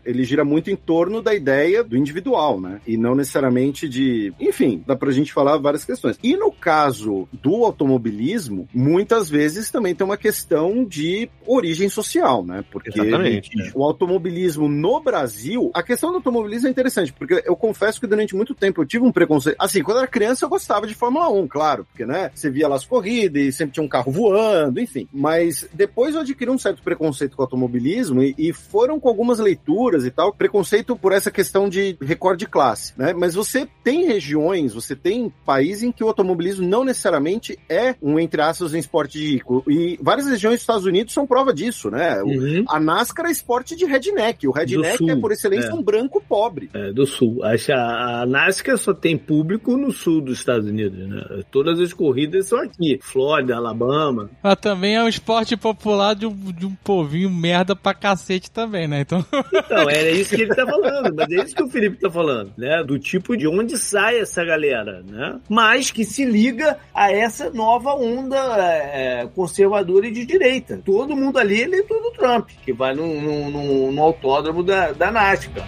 ele gira muito em torno da ideia do individual, né? E não necessariamente de. Enfim, dá pra gente falar várias questões. E no caso do automobilismo, muitas vezes também tem uma questão de origem social, né? Porque Exatamente, o automobilismo no Brasil, a questão do automobilismo é interessante, porque eu confesso que durante muito tempo eu tive um preconceito. Assim, quando era criança eu gostava de Fórmula 1, claro, porque, né? Você via lá as corridas e sempre tinha um carro voando, enfim. Mas depois eu adquiri um certo preconceito com o automobilismo e, e foram com algumas leituras e tal, preconceito por essa questão de recorde de classe, né? Mas você tem regiões, você tem países em que o automobilismo não necessariamente é um, entre aspas, um esporte rico. E várias regiões dos Estados Unidos são prova disso, né? Uhum. A NASCAR é esporte de redneck. O redneck é, por excelência, é. um branco pobre. É, do sul. A, a NASCAR só tem público no sul dos Estados Unidos, né? Todas as corridas são aqui. Flórida, Alabama. Mas também é um esporte popular de um, de um povinho merda pra cacete também, né? Então... então, é isso que ele tá falando. Mas é isso que o Felipe tá falando, né? Do tipo de onde sai essa galera, né? Mas que se liga a essa nova onda é, conservadora e de direita. Todo mundo ali ele é tudo Trump, que vai no, no, no, no autódromo da, da.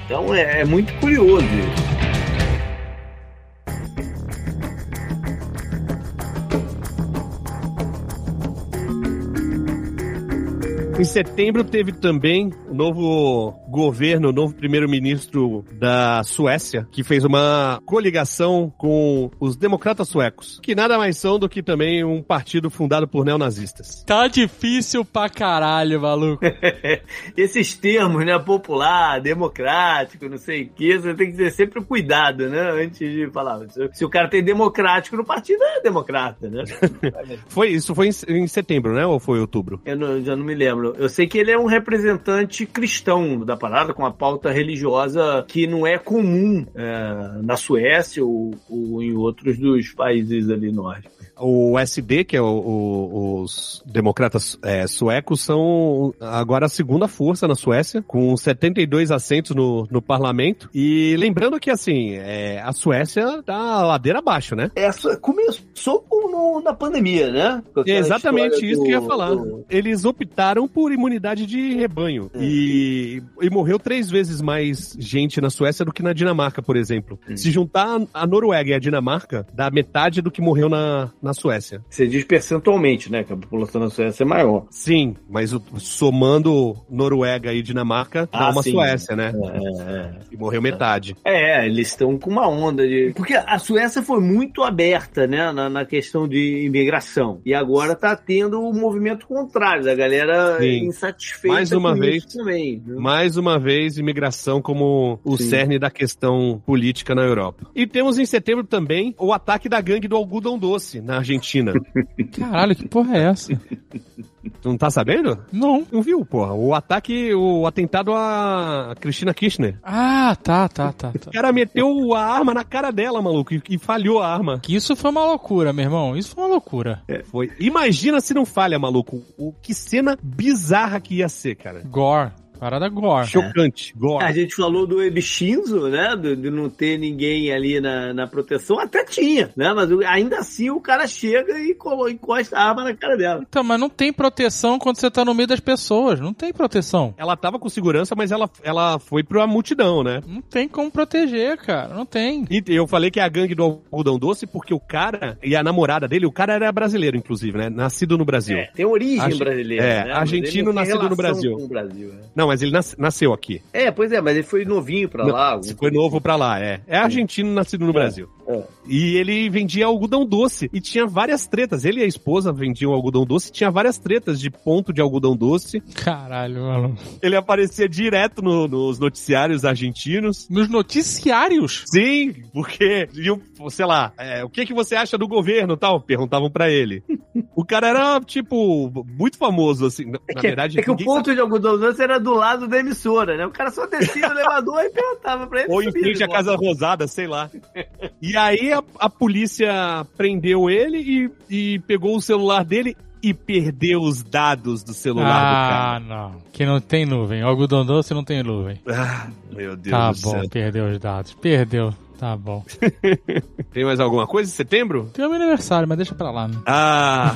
Então é, é muito curioso isso. Em setembro teve também o novo governo, o novo primeiro-ministro da Suécia, que fez uma coligação com os democratas suecos, que nada mais são do que também um partido fundado por neonazistas. Tá difícil pra caralho, maluco. Esses termos, né, popular, democrático, não sei o que, você tem que ter sempre cuidado, né, antes de falar. Se o cara tem democrático no partido, é democrata, né? foi, isso foi em, em setembro, né, ou foi outubro? Eu não, já não me lembro lembro. Eu sei que ele é um representante cristão da parada, com a pauta religiosa que não é comum é, na Suécia ou, ou em outros dos países ali nórdicos. O SD, que é o, o, os democratas é, suecos, são agora a segunda força na Suécia, com 72 assentos no, no parlamento. E lembrando que, assim, é, a Suécia tá ladeira abaixo, né? Essa começou no, na pandemia, né? É exatamente isso do, que eu ia falar. Do... Eles optaram por imunidade de rebanho. É. E, e morreu três vezes mais gente na Suécia do que na Dinamarca, por exemplo. Hum. Se juntar a Noruega e a Dinamarca, dá metade do que morreu na, na Suécia. Você diz percentualmente, né? Que a população da Suécia é maior. Sim, mas somando Noruega e Dinamarca, ah, dá uma sim. Suécia, né? É, é, E morreu metade. É, eles estão com uma onda de. Porque a Suécia foi muito aberta, né? Na, na questão de imigração. E agora tá tendo o um movimento contrário, da galera sim. insatisfeita mais uma vez, também. Né? Mais uma vez, imigração como o sim. cerne da questão política na Europa. E temos em setembro também o ataque da gangue do algodão doce na Argentina. Caralho, que porra é essa? Tu não tá sabendo? Não. Não viu, porra? O ataque, o atentado a Cristina Kirchner. Ah, tá, tá, tá. tá. O cara meteu a arma na cara dela, maluco, e, e, falhou a arma. Que isso foi uma loucura, meu irmão. Isso foi uma loucura. É, foi. Imagina se não falha, maluco. O, que cena bizarra que ia ser, cara. Gore. Parada gore. Chocante, gore. A gente falou do Ebishinzo, né? De, de, não ter ninguém ali na, na proteção. Até tinha, né? Mas ainda assim o cara chega e colo, encosta a arma na cara dela. Então, mas não tem proteção quando você tá no meio das pessoas. Não tem proteção. Ela tava com segurança, mas ela, ela foi pra multidão, né? Não tem como proteger, cara. Não tem. E eu falei que é a gangue do algodão doce porque o cara e a namorada dele, o cara era brasileiro, inclusive, né? Nascido no Brasil. É, tem origem brasileira. É, né? argentino nascido no Brasil. Brasil né? Não, mas ele nas, nasceu aqui. É, pois é, mas ele foi novinho pra lá. Foi novo pra lá, é. É argentino nascido no é, Brasil. É. E ele vendia algodão doce. E tinha várias tretas. Ele e a esposa vendiam algodão doce. Tinha várias tretas de ponto de algodão doce. Caralho, mano. Ele aparecia direto no, nos noticiários argentinos. Nos noticiários? Sim, porque, sei lá, é, o que, que você acha do governo tal? Perguntavam para ele. o cara era, tipo, muito famoso, assim. Na, é que, verdade, é que o ponto sabe. de algodão doce era do lado da emissora, né? O cara só descia no elevador e perguntava pra ele. Ou em frente à Casa Rosada, sei lá. E aí a, a polícia prendeu ele e, e pegou o celular dele e perdeu os dados do celular ah, do cara. Ah, não. Que não tem nuvem. O algodão doce não tem nuvem. Ah, meu Deus tá do bom, céu. perdeu os dados. Perdeu. Tá bom. Tem mais alguma coisa em setembro? Tem o meu aniversário, mas deixa pra lá. Né? Ah!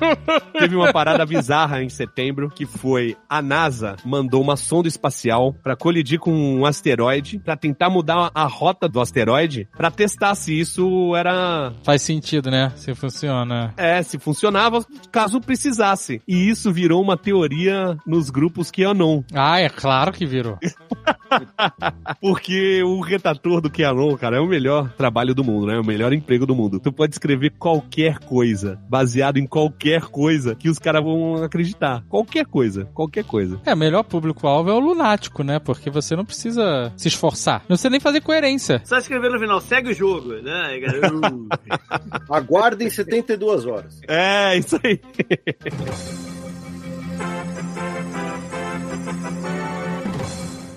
Teve uma parada bizarra em setembro que foi a NASA mandou uma sonda espacial para colidir com um asteroide para tentar mudar a rota do asteroide para testar se isso era faz sentido, né? Se funciona. É, se funcionava caso precisasse. E isso virou uma teoria nos grupos QAnon. Ah, é claro que virou. Porque o redator do QAnon cara, é o melhor trabalho do mundo, né? É o melhor emprego do mundo. Tu pode escrever qualquer coisa, baseado em qualquer coisa, que os caras vão acreditar. Qualquer coisa, qualquer coisa. É, o melhor público-alvo é o lunático, né? Porque você não precisa se esforçar. Não precisa nem fazer coerência. Só escrever no final, segue o jogo, né? Aguardem 72 horas. É, isso aí.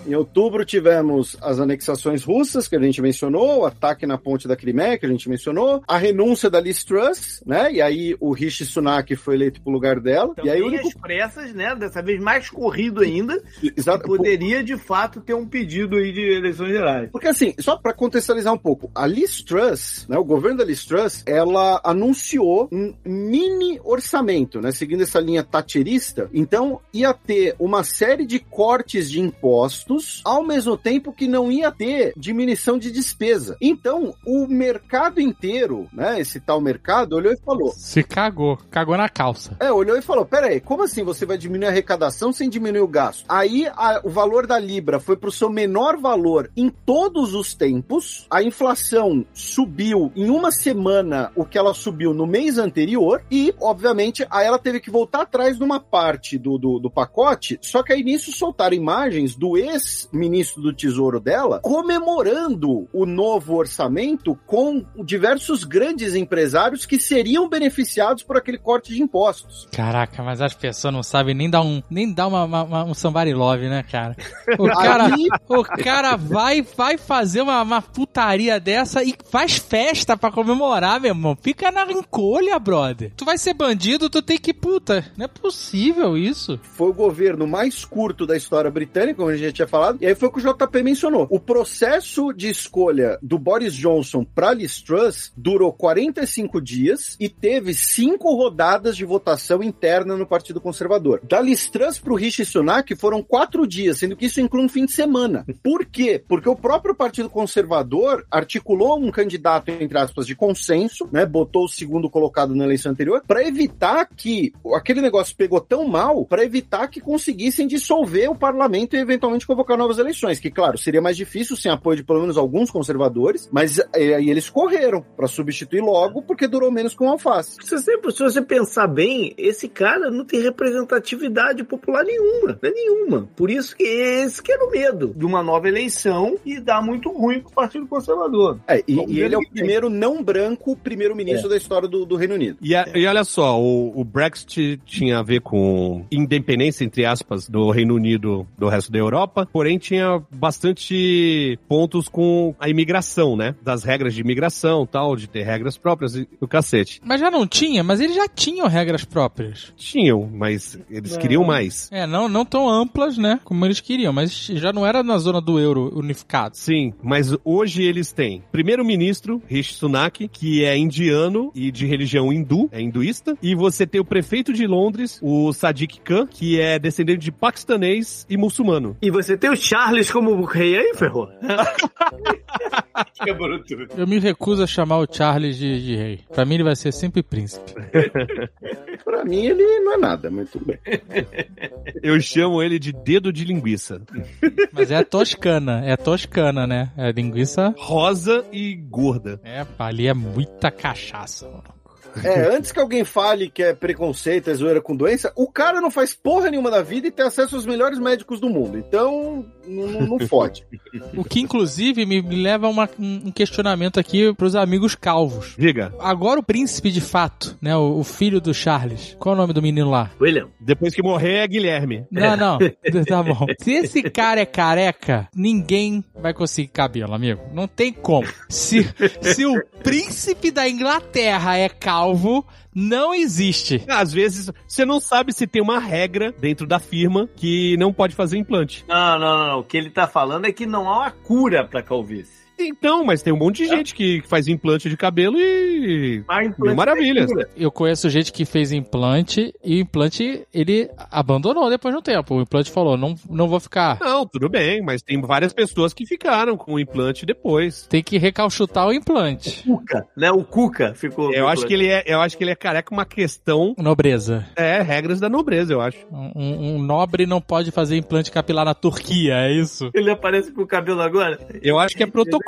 Em outubro tivemos as anexações russas, que a gente mencionou, o ataque na ponte da Crimeia, que a gente mencionou, a renúncia da Liz Truss, né? E aí o Rishi Sunak foi eleito pro lugar dela. Também e aí o único... as pressas, né? Dessa vez mais corrido ainda. Exato. Poderia, de fato, ter um pedido aí de eleições gerais. Porque assim, só para contextualizar um pouco, a Liz Truss, né? O governo da Liz Truss, ela anunciou um mini orçamento, né? Seguindo essa linha tatirista. Então, ia ter uma série de cortes de impostos ao mesmo tempo que não ia ter diminuição de despesa. Então, o mercado inteiro, né, esse tal mercado, olhou e falou: Se cagou, cagou na calça. É, olhou e falou: pera aí, como assim você vai diminuir a arrecadação sem diminuir o gasto? Aí a, o valor da Libra foi pro seu menor valor em todos os tempos, a inflação subiu em uma semana o que ela subiu no mês anterior, e, obviamente, aí ela teve que voltar atrás de uma parte do, do, do pacote, só que aí nisso soltaram imagens do ex ex-ministro do Tesouro dela, comemorando o novo orçamento com diversos grandes empresários que seriam beneficiados por aquele corte de impostos. Caraca, mas as pessoas não sabem nem dar um, nem dar uma, uma- uma- um somebody love, né, cara? O cara, Aí- o cara vai, vai fazer uma, uma putaria dessa e faz festa pra comemorar, meu irmão. Fica na encolha, brother. Tu vai ser bandido, tu tem que, puta, não é possível isso. Foi o governo mais curto da história britânica, como a gente já tinha falado, e aí foi o que o JP mencionou. O processo de escolha do Boris Johnson para Liz Truss durou 45 dias e teve cinco rodadas de votação interna no Partido Conservador. Da Liz Truss pro Rishi Sunak foram quatro dias, sendo que isso inclui um fim de semana. Por quê? Porque o próprio Partido Conservador articulou um candidato, entre aspas, de consenso, né? Botou o segundo colocado na eleição anterior, para evitar que aquele negócio pegou tão mal, para evitar que conseguissem dissolver o parlamento e eventualmente convocar novas eleições. Que, claro, seria mais difícil sem apoio de pelo menos alguns conservadores, mas aí eles correram para substituir logo, porque durou menos que um alface. Se você, se você pensar bem, esse cara não tem representatividade popular nenhuma, né? nenhuma. Por isso que esse que era o medo de uma nova eleição e dar muito ruim pro Partido Conservador. É, e, e ele é o o primeiro não branco primeiro-ministro da história do, do Reino Unido. E, a- e olha só, o, o Brexit tinha a ver com independência, entre aspas, do Reino Unido do resto da Europa, porém tinha bastante pontos com a imigração, né? Das regras de imigração tal, de ter regras próprias e o cacete. Mas já não tinha, mas eles já tinham regras próprias. Tinham, mas eles queriam mais. É, não, não tão amplas, né, como eles queriam, mas já não era na zona do euro unificado. Sim, mas hoje eles têm primeiro-ministro, Rishi Sunak, que é indiano e de religião hindu, é hinduísta, e você tem o prefeito de Londres, o Sadiq Khan, que é descendente de paquistanês e muçulmano. E você tem o Charles como rei aí, ferrou? Quebrou tudo. Eu me recuso a chamar o Charles de, de rei. Pra mim ele vai ser sempre príncipe. Pra mim, ele não é nada, mas tudo bem. Eu chamo ele de dedo de linguiça. Mas é toscana, é toscana, né? É linguiça. Rosa e gorda. É, pá, ali é muita cachaça, mano. É, antes que alguém fale que é preconceito, é zoeira com doença, o cara não faz porra nenhuma da vida e tem acesso aos melhores médicos do mundo. Então, não, não, fode. O que inclusive me, me leva a uma- um questionamento aqui pros amigos calvos. Diga, Agora o príncipe de fato, né? O, o filho do Charles. Qual é o nome do menino lá? William. depois que morrer é Guilherme. Não, não. Tá bom. Se esse cara é careca, ninguém vai conseguir cabelo, amigo. Não tem como. Se, se o príncipe da Inglaterra é calvo, não existe. Às vezes, você não sabe se tem uma regra dentro da firma que não pode fazer implante. Não, não, não, não. O que ele tá falando é que não há uma cura pra calvície. Então, mas tem um monte de gente que faz implante de cabelo e... A Mil maravilhas. Eu conheço gente que fez implante e o implante ele abandonou depois de um tempo. O implante falou: não, não vou ficar. Não, tudo bem, mas tem várias pessoas que ficaram com o implante depois. Tem que recalchutar o implante. Cuca, né? O Cuca ficou. Eu acho que ele é, eu acho que ele é careca uma questão, Nobreza. é, regras da nobreza, eu acho. Um, um nobre não pode fazer implante capilar na Turquia, é isso? Ele aparece com o cabelo agora. Eu acho que é protocolo.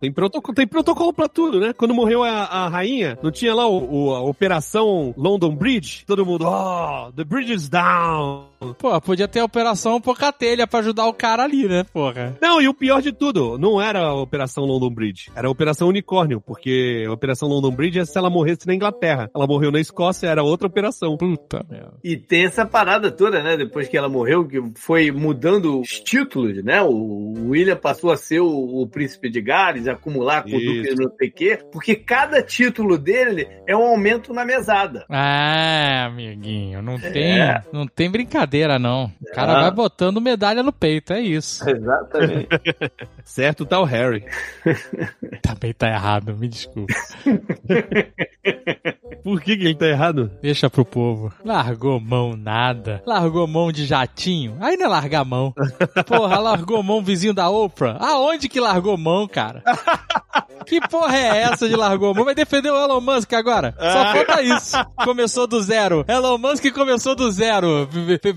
Tem protocolo, tem protocolo pra tudo, né? Quando morreu a, a rainha, não tinha lá o, o- a operação London Bridge? Todo mundo, oh, the bridge is down. Pô, podia ter a operação Pocatelha pra ajudar o cara ali, né, porra? Não, e o pior de tudo, não era a Operação London Bridge, era a Operação Unicórnio, porque a Operação London Bridge é se ela morresse na Inglaterra. Ela morreu na Escócia, era outra operação. Puta merda. E tem essa parada toda, né? Depois que ela morreu, que foi mudando os títulos, né? O William passou a ser o, o príncipe de Gales, acumular com o duque Isso. não sei o quê, porque cada título dele é um aumento na mesada. Ah, amiguinho, não tem, É. não tem brincadeira não. O cara Ah. vai botando medalha no peito, é isso. Exatamente. Certo tá o Harry. Também tá errado, me desculpa. Por que, que ele tá errado? Deixa pro povo. Largou mão nada. Largou mão de jatinho. Aí não é largar mão. Porra, largou mão vizinho da Oprah. Aonde que largou mão, cara? Que porra é essa de largou a mão? Vai defender o Elon Musk agora? Só falta isso. Começou do zero. Elon Musk começou do zero.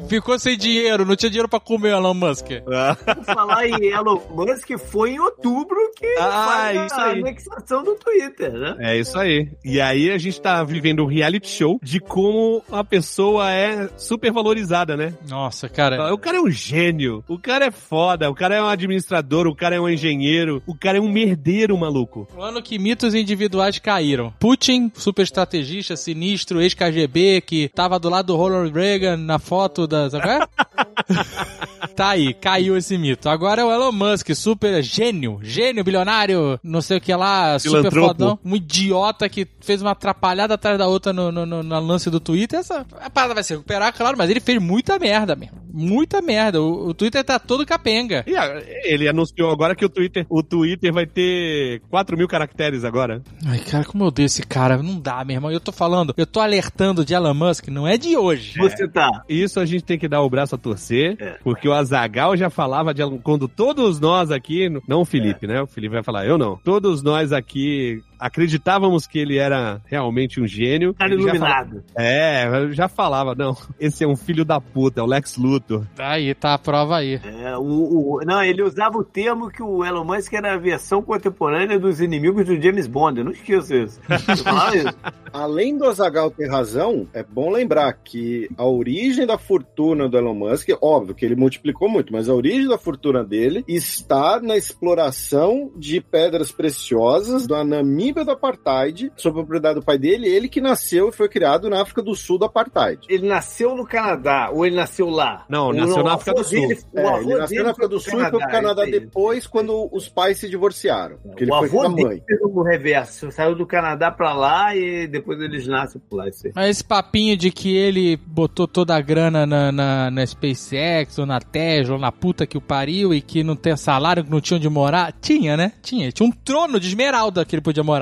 Ficou sem dinheiro, não tinha dinheiro pra comer o Elon Musk. Por falar em Elon Musk, foi em outubro que Ah, faz isso a aí. anexação do Twitter, né? É isso aí. E aí a gente tá vivendo um reality show de como a pessoa é super valorizada, né? Nossa, cara. O cara é um gênio, o cara é foda, o cara é um administrador, o cara é um engenheiro, o cara é um merdeiro, maluco. O ano que mitos individuais caíram. Putin, super estrategista, sinistro, ex-KGB, que tava do lado do Ronald Reagan na foto da. Sabe qual é? tá aí, caiu esse mito. Agora é o Elon Musk, super gênio, gênio, bilionário, não sei o que lá, super fodão. Um idiota que fez uma atrapalhada atrás da outra no, no, no- no lance do Twitter. Essa a parada vai se recuperar, claro, mas ele fez muita merda mesmo. Muita merda. O, o Twitter tá todo capenga. E ah, ele anunciou agora que o Twitter, o Twitter vai ter 4 mil caracteres agora. Ai, cara, como eu odeio esse cara. Não dá, meu irmão. Eu tô falando, eu tô alertando de Elon Musk, não é de hoje. Você tá. Isso a gente tem que dar o braço a torcer, É. porque o Azagal já falava de quando todos nós aqui, não o Felipe, né? O Felipe vai falar, eu não. Todos nós aqui acreditávamos que ele era realmente um gênio. Cara Ele já iluminado. É, eu já falava, não, esse é um filho da puta, é o Lex Luthor. Aí, tá a prova aí. É, o, o- não, ele usava o termo que o Elon Musk era a versão contemporânea dos inimigos do James Bond. Eu não esqueço isso. Falava isso. Além do Azagal ter razão, é bom lembrar que a origem da fortuna do Elon Musk, óbvio que ele multiplicou muito, mas a origem da fortuna dele está na exploração de pedras preciosas da Namíbia do Apartheid, sob a propriedade do pai dele, ele que nasceu e foi criado na África do Sul do Apartheid. Ele nasceu no Canadá, ou ele nasceu lá? Não, Ou nasceu na África do Sul. dele- o É, avô ele nasceu na África do Sul e foi pro Canadá aí. depois, quando os pais se divorciaram. Porque ele o foi com avô a mãe. dele o reverso. Saiu do Canadá pra lá e depois eles nascem por lá. Isso aí. Mas esse papinho de que ele botou toda a grana na, na, na SpaceX, ou na Tesla, ou na puta que o pariu, e que não tem salário, que não tinha onde morar. Tinha, né? Tinha. Tinha um trono de esmeralda que ele podia morar.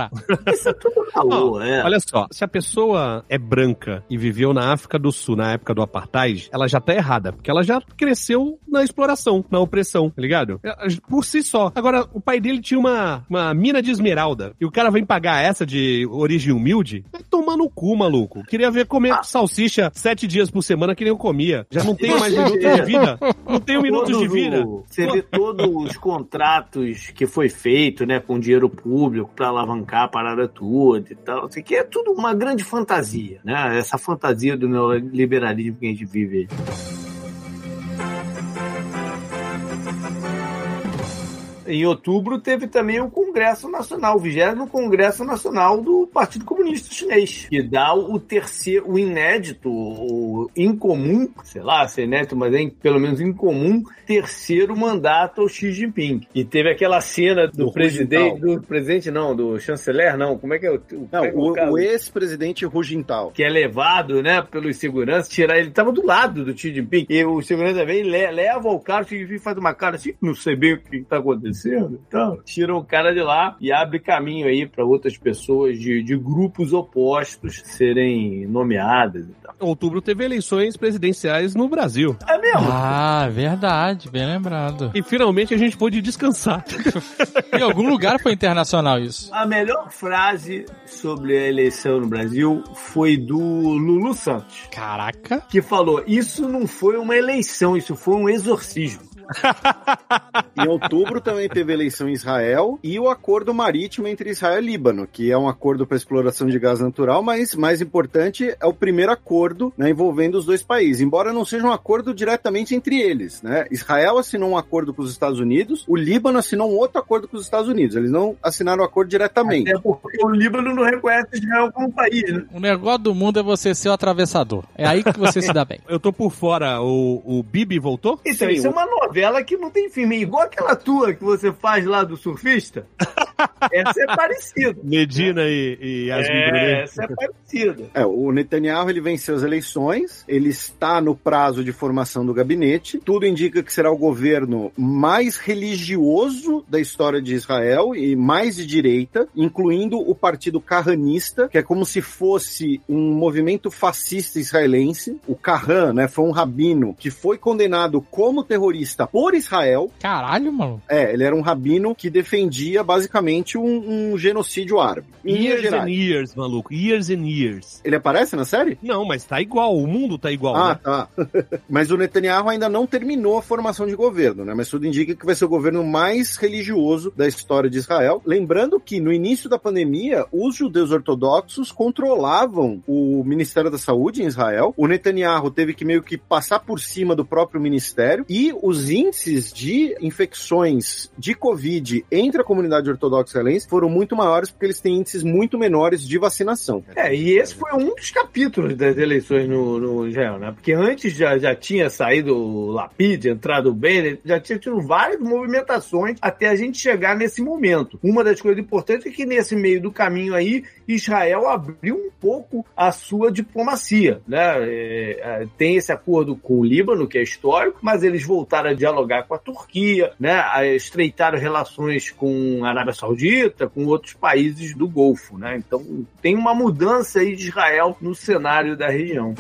Isso é tudo caô, é. Olha só, se a pessoa é branca e viveu na África do Sul na época do apartheid, ela já tá errada, porque ela já cresceu na exploração, na opressão, tá ligado? É, Por si só. Agora, o pai dele tinha uma, uma mina de esmeralda, e o cara vem pagar essa de origem humilde? Vai tomar no cu, maluco. Queria ver comer salsicha sete dias por semana que nem eu comia. Já não tenho mais minutos de vida. Não tenho minutos de vida. o- Você vê todos os contratos que foi feito, né, com dinheiro público pra alavancar a parada toda e tal. Isso aqui é tudo uma grande fantasia, né? Essa fantasia do neoliberalismo que a gente vive aí. Em outubro teve também o Congresso Nacional, o 20 Congresso Nacional do Partido Comunista Chinês, que dá o terceiro, o inédito, o incomum, sei lá se é inédito, mas é pelo menos incomum, terceiro mandato ao Xi Jinping. E teve aquela cena do, Do presidente, do presidente não, do chanceler não, como é que é o, o, Não, o o, o ex-presidente Hu Jintao. que é levado, né, pelos seguranças, tirar ele tava do lado do Xi Jinping, e o segurança vem, le- leva o cara, o Xi Jinping faz uma cara assim, não sei bem o que tá acontecendo, então, tira o cara de lá e abre caminho aí para outras pessoas de, de grupos opostos serem nomeadas e tal. Outubro teve eleições presidenciais no Brasil. É mesmo? Ah, verdade, bem lembrado. E finalmente a gente pôde descansar. Em algum lugar foi internacional isso. A melhor frase sobre a eleição no Brasil foi do Lulu Santos, Caraca. que falou: Isso não foi uma eleição, isso foi um exorcismo. Em outubro também teve eleição em Israel e o acordo marítimo entre Israel e Líbano, que é um acordo para exploração de gás natural, mas mais importante é o primeiro acordo né, envolvendo os dois países, embora não seja um acordo diretamente entre eles. Né? Israel assinou um acordo com os Estados Unidos, o Líbano assinou um outro acordo com os Estados Unidos. Eles não assinaram o acordo diretamente. Até porque o Líbano não reconhece Israel como país, né? O negócio do mundo é você ser o atravessador. É aí que você se dá bem. Eu tô por fora, o, o Bibi voltou? Então, Sim, isso é uma novela que não tem filme. Igual aquela tua que você faz lá do surfista. essa é parecida. Medina e, e Yasmin É, Brunet. essa é parecida. É, o Netanyahu ele venceu as eleições, ele está no prazo de formação do gabinete. Tudo indica que será o governo mais religioso da história de Israel e mais de direita, incluindo o partido Carranista, que é como se fosse um movimento fascista israelense. O Carran, né, foi um rabino que foi condenado como terrorista feita por Israel. Caralho, mano. É, ele era um rabino que defendia basicamente um, um genocídio árabe. Years and Gerais. years, maluco. Years and years. Ele aparece na série? Não, mas tá igual. O mundo tá igual, Ah, né? tá. Mas o Netanyahu ainda não terminou a formação de governo, né? Mas tudo indica que vai ser o governo mais religioso da história de Israel. Lembrando que no início da pandemia, os judeus ortodoxos controlavam o Ministério da Saúde em Israel. O Netanyahu teve que meio que passar por cima do próprio ministério e os índices de infecções de Covid entre a comunidade ortodoxa israelense foram muito maiores porque eles têm índices muito menores de vacinação. É, e esse foi um dos capítulos das eleições no, no Israel, né? Porque antes já, já tinha saído o Lapid, entrado o Bennett, já tinha tido várias movimentações até a gente chegar nesse momento. Uma das coisas importantes é que nesse meio do caminho aí, Israel abriu um pouco a sua diplomacia, né? É, é, tem esse acordo com o Líbano, que é histórico, mas eles voltaram a dialogar com a Turquia, né? Estreitaram relações com a Arábia Saudita, com outros países do Golfo, né? Então tem uma mudança aí de Israel no cenário da região.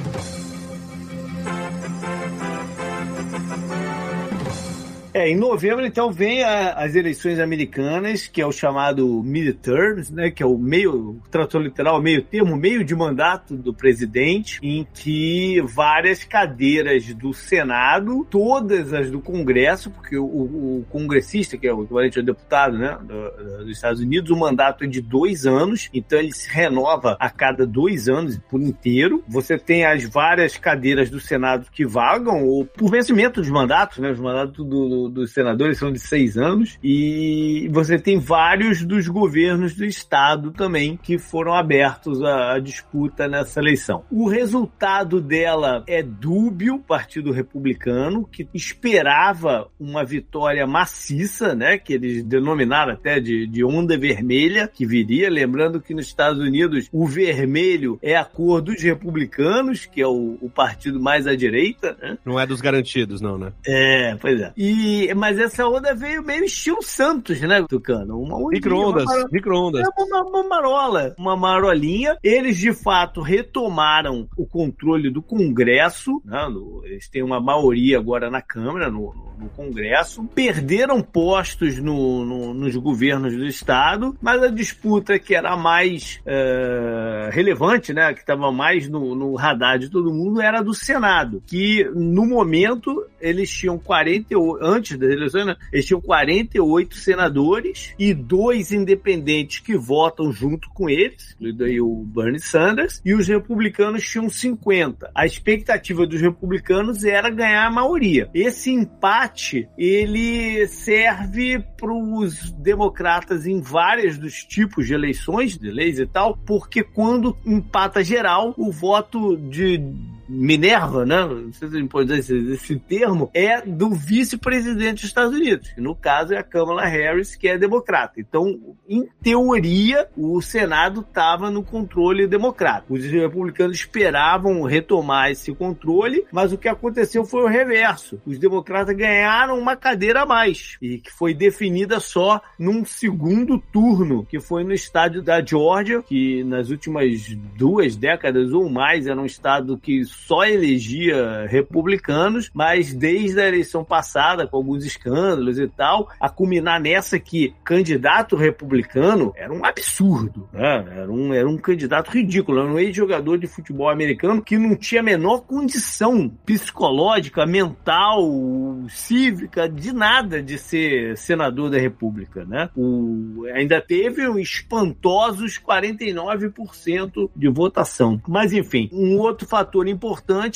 É, em novembro, então, vem a- as eleições americanas, que é o chamado midterms, né? Que é o meio, tradução literal, meio termo, meio de mandato do presidente, em que várias cadeiras do Senado, todas as do Congresso, porque o, o congressista, que é o equivalente ao deputado, né? do- dos Estados Unidos, o mandato é de dois anos, então ele se renova a cada dois anos por inteiro. Você tem as várias cadeiras do Senado que vagam, ou por vencimento dos mandatos, né? Os mandatos do- do- dos senadores são de seis anos, e você tem vários dos governos do Estado também que foram abertos à, à disputa nessa eleição. O resultado dela é dúbio, Partido Republicano, que esperava uma vitória maciça, né? Que eles denominaram até de, de onda vermelha que viria. Lembrando que nos Estados Unidos o vermelho é a cor dos republicanos, que é o, o partido mais à direita, né? Não é dos garantidos, não, né? É, pois é. E, mas essa onda veio meio estilo Santos, né, Tucano? Uma ondinha, Micro-ondas, uma micro-ondas. é uma, uma marola, uma marolinha. Eles, de fato, retomaram o controle do Congresso, né? eles têm uma maioria agora na Câmara, no, no- no Congresso. Perderam postos no- no- nos governos do Estado, mas a disputa que era mais eh, relevante, né? Que estava mais no, no radar de todo mundo, era do Senado, que no momento eles tinham 48, antes das eleições, né, eles tinham 48 senadores e dois independentes que votam junto com eles, incluindo aí o Bernie Sanders, e os republicanos tinham 50. A expectativa dos republicanos era ganhar a maioria. Esse empate, ele serve para os democratas em várias dos tipos de eleições, de leis e tal, porque quando empata geral, o voto de Minerva, né? Não sei se a gente pode dizer esse, esse termo, é do vice-presidente dos Estados Unidos. que no caso é a Kamala Harris, que é democrata. Então, em teoria, o Senado estava no controle democrata. Os republicanos esperavam retomar esse controle, mas o que aconteceu foi o reverso. Os democratas ganharam uma cadeira a mais, e que foi definida só num segundo turno, que foi no estádio da Georgia, que nas últimas duas décadas ou mais era um estado que só elegia republicanos, mas desde a eleição passada, com alguns escândalos e tal, a culminar nessa que candidato republicano era um absurdo, né? Era um, era um candidato ridículo, era um ex-jogador de futebol americano que não tinha a menor condição psicológica, mental, cívica, de nada de ser senador da República, né? O, ainda teve um espantosos 49% de votação. Mas enfim, um outro fator importante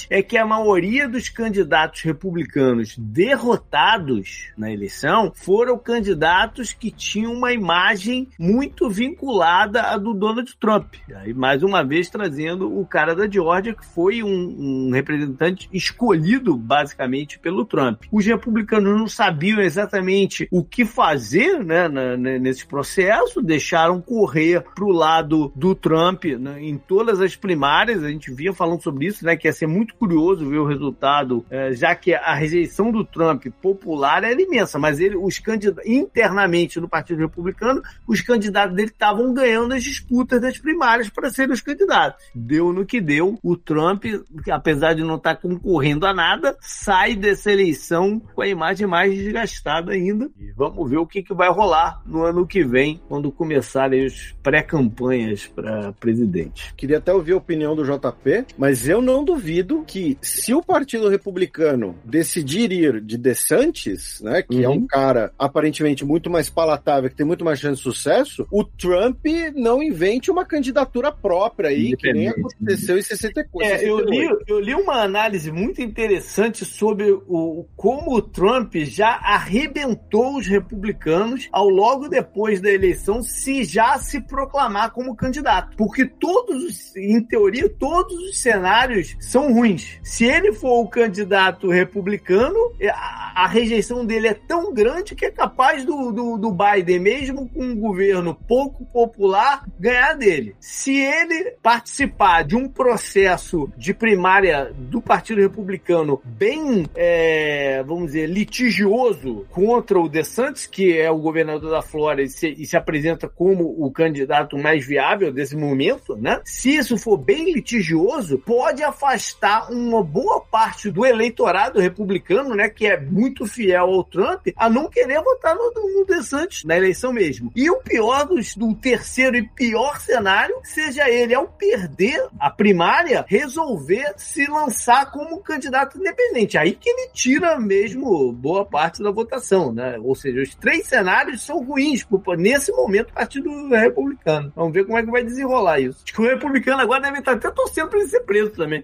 é que a maioria dos candidatos republicanos derrotados na eleição foram candidatos que tinham uma imagem muito vinculada à do Donald Trump. Aí, mais uma vez, trazendo o cara da Georgia, que foi um, um representante escolhido basicamente pelo Trump. Os republicanos não sabiam exatamente o que fazer né, na- nesse processo, deixaram correr para o lado do Trump né, em todas as primárias. A gente vinha falando sobre isso, né? Que ia ser muito curioso ver o resultado, é, já que a rejeição do Trump popular era imensa, mas ele, os candidatos, internamente no Partido Republicano, os candidatos dele estavam ganhando as disputas das primárias para serem os candidatos. Deu no que deu. O Trump, apesar de não estar concorrendo a nada, sai dessa eleição com a imagem mais desgastada ainda. E vamos ver o que, que vai rolar no ano que vem, quando começarem as pré-campanhas para presidente. Queria até ouvir a opinião do JP, mas eu não duvido que se o Partido Republicano decidir ir de DeSantis, né, que uhum. é um cara aparentemente muito mais palatável, que tem muito mais chance de sucesso, o Trump não invente uma candidatura própria aí, que nem aconteceu em 64. É, eu li, eu li uma análise muito interessante sobre o, como o Trump já arrebentou os republicanos ao logo depois da eleição se já se proclamar como candidato. Porque todos, em teoria, todos os cenários são ruins. Se ele for o candidato republicano, a, a rejeição dele é tão grande que é capaz do, do, do Biden, mesmo com um governo pouco popular, ganhar dele. Se ele participar de um processo de primária do Partido Republicano bem, é, vamos dizer, litigioso contra o DeSantis, que é o governador da Flórida e se, e se apresenta como o candidato mais viável desse momento, né? Se isso for bem litigioso, pode afastar uma boa parte do eleitorado republicano, né, que é muito fiel ao Trump, a não querer votar no, no DeSantis na eleição mesmo. E o pior dos, do terceiro e pior cenário seja ele, ao perder a primária, resolver se lançar como candidato independente. Aí que ele tira mesmo boa parte da votação, né? Ou seja, os três cenários são ruins nesse momento Partido Republicano. Vamos ver como é que vai desenrolar isso. Acho que o republicano agora deve estar até torcendo para ele ser preso também.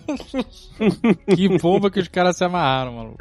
que bomba que os caras se amarraram, mano.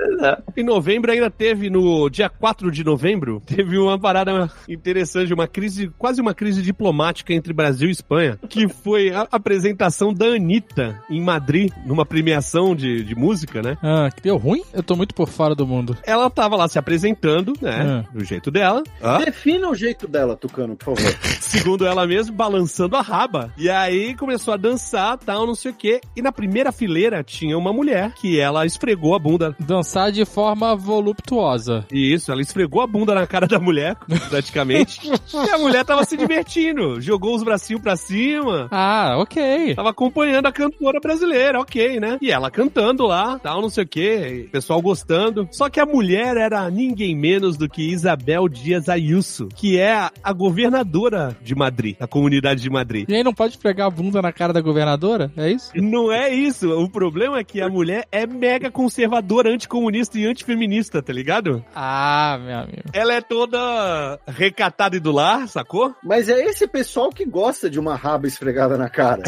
Em novembro ainda teve, no dia 4 de novembro, teve uma parada interessante, uma crise, quase uma crise diplomática entre Brasil e Espanha, que foi a apresentação da Anitta em Madrid, numa premiação de, de música, né? Ah, que deu ruim? Eu tô muito por fora do mundo. Ela tava lá se apresentando, né? Ah. Do jeito dela. Ah. Defina o jeito dela, Tucano, por favor. Segundo ela mesma, balançando a raba. E aí começou a dançar, tal, não sei o quê. E na primeira fileira tinha uma mulher que ela esfregou a bunda. Dançar de forma voluptuosa. Isso, ela esfregou a bunda na cara da mulher, praticamente. e a mulher tava se divertindo, jogou os bracinhos pra cima. Ah, ok. Tava acompanhando a cantora brasileira, ok, né? E ela cantando lá, tal, não sei o quê, pessoal gostando. Só que a mulher era ninguém menos do que Isabel Dias Ayuso, que é a governadora de Madrid, da comunidade de Madrid. E aí não pode pegar a bunda na cara da governadora? É isso? Não é isso. O problema é que a mulher é mega conservadora, anticomunista e antifeminista, tá ligado? Ah, meu amigo. Ela é toda recatada e do lar, sacou? Mas é esse pessoal que gosta de uma raba esfregada na cara.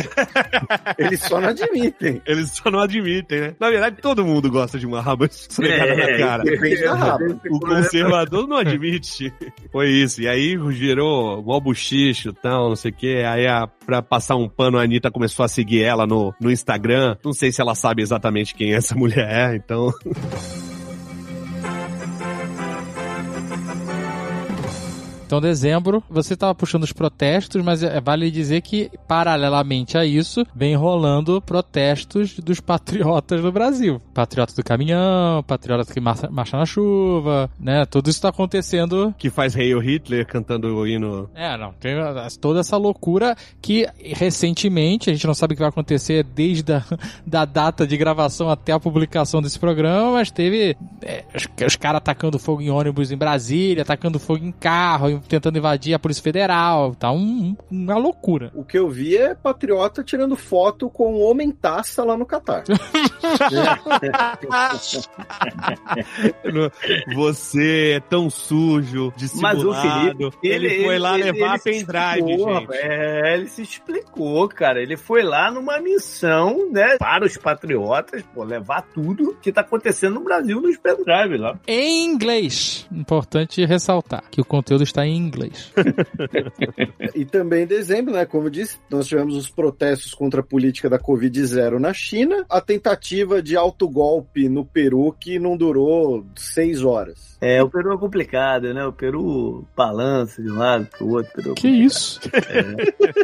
Eles só não admitem. Eles só não admitem, né? Na verdade, todo mundo gosta de uma raba esfregada é, na cara. Depende da raba. O conservador não admite. Foi isso. E aí gerou mó buchicho e tal, não sei o quê. Aí, a, pra passar um pano, a Anitta começou a seguir ela no, no Instagram. Não sei se ela sabe exatamente quem essa mulher é, então. Então, dezembro, você estava puxando os protestos, mas é, vale dizer que, paralelamente a isso, vem rolando protestos dos patriotas do Brasil. Patriota do caminhão, patriota que marcha, marcha na chuva, né? Tudo isso está acontecendo. Que faz Hail Hitler cantando o hino. É, não. Tem toda essa loucura que, recentemente, a gente não sabe o que vai acontecer desde a da data de gravação até a publicação desse programa, mas teve é, os, os caras atacando fogo em ônibus em Brasília, atacando fogo em carro, em tentando invadir a Polícia Federal. Tá um, uma loucura. O que eu vi é patriota tirando foto com o homem taça lá no Catar. Você é tão sujo, dissimulado. Mas o Felipe, ele, ele foi lá ele, levar ele pendrive, gente. É, ele se explicou, cara. Ele foi lá numa missão, né, para os patriotas, pô, levar tudo que tá acontecendo no Brasil nos pendrive lá. Em inglês. Importante ressaltar que o conteúdo está em em inglês. E também em dezembro, né? Como eu disse, nós tivemos os protestos contra a política da Covid-0 na China, a tentativa de autogolpe no Peru, que não durou seis horas. É, o Peru é complicado, né? O Peru balança de um lado pro outro. Peru é Que complicado. isso?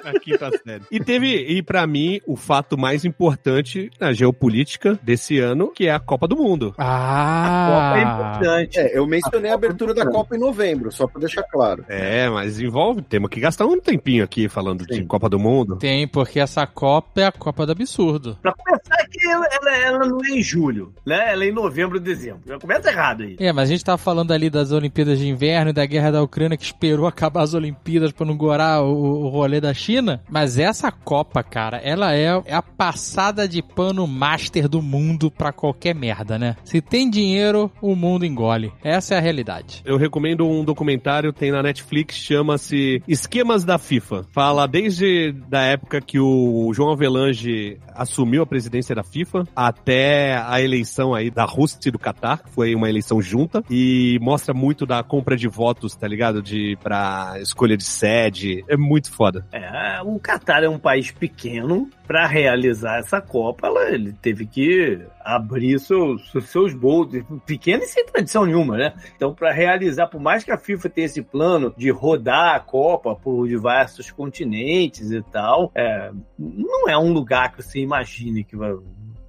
A quinta série. E teve, e pra mim, o fato mais importante na geopolítica desse ano, que é a Copa do Mundo. Copa é Ah! importante. É, eu mencionei a abertura da Copa em novembro, só pra deixar claro. É, mas envolve, temos que gastar um tempinho aqui falando de Sim. Copa do Mundo. Tem, porque essa Copa é a Copa do Absurdo. Pra começar que ela, ela- ela não é em julho, né? Ela é em novembro, dezembro. Já começa errado aí. É, mas a gente tá falando ali das Olimpíadas de Inverno e da guerra da Ucrânia que esperou acabar as Olimpíadas pra não gorar o, o rolê da China. Mas essa Copa, cara, ela é, é a passada de pano master do mundo pra qualquer merda, né? Se tem dinheiro, o mundo engole. Essa é a realidade. Eu recomendo um documentário, tem na Netflix, chama-se Esquemas da FIFA. Fala desde da época que o João Avelange assumiu a presidência da FIFA até a eleição aí da Rússia e do Catar, que foi uma eleição junta, e mostra muito da compra de votos, tá ligado? De pra escolha de sede. É muito foda. É, o Catar é um país pequeno. Pra realizar essa Copa, ela- ele teve que abrir seus, seus bolsos. Pequeno e sem tradição nenhuma, né? Então, pra realizar, por mais que a FIFA tenha esse plano de rodar a Copa por diversos continentes e tal, é, não é um lugar que você imagine que vai.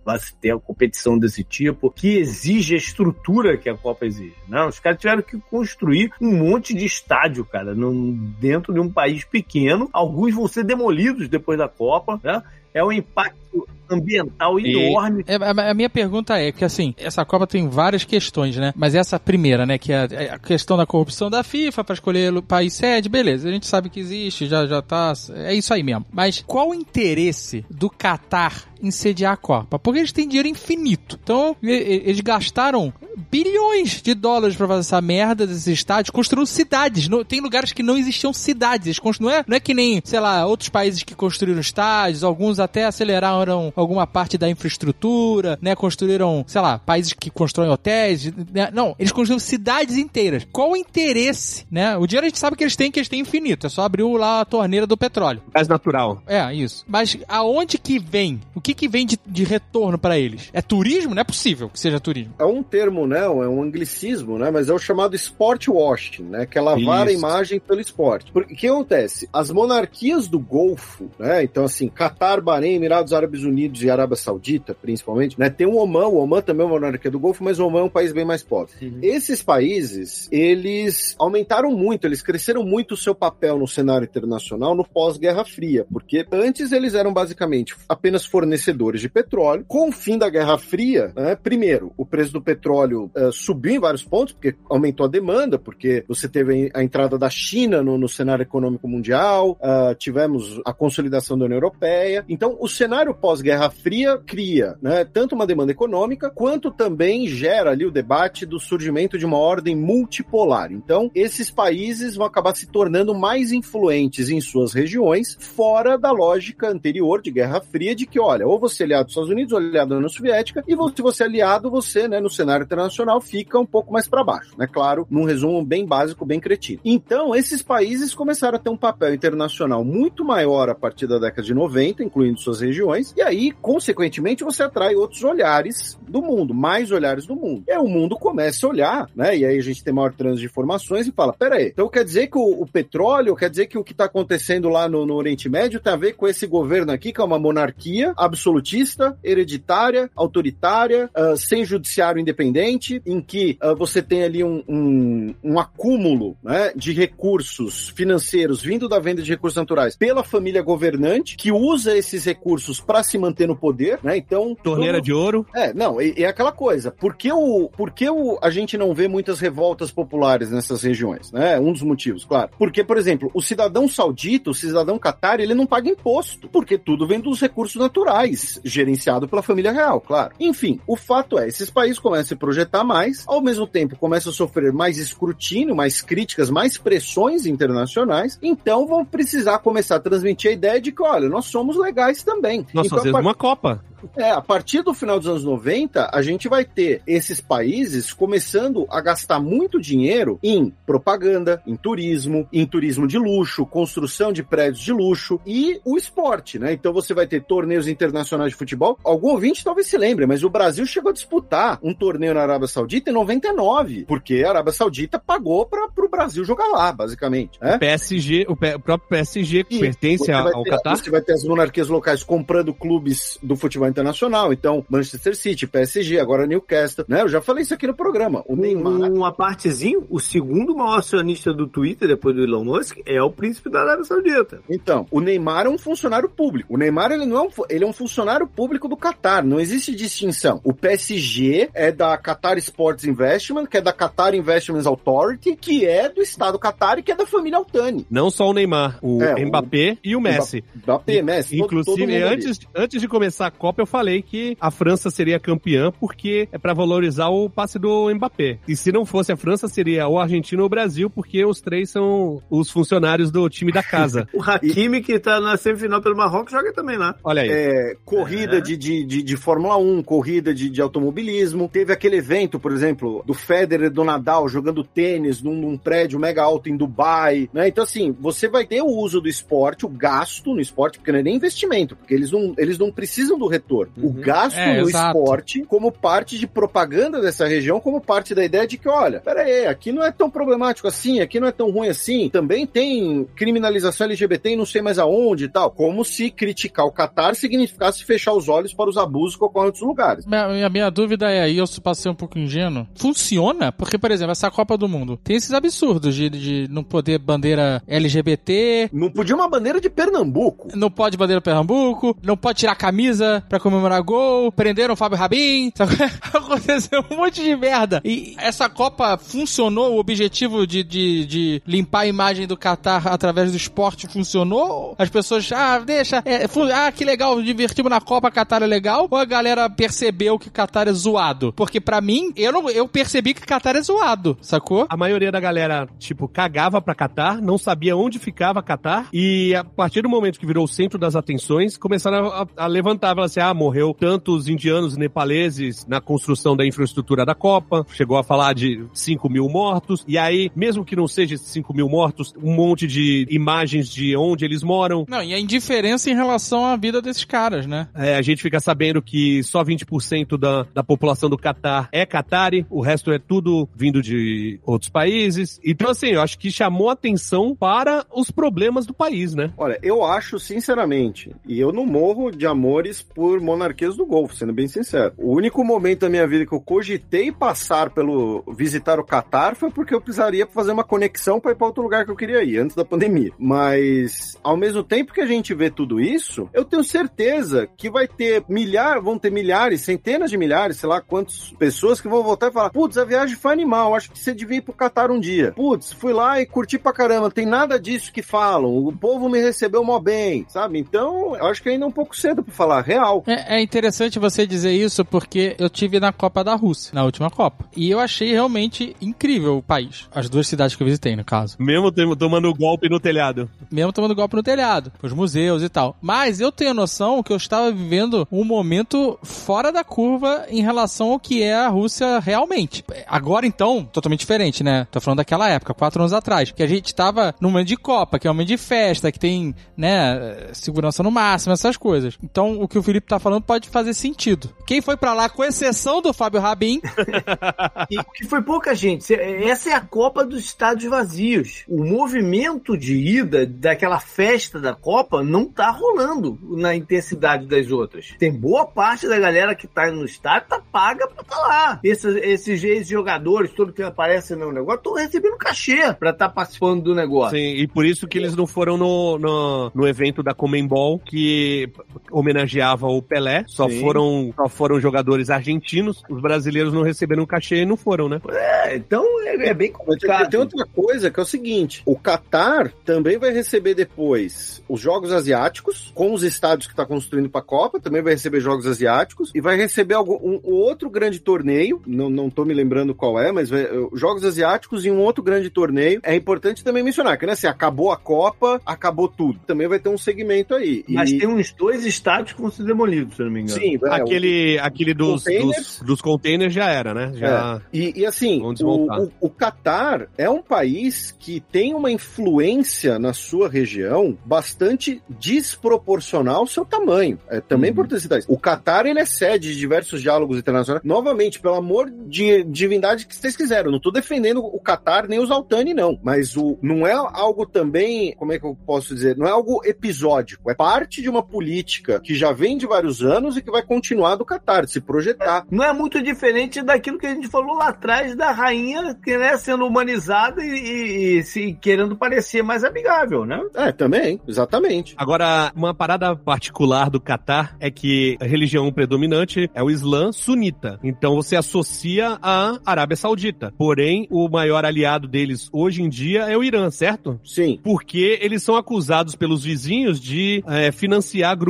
vai se ter uma competição desse tipo, que exige a estrutura que a Copa exige. Né? Os caras tiveram que construir um monte de estádio, cara, num- dentro de um país pequeno. Alguns vão ser demolidos depois da Copa, né? É um impacto ambiental E- enorme. É, a, a minha pergunta é que, assim, essa Copa tem várias questões, né? Mas essa primeira, né, que é a, é a questão da corrupção da FIFA pra escolher o país sede, beleza, a gente sabe que existe, já, já tá, é isso aí mesmo. Mas qual o interesse do Qatar em sediar a Copa? Porque eles têm dinheiro infinito. Então, e- e- eles gastaram bilhões de dólares pra fazer essa merda desses estádios, construindo cidades. No- tem lugares que não existiam cidades. Não, é, não é que nem, sei lá, outros países que construíram estádios, alguns até aceleraram alguma parte da infraestrutura, né? Construíram, sei lá, países que constroem hotéis. né? Não, eles construíram cidades inteiras. Qual o interesse, né? O dinheiro a gente sabe que eles têm, que eles têm infinito. É só abrir lá a torneira do petróleo. Gás natural. É, isso. Mas aonde que vem? O que que vem de, de retorno pra eles? É turismo? Não é possível que seja turismo. É um termo, né? É um anglicismo, né? Mas é o chamado sport washing, né? Que é lavar a Isso. imagem pelo esporte. Porque o que acontece? As monarquias do Golfo, né? Então, assim, Catar, Bahrein, Emirados Árabes Unidos e Arábia Saudita, principalmente, né? Tem o Oman, o Oman também é uma monarquia do Golfo, mas o Oman é um país bem mais pobre. Esses países, eles aumentaram muito, eles cresceram muito o seu papel no cenário internacional no pós-Guerra Fria, porque antes eles eram basicamente apenas fornecedores de petróleo. Com o fim da Guerra Fria, né, primeiro, o preço do petróleo eh, subiu em vários pontos, porque aumentou a demanda, porque você teve a entrada da China no, no cenário econômico mundial, ah, tivemos a consolidação da União Europeia. Então, o cenário pós-Guerra Fria cria né, tanto uma demanda econômica, quanto também gera ali o debate do surgimento de uma ordem multipolar. Então, esses países vão acabar se tornando mais influentes em suas regiões, fora da lógica anterior de Guerra Fria, de que, olha, ou você é aliado dos Estados Unidos ou aliado da União Soviética, e se você é aliado, você, né, no cenário internacional, fica um pouco mais para baixo, né? Claro, num resumo bem básico, bem cretino. Então, esses países começaram a ter um papel internacional muito maior a partir da década de 90, incluindo suas regiões, e aí, consequentemente, você atrai outros olhares do mundo, mais olhares do mundo. E aí o mundo começa a olhar, né? E aí a gente tem maior trânsito de informações e fala: peraí, então quer dizer que o, o petróleo, quer dizer que o que está acontecendo lá no, no Oriente Médio tem a ver com esse governo aqui, que é uma monarquia absolutista, hereditária, autoritária, ah, sem judiciário independente, em que ah, você tem ali um, um, um acúmulo né, de recursos financeiros vindo da venda de recursos naturais pela família governante, que usa esses recursos para se manter no poder, né? Então. Torneira todo- de ouro. é, não, e é aquela coisa. Por que, o, por que o, a gente não vê muitas revoltas populares nessas regiões? Né? Um dos motivos, claro. Porque, por exemplo, o cidadão saudita, o cidadão catar, ele não paga imposto, porque tudo vem dos recursos naturais, gerenciado pela família real, claro. Enfim, o fato é, esses países começam a se projetar mais, ao mesmo tempo começam a sofrer mais escrutínio, mais críticas, mais pressões internacionais, então vão precisar começar a transmitir a ideia de que, olha, nós somos legais também. Nós então, a fazemos par- uma Copa. É, a partir do final dos anos 90, a gente vai ter esses países começando a gastar muito dinheiro em propaganda, em turismo, em turismo de luxo, construção de prédios de luxo e o esporte, né? Então você vai ter torneios internacionais de futebol. Algum ouvinte talvez se lembre, mas o Brasil chegou a disputar um torneio na Arábia Saudita em 99, porque a Arábia Saudita pagou para o Brasil jogar lá, basicamente. Né? PSG, o, o próprio PSG que E pertence ao Qatar. Você vai ter as monarquias locais comprando clubes do futebol internacional. Então, Manchester City, PSG, agora Newcastle. Né? Eu já falei isso aqui no programa. O Neymar. Um, uma partezinho, o segundo maior acionista do Twitter, depois do Elon Musk, é o príncipe da Arábia Saudita. Então, o Neymar é um funcionário público. O Neymar ele não é um, ele é um funcionário público do Qatar. Não existe distinção. O PSG é da Qatar Sports Investment, que é da Qatar Investments Authority, que é do Estado Qatar e que é da família Altani. Não só o Neymar, o É, o- Mbappé e o Messi. Mbappé, Messi, todo- todo Inclusive, mundo ali. Antes, de começar a Copa, eu falei que a França seria campeã porque é pra valorizar o passe do Mbappé. E se não fosse a França, seria ou a Argentina ou o Brasil, porque os três são os funcionários do time da casa. O Hakimi, que tá na semifinal pelo Marrocos, joga também lá. Olha aí. É, corrida É. De, de, de, de Fórmula 1, corrida de, de automobilismo. Teve aquele evento, por exemplo, do Federer e do Nadal jogando tênis num, num prédio mega alto em Dubai. Né? Então, assim, você vai ter o uso do esporte, o gasto no esporte, porque não é nem investimento, porque eles não, eles não precisam do retorno. O gasto É, no exato. esporte como parte de propaganda dessa região, como parte da ideia de que, olha, pera aí, aqui não é tão problemático assim, aqui não é tão ruim assim. Também tem criminalização LGBT em não sei mais aonde e tal. Como se criticar o Qatar significasse fechar os olhos para os abusos que ocorrem em outros lugares. Minha, a minha dúvida é, aí eu passei um pouco ingênuo, funciona? Porque, por exemplo, essa Copa do Mundo tem esses absurdos de, de não poder bandeira LGBT, Não podia uma bandeira de Pernambuco. não pode bandeira Pernambuco, não pode tirar a camisa pra comemorar gol, prenderam o Fábio Rabin, sabe? aconteceu um monte de merda. E essa Copa funcionou, o objetivo de, de, de limpar a imagem do Qatar através do esporte funcionou? As pessoas, ah, deixa, é, ah, que legal, divertimos na Copa, Qatar é legal? Ou a galera percebeu que Qatar é zoado? Porque pra mim, eu, não, eu percebi que Qatar é zoado, sacou? A maioria da galera, tipo, cagava pra Catar, não sabia onde ficava Catar, e a partir do momento que virou o centro das atenções, começaram a, a levantar, falaram assim, ah, morreu tantos indianos e nepaleses na construção da infraestrutura da Copa, chegou a falar de 5 mil mortos, e aí, mesmo que não seja esses 5 mil mortos, um monte de imagens de onde eles moram, Não, e a indiferença em relação à vida desses caras, né? é, a gente fica sabendo que só 20% da, da população do Catar é Qatari, o resto é tudo vindo de outros países. Então, assim, eu acho que chamou atenção para os problemas do país, né? Olha, eu acho, sinceramente, e eu não morro de amores por monarquias do Golfo, sendo bem sincero. O único momento da minha vida que eu cogitei passar pelo visitar o Catar foi porque eu precisaria fazer uma conexão para ir para outro lugar que eu queria ir, antes da pandemia. Mas, ao mesmo tempo que a gente vê tudo isso, eu tenho certeza que vai ter milhares, vão ter milhares, centenas de milhares, sei lá quantas pessoas que vão voltar e falar: putz, a viagem foi animal, acho que você devia ir pro Catar um dia. Putz, fui lá e curti pra caramba, tem nada disso que falam, o povo me recebeu mó bem, sabe? Então, eu acho que ainda é um pouco cedo pra falar real. É, é interessante você dizer isso porque eu tive na Copa da Rússia, na última Copa. E eu achei realmente incrível o país. As duas cidades que eu visitei, no caso. Mesmo tomando golpe no telhado. Mesmo tomando golpe no telhado, os museus e tal. Mas eu tenho noção que eu estava vivendo um momento fora da curva em relação ao que é a Rússia realmente. Agora, então, totalmente diferente, né? Tô falando daquela época, quatro anos atrás. Que a gente tava num momento de Copa, que é um momento de festa, que tem, né, segurança no máximo, essas coisas. Então, o que o Felipe tá falando pode fazer sentido. Quem foi pra lá, com exceção do Fábio Rabin, E que foi pouca gente. Essa é a Copa dos estádios vazios. O movimento de ida daquela festa da Copa não tá rolando na intensidade das outras. Tem boa parte da galera que tá no estádio tá paga pra tá lá. Esses, esses ex-jogadores, tudo que aparece no negócio, estão recebendo cachê pra estar participando do negócio. Sim, e por isso que eles não foram no, no, no evento da Comembol, que homenageava o Pelé. Só Sim. foram, só foram jogadores argentinos. Os brasileiros não receberam cachê e não foram, né? É, então é, é bem complicado. tem outra coisa que é o seguinte: o Qatar também vai receber depois os Jogos Asiáticos, com os estádios que está construindo para a Copa, também vai receber Jogos Asiáticos, e vai receber algum, um, outro grande torneio, não, não tô me lembrando qual é, mas vai- uh, Jogos Asiáticos e um outro grande torneio. É importante também mencionar que, né, assim, acabou a Copa, acabou tudo. Também vai ter um segmento aí. Mas E- tem uns dois estádios que vão ser demolidos. Unidos, se eu não me engano. Sim, é, aquele aquele dos, Containers. dos, dos containers já era, né? Já. E, e assim, o, o, o Catar é um país que tem uma influência na sua região bastante desproporcional ao seu tamanho. É também Uhum. importante citar isso. O Catar, ele é sede de diversos diálogos internacionais. Novamente, pelo amor de divindade que vocês quiseram, não tô defendendo o Catar nem os Altani, não. Mas o, não é algo também, como é que eu posso dizer? Não é algo episódico. É parte de uma política que já vem de vários anos e que vai continuar do Catar, de se projetar. Não é muito diferente daquilo que a gente falou lá atrás da rainha que, né, sendo humanizada e, e- e se querendo parecer mais amigável, né? É, também, exatamente. Agora, uma parada particular do Catar é que a religião predominante é o Islã sunita. Então você associa a Arábia Saudita. Porém, o maior aliado deles hoje em dia é o Irã, certo? Sim. Porque eles são acusados pelos vizinhos de eh, financiar grupos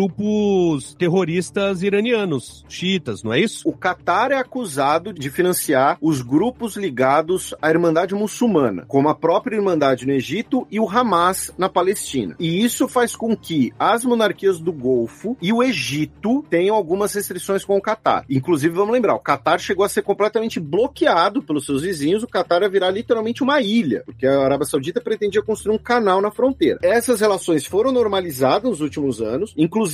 terroristas iranianos, xiitas, não é isso? O Catar é acusado de financiar os grupos ligados à Irmandade Muçulmana, como a própria Irmandade no Egito e o Hamas na Palestina. E isso faz com que as monarquias do Golfo e o Egito tenham algumas restrições com o Catar. Inclusive, vamos lembrar, o Catar chegou a ser completamente bloqueado pelos seus vizinhos, o Catar ia virar literalmente uma ilha, porque a Arábia Saudita pretendia construir um canal na fronteira. Essas relações foram normalizadas nos últimos anos, inclusive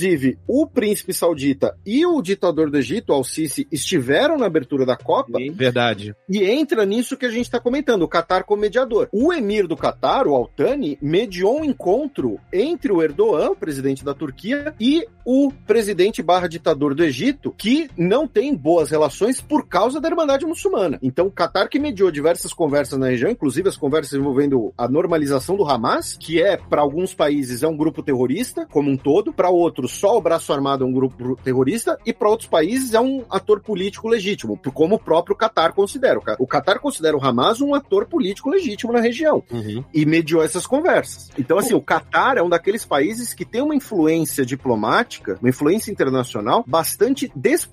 o príncipe saudita e o ditador do Egito, Al-Sisi, estiveram na abertura da Copa, Verdade. e entra nisso que a gente está comentando, o Qatar como mediador. O emir do Qatar, o Altani, mediou um encontro entre o Erdogan, o presidente da Turquia, e o presidente barra ditador do Egito, que não tem boas relações por causa da Irmandade Muçulmana. Então, o Qatar que mediou diversas conversas na região, inclusive as conversas envolvendo a normalização do Hamas, que é, para alguns países, é um grupo terrorista, como um todo, para outros, só o braço armado é um grupo terrorista, e para outros países é um ator político legítimo, como o próprio Qatar considera. O Qatar considera o Hamas um ator político legítimo na região Uhum. e mediou essas conversas. Então, assim, o Catar é um daqueles países que tem uma influência diplomática, uma influência internacional bastante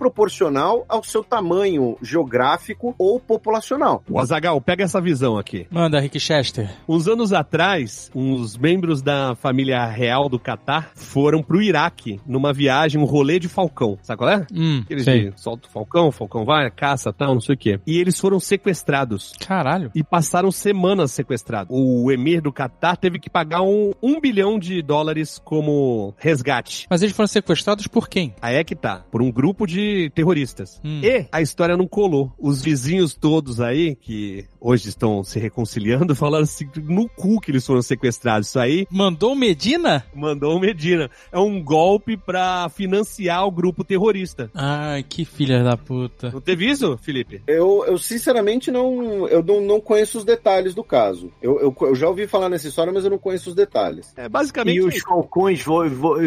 desproporcional ao seu tamanho geográfico ou populacional. O Azagal, pega essa visão aqui. Manda, Rick Chester. Uns anos atrás, uns membros da família real do Catar foram pro Iraque numa viagem, um rolê de falcão. Sabe qual é? Hum, Aqueles sei. de solta o falcão, o falcão vai, caça, tal, não sei o quê. E eles foram sequestrados. Caralho. E passaram semanas sequestrados. O emir do Catar teve que pagar um, um bilhão de dólares como resgate. Mas eles foram sequestrados por quem? Aí é que tá, por um grupo de terroristas. Hum. E a história não colou. Os vizinhos todos aí, que hoje estão se reconciliando, falaram assim, no cu que eles foram sequestrados. Isso aí Mandou Medina? mandou o Medina. É um golpe pra financiar o grupo terrorista. Ai, que filha da puta. Não teve isso, Felipe? Eu, eu sinceramente não, eu não, não conheço os detalhes do caso. Eu, eu, eu já ouvi falar nessa história, mas eu não conheço os detalhes. É basicamente E os isso. falcões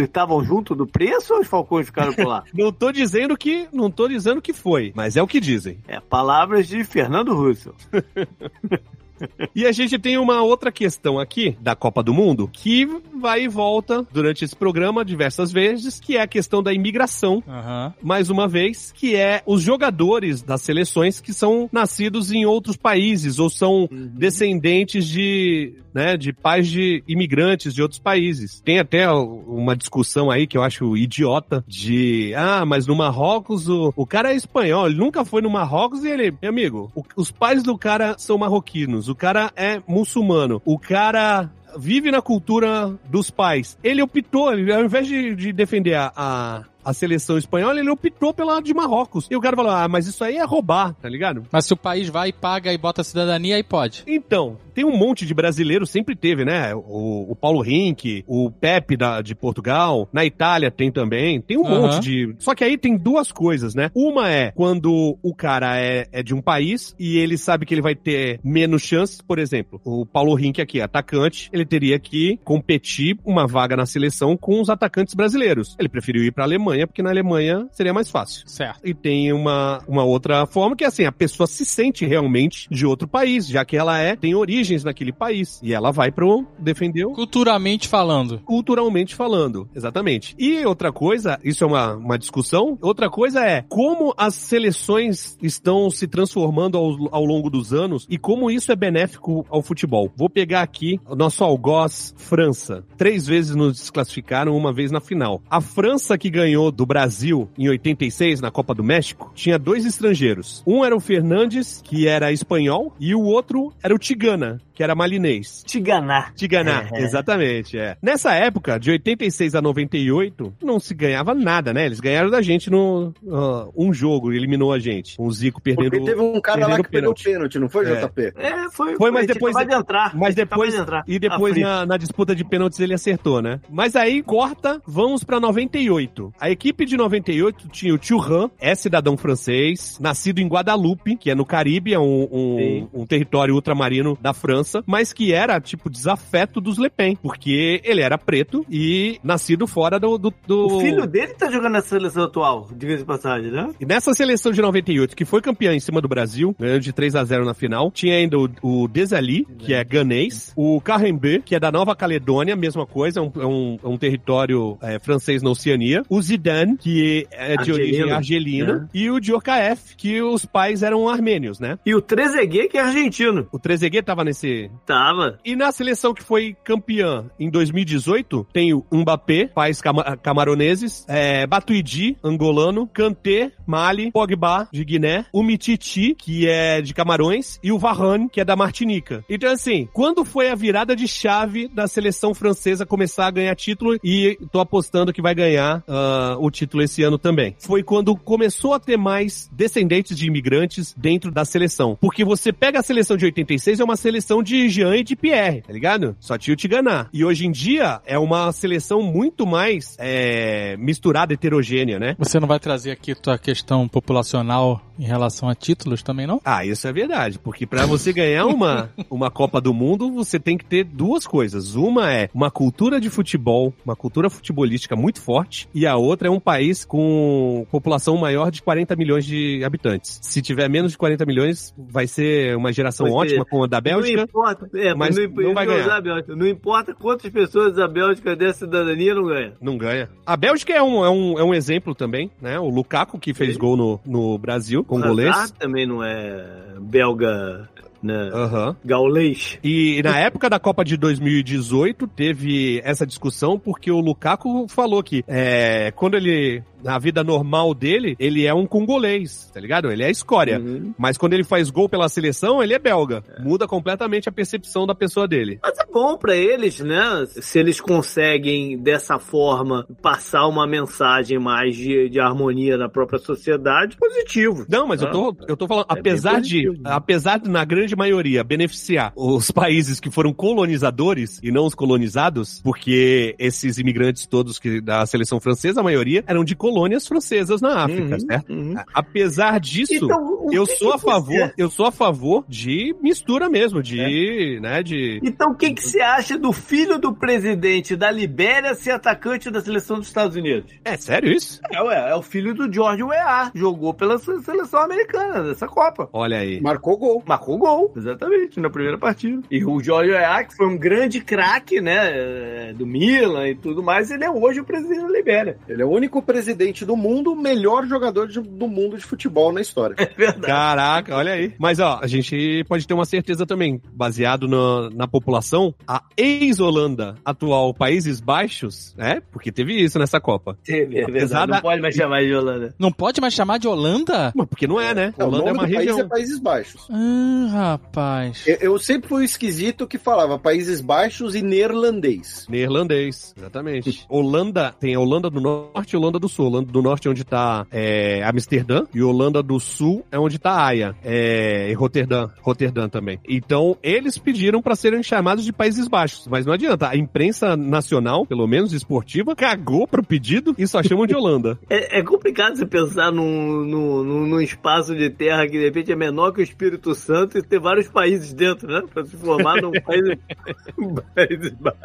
estavam junto do preço ou os falcões ficaram por lá? Não tô dizendo que, não tô dizendo que foi, mas é o que dizem. é, palavras de Fernando Russo. E a gente tem uma outra questão aqui da Copa do Mundo que vai e volta durante esse programa diversas vezes, que é a questão da imigração. Aham. Mais uma vez, que é os jogadores das seleções que são nascidos em outros países ou são descendentes de, né, de pais de imigrantes de outros países. Tem até uma discussão aí que eu acho idiota de, ah, mas no Marrocos o, o cara é espanhol, ele nunca foi no Marrocos e ele, meu amigo, o- os pais do cara são marroquinos, o cara é muçulmano, o cara vive na cultura dos pais. Ele optou, ao invés de, de defender a, a, a seleção espanhola, ele optou pela de Marrocos. E o cara falou, ah, mas isso aí é roubar, tá ligado? Mas se o país vai e paga e bota a cidadania, aí pode. Então, tem um monte de brasileiro, sempre teve, né? O, o Paulo Rink, o Pepe da, de Portugal, na Itália tem também, tem um Aham. monte de... Só que aí tem duas coisas, né? Uma é quando o cara é, é de um país e ele sabe que ele vai ter menos chances, por exemplo, o Paulo Rink aqui, atacante, ele teria que competir uma vaga na seleção com os atacantes brasileiros. Ele preferiu ir pra Alemanha, porque na Alemanha seria mais fácil. Certo. E tem uma, uma outra forma que é assim, a pessoa se sente realmente de outro país, já que ela é, tem origem origens naquele país. E ela vai pro defender o Culturalmente falando. culturalmente falando, exatamente. E outra coisa, isso é uma, uma discussão, outra coisa é como as seleções estão se transformando ao, ao longo dos anos e como isso é benéfico ao futebol. Vou pegar aqui o nosso algoz França. Três vezes nos desclassificaram, uma vez na final. A França que ganhou do Brasil em 86 na Copa do México tinha dois estrangeiros. Um era o Fernandes, que era espanhol, e o outro era o Tigana, que era malinês. Tiganá. Tiganá, É. exatamente, é. Nessa época, de 86 a 98, não se ganhava nada, né? Eles ganharam da gente no ah, um jogo, eliminou a gente. O Zico perdendo. Porque teve um cara lá que pegou pênalti. pênalti, não foi, É. JP? É, foi. Foi, mas depois- acabou de entrar. Mas depois, de entrar. e depois na, na disputa de pênaltis ele acertou, né? Mas aí corta, vamos pra 98. A equipe de 98 tinha o Thuram, é cidadão francês, nascido em Guadalupe, que é no Caribe, é um, um, um território ultramarino da França, mas que era, tipo, desafeto dos Le Pen, porque ele era preto e nascido fora do... do, do- O filho dele tá jogando na seleção atual, de passagem, né? E nessa seleção de 98, que foi campeã em cima do Brasil, ganhando de 3 a 0 na final, tinha ainda o, o Desali, que é ganês, o Carrembe, que é da Nova Caledônia, mesma coisa, é um, é um, é um território é, francês na Oceania, o Zidane, que é de Argelino, origem argelina, né? e o Djorkaeff, que os pais eram armênios, né? E o Trezeguet, que é argentino. O Trezeguet tava nesse... Tava. E na seleção que foi campeã em 2018, tem o Mbappé, pais cama camaroneses, é, Batuidi, angolano, Kanté, Mali, Pogba, de Guiné, o Mititi, que é de Camarões, e o Varane, que é da Martinica. Então, assim, quando foi a virada de chave da seleção francesa começar a ganhar título, e tô apostando que vai ganhar ah, o título esse ano também. Foi quando começou a ter mais descendentes de imigrantes dentro da seleção. Porque você pega a seleção de 86, é uma seleção de Jean e de Pierre, tá ligado? Só tinha o Tiganá. E hoje em dia é uma seleção muito mais é, misturada, heterogênea, né? Você não vai trazer aqui tua questão populacional em relação a títulos também, não? Ah, isso é verdade, porque pra você ganhar uma, uma Copa do Mundo, você tem que ter duas coisas. Uma é uma cultura de futebol, uma cultura futebolística muito forte, e a outra é um país com população maior de 40 milhões de habitantes. Se tiver menos de 40 milhões, vai ser uma geração ótima como a da Bélgica. Não importa, é, mas não, não vai ganhar. Bélgica. Não importa quantas pessoas da Bélgica dessa cidadania não ganha. Não ganha. A Bélgica é um, é um, é um exemplo também, né? O Lukaku, que fez Sim. gol no, no Brasil, congolês. Hazard também não é belga, né? Aham. Gaulês. E na época da Copa de 2018 teve essa discussão porque o Lukaku falou que é, quando ele na vida normal dele ele é um congolês, tá ligado? Ele é escória. Uhum. Mas quando ele faz gol pela seleção, ele é belga. Muda completamente a percepção da pessoa dele. Mas é bom pra eles, né? Se eles conseguem, dessa forma, passar uma mensagem mais de, de harmonia na própria sociedade, positivo. Não, mas eu tô, eu tô falando, É apesar de, apesar de, na grande maioria, beneficiar os países que foram colonizadores e não os colonizados, porque esses imigrantes todos que da seleção francesa, a maioria, eram de colônias francesas na África, Uhum, certo? uhum. Apesar disso, Então, o eu sou a favor, você- eu sou a favor de mistura mesmo, de, né, de... Então, o que, que você acha do filho do presidente da Libéria ser atacante da seleção dos Estados Unidos? É sério isso? É, ué, é o filho do George Weah. Jogou pela se- seleção americana dessa Copa. Olha aí. Marcou gol. Marcou gol, exatamente, na primeira partida. E o George Weah, que foi um grande craque, né, eh, do Milan e tudo mais, ele é hoje o presidente da Libéria. Ele é o único presidente do mundo, o melhor jogador de- do mundo de futebol na história. É verdade. Caraca, olha aí. Mas ó, a gente pode ter uma certeza também, baseado na, na população, a ex-Holanda, atual Países Baixos, né? Porque teve isso nessa Copa. Teve, é Apesar verdade. da- Não pode mais chamar de Holanda. Não pode mais chamar de Holanda? Mas porque não é, né? É, Holanda é nome uma do país região. é Países Baixos. Ah, rapaz. Eu, eu sempre fui esquisito que falava Países Baixos e neerlandês. Neerlandês, exatamente. Holanda, tem a Holanda do Norte e a Holanda do Sul. Holanda do Norte é onde tá é, Amsterdã e Holanda do Sul é onde tá Haia. É, e Roterdã, Roterdã também. Então, eles pediram pra serem chamados de Países Baixos, mas não adianta. A imprensa nacional, pelo menos esportiva, cagou pro pedido e só chamam de Holanda. É, é complicado você pensar num, num, num- num espaço de terra que de repente é menor que o Espírito Santo e ter vários países dentro, né? Pra se formar num país. um país baixo.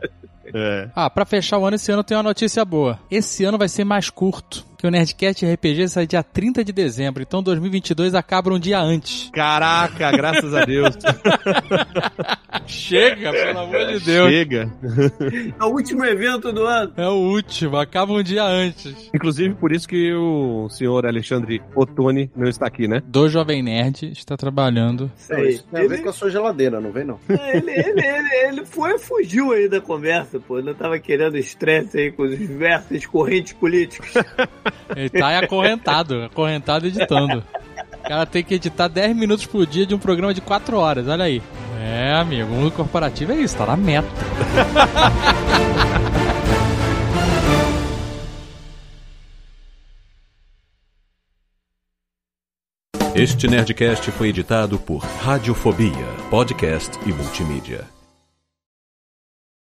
É. Ah, pra fechar o ano, esse ano tem uma notícia boa. Esse ano vai ser mais curto, out. Que o Nerdcast RPG sai dia 30 de dezembro, então 2022 acaba um dia antes. Caraca, graças a Deus. Chega, pelo amor de Deus. Chega. É o último evento do ano. É o último, acaba um dia antes. Inclusive, por isso que o senhor Alexandre Ottoni não está aqui, né? Do Jovem Nerd está trabalhando. Não, aí. isso tem a ver Ele, com a sua geladeira, não vem não. ele, ele, ele, ele foi fugiu aí da conversa, pô. Ele tava querendo estresse aí com os diversos correntes políticos. Ele tá acorrentado, acorrentado editando. O cara tem que editar 10 minutos por dia de um programa de 4 horas, olha aí. É, amigo, o mundo corporativo é isso, tá na meta. Este Nerdcast foi editado por Radiofobia, podcast e multimídia.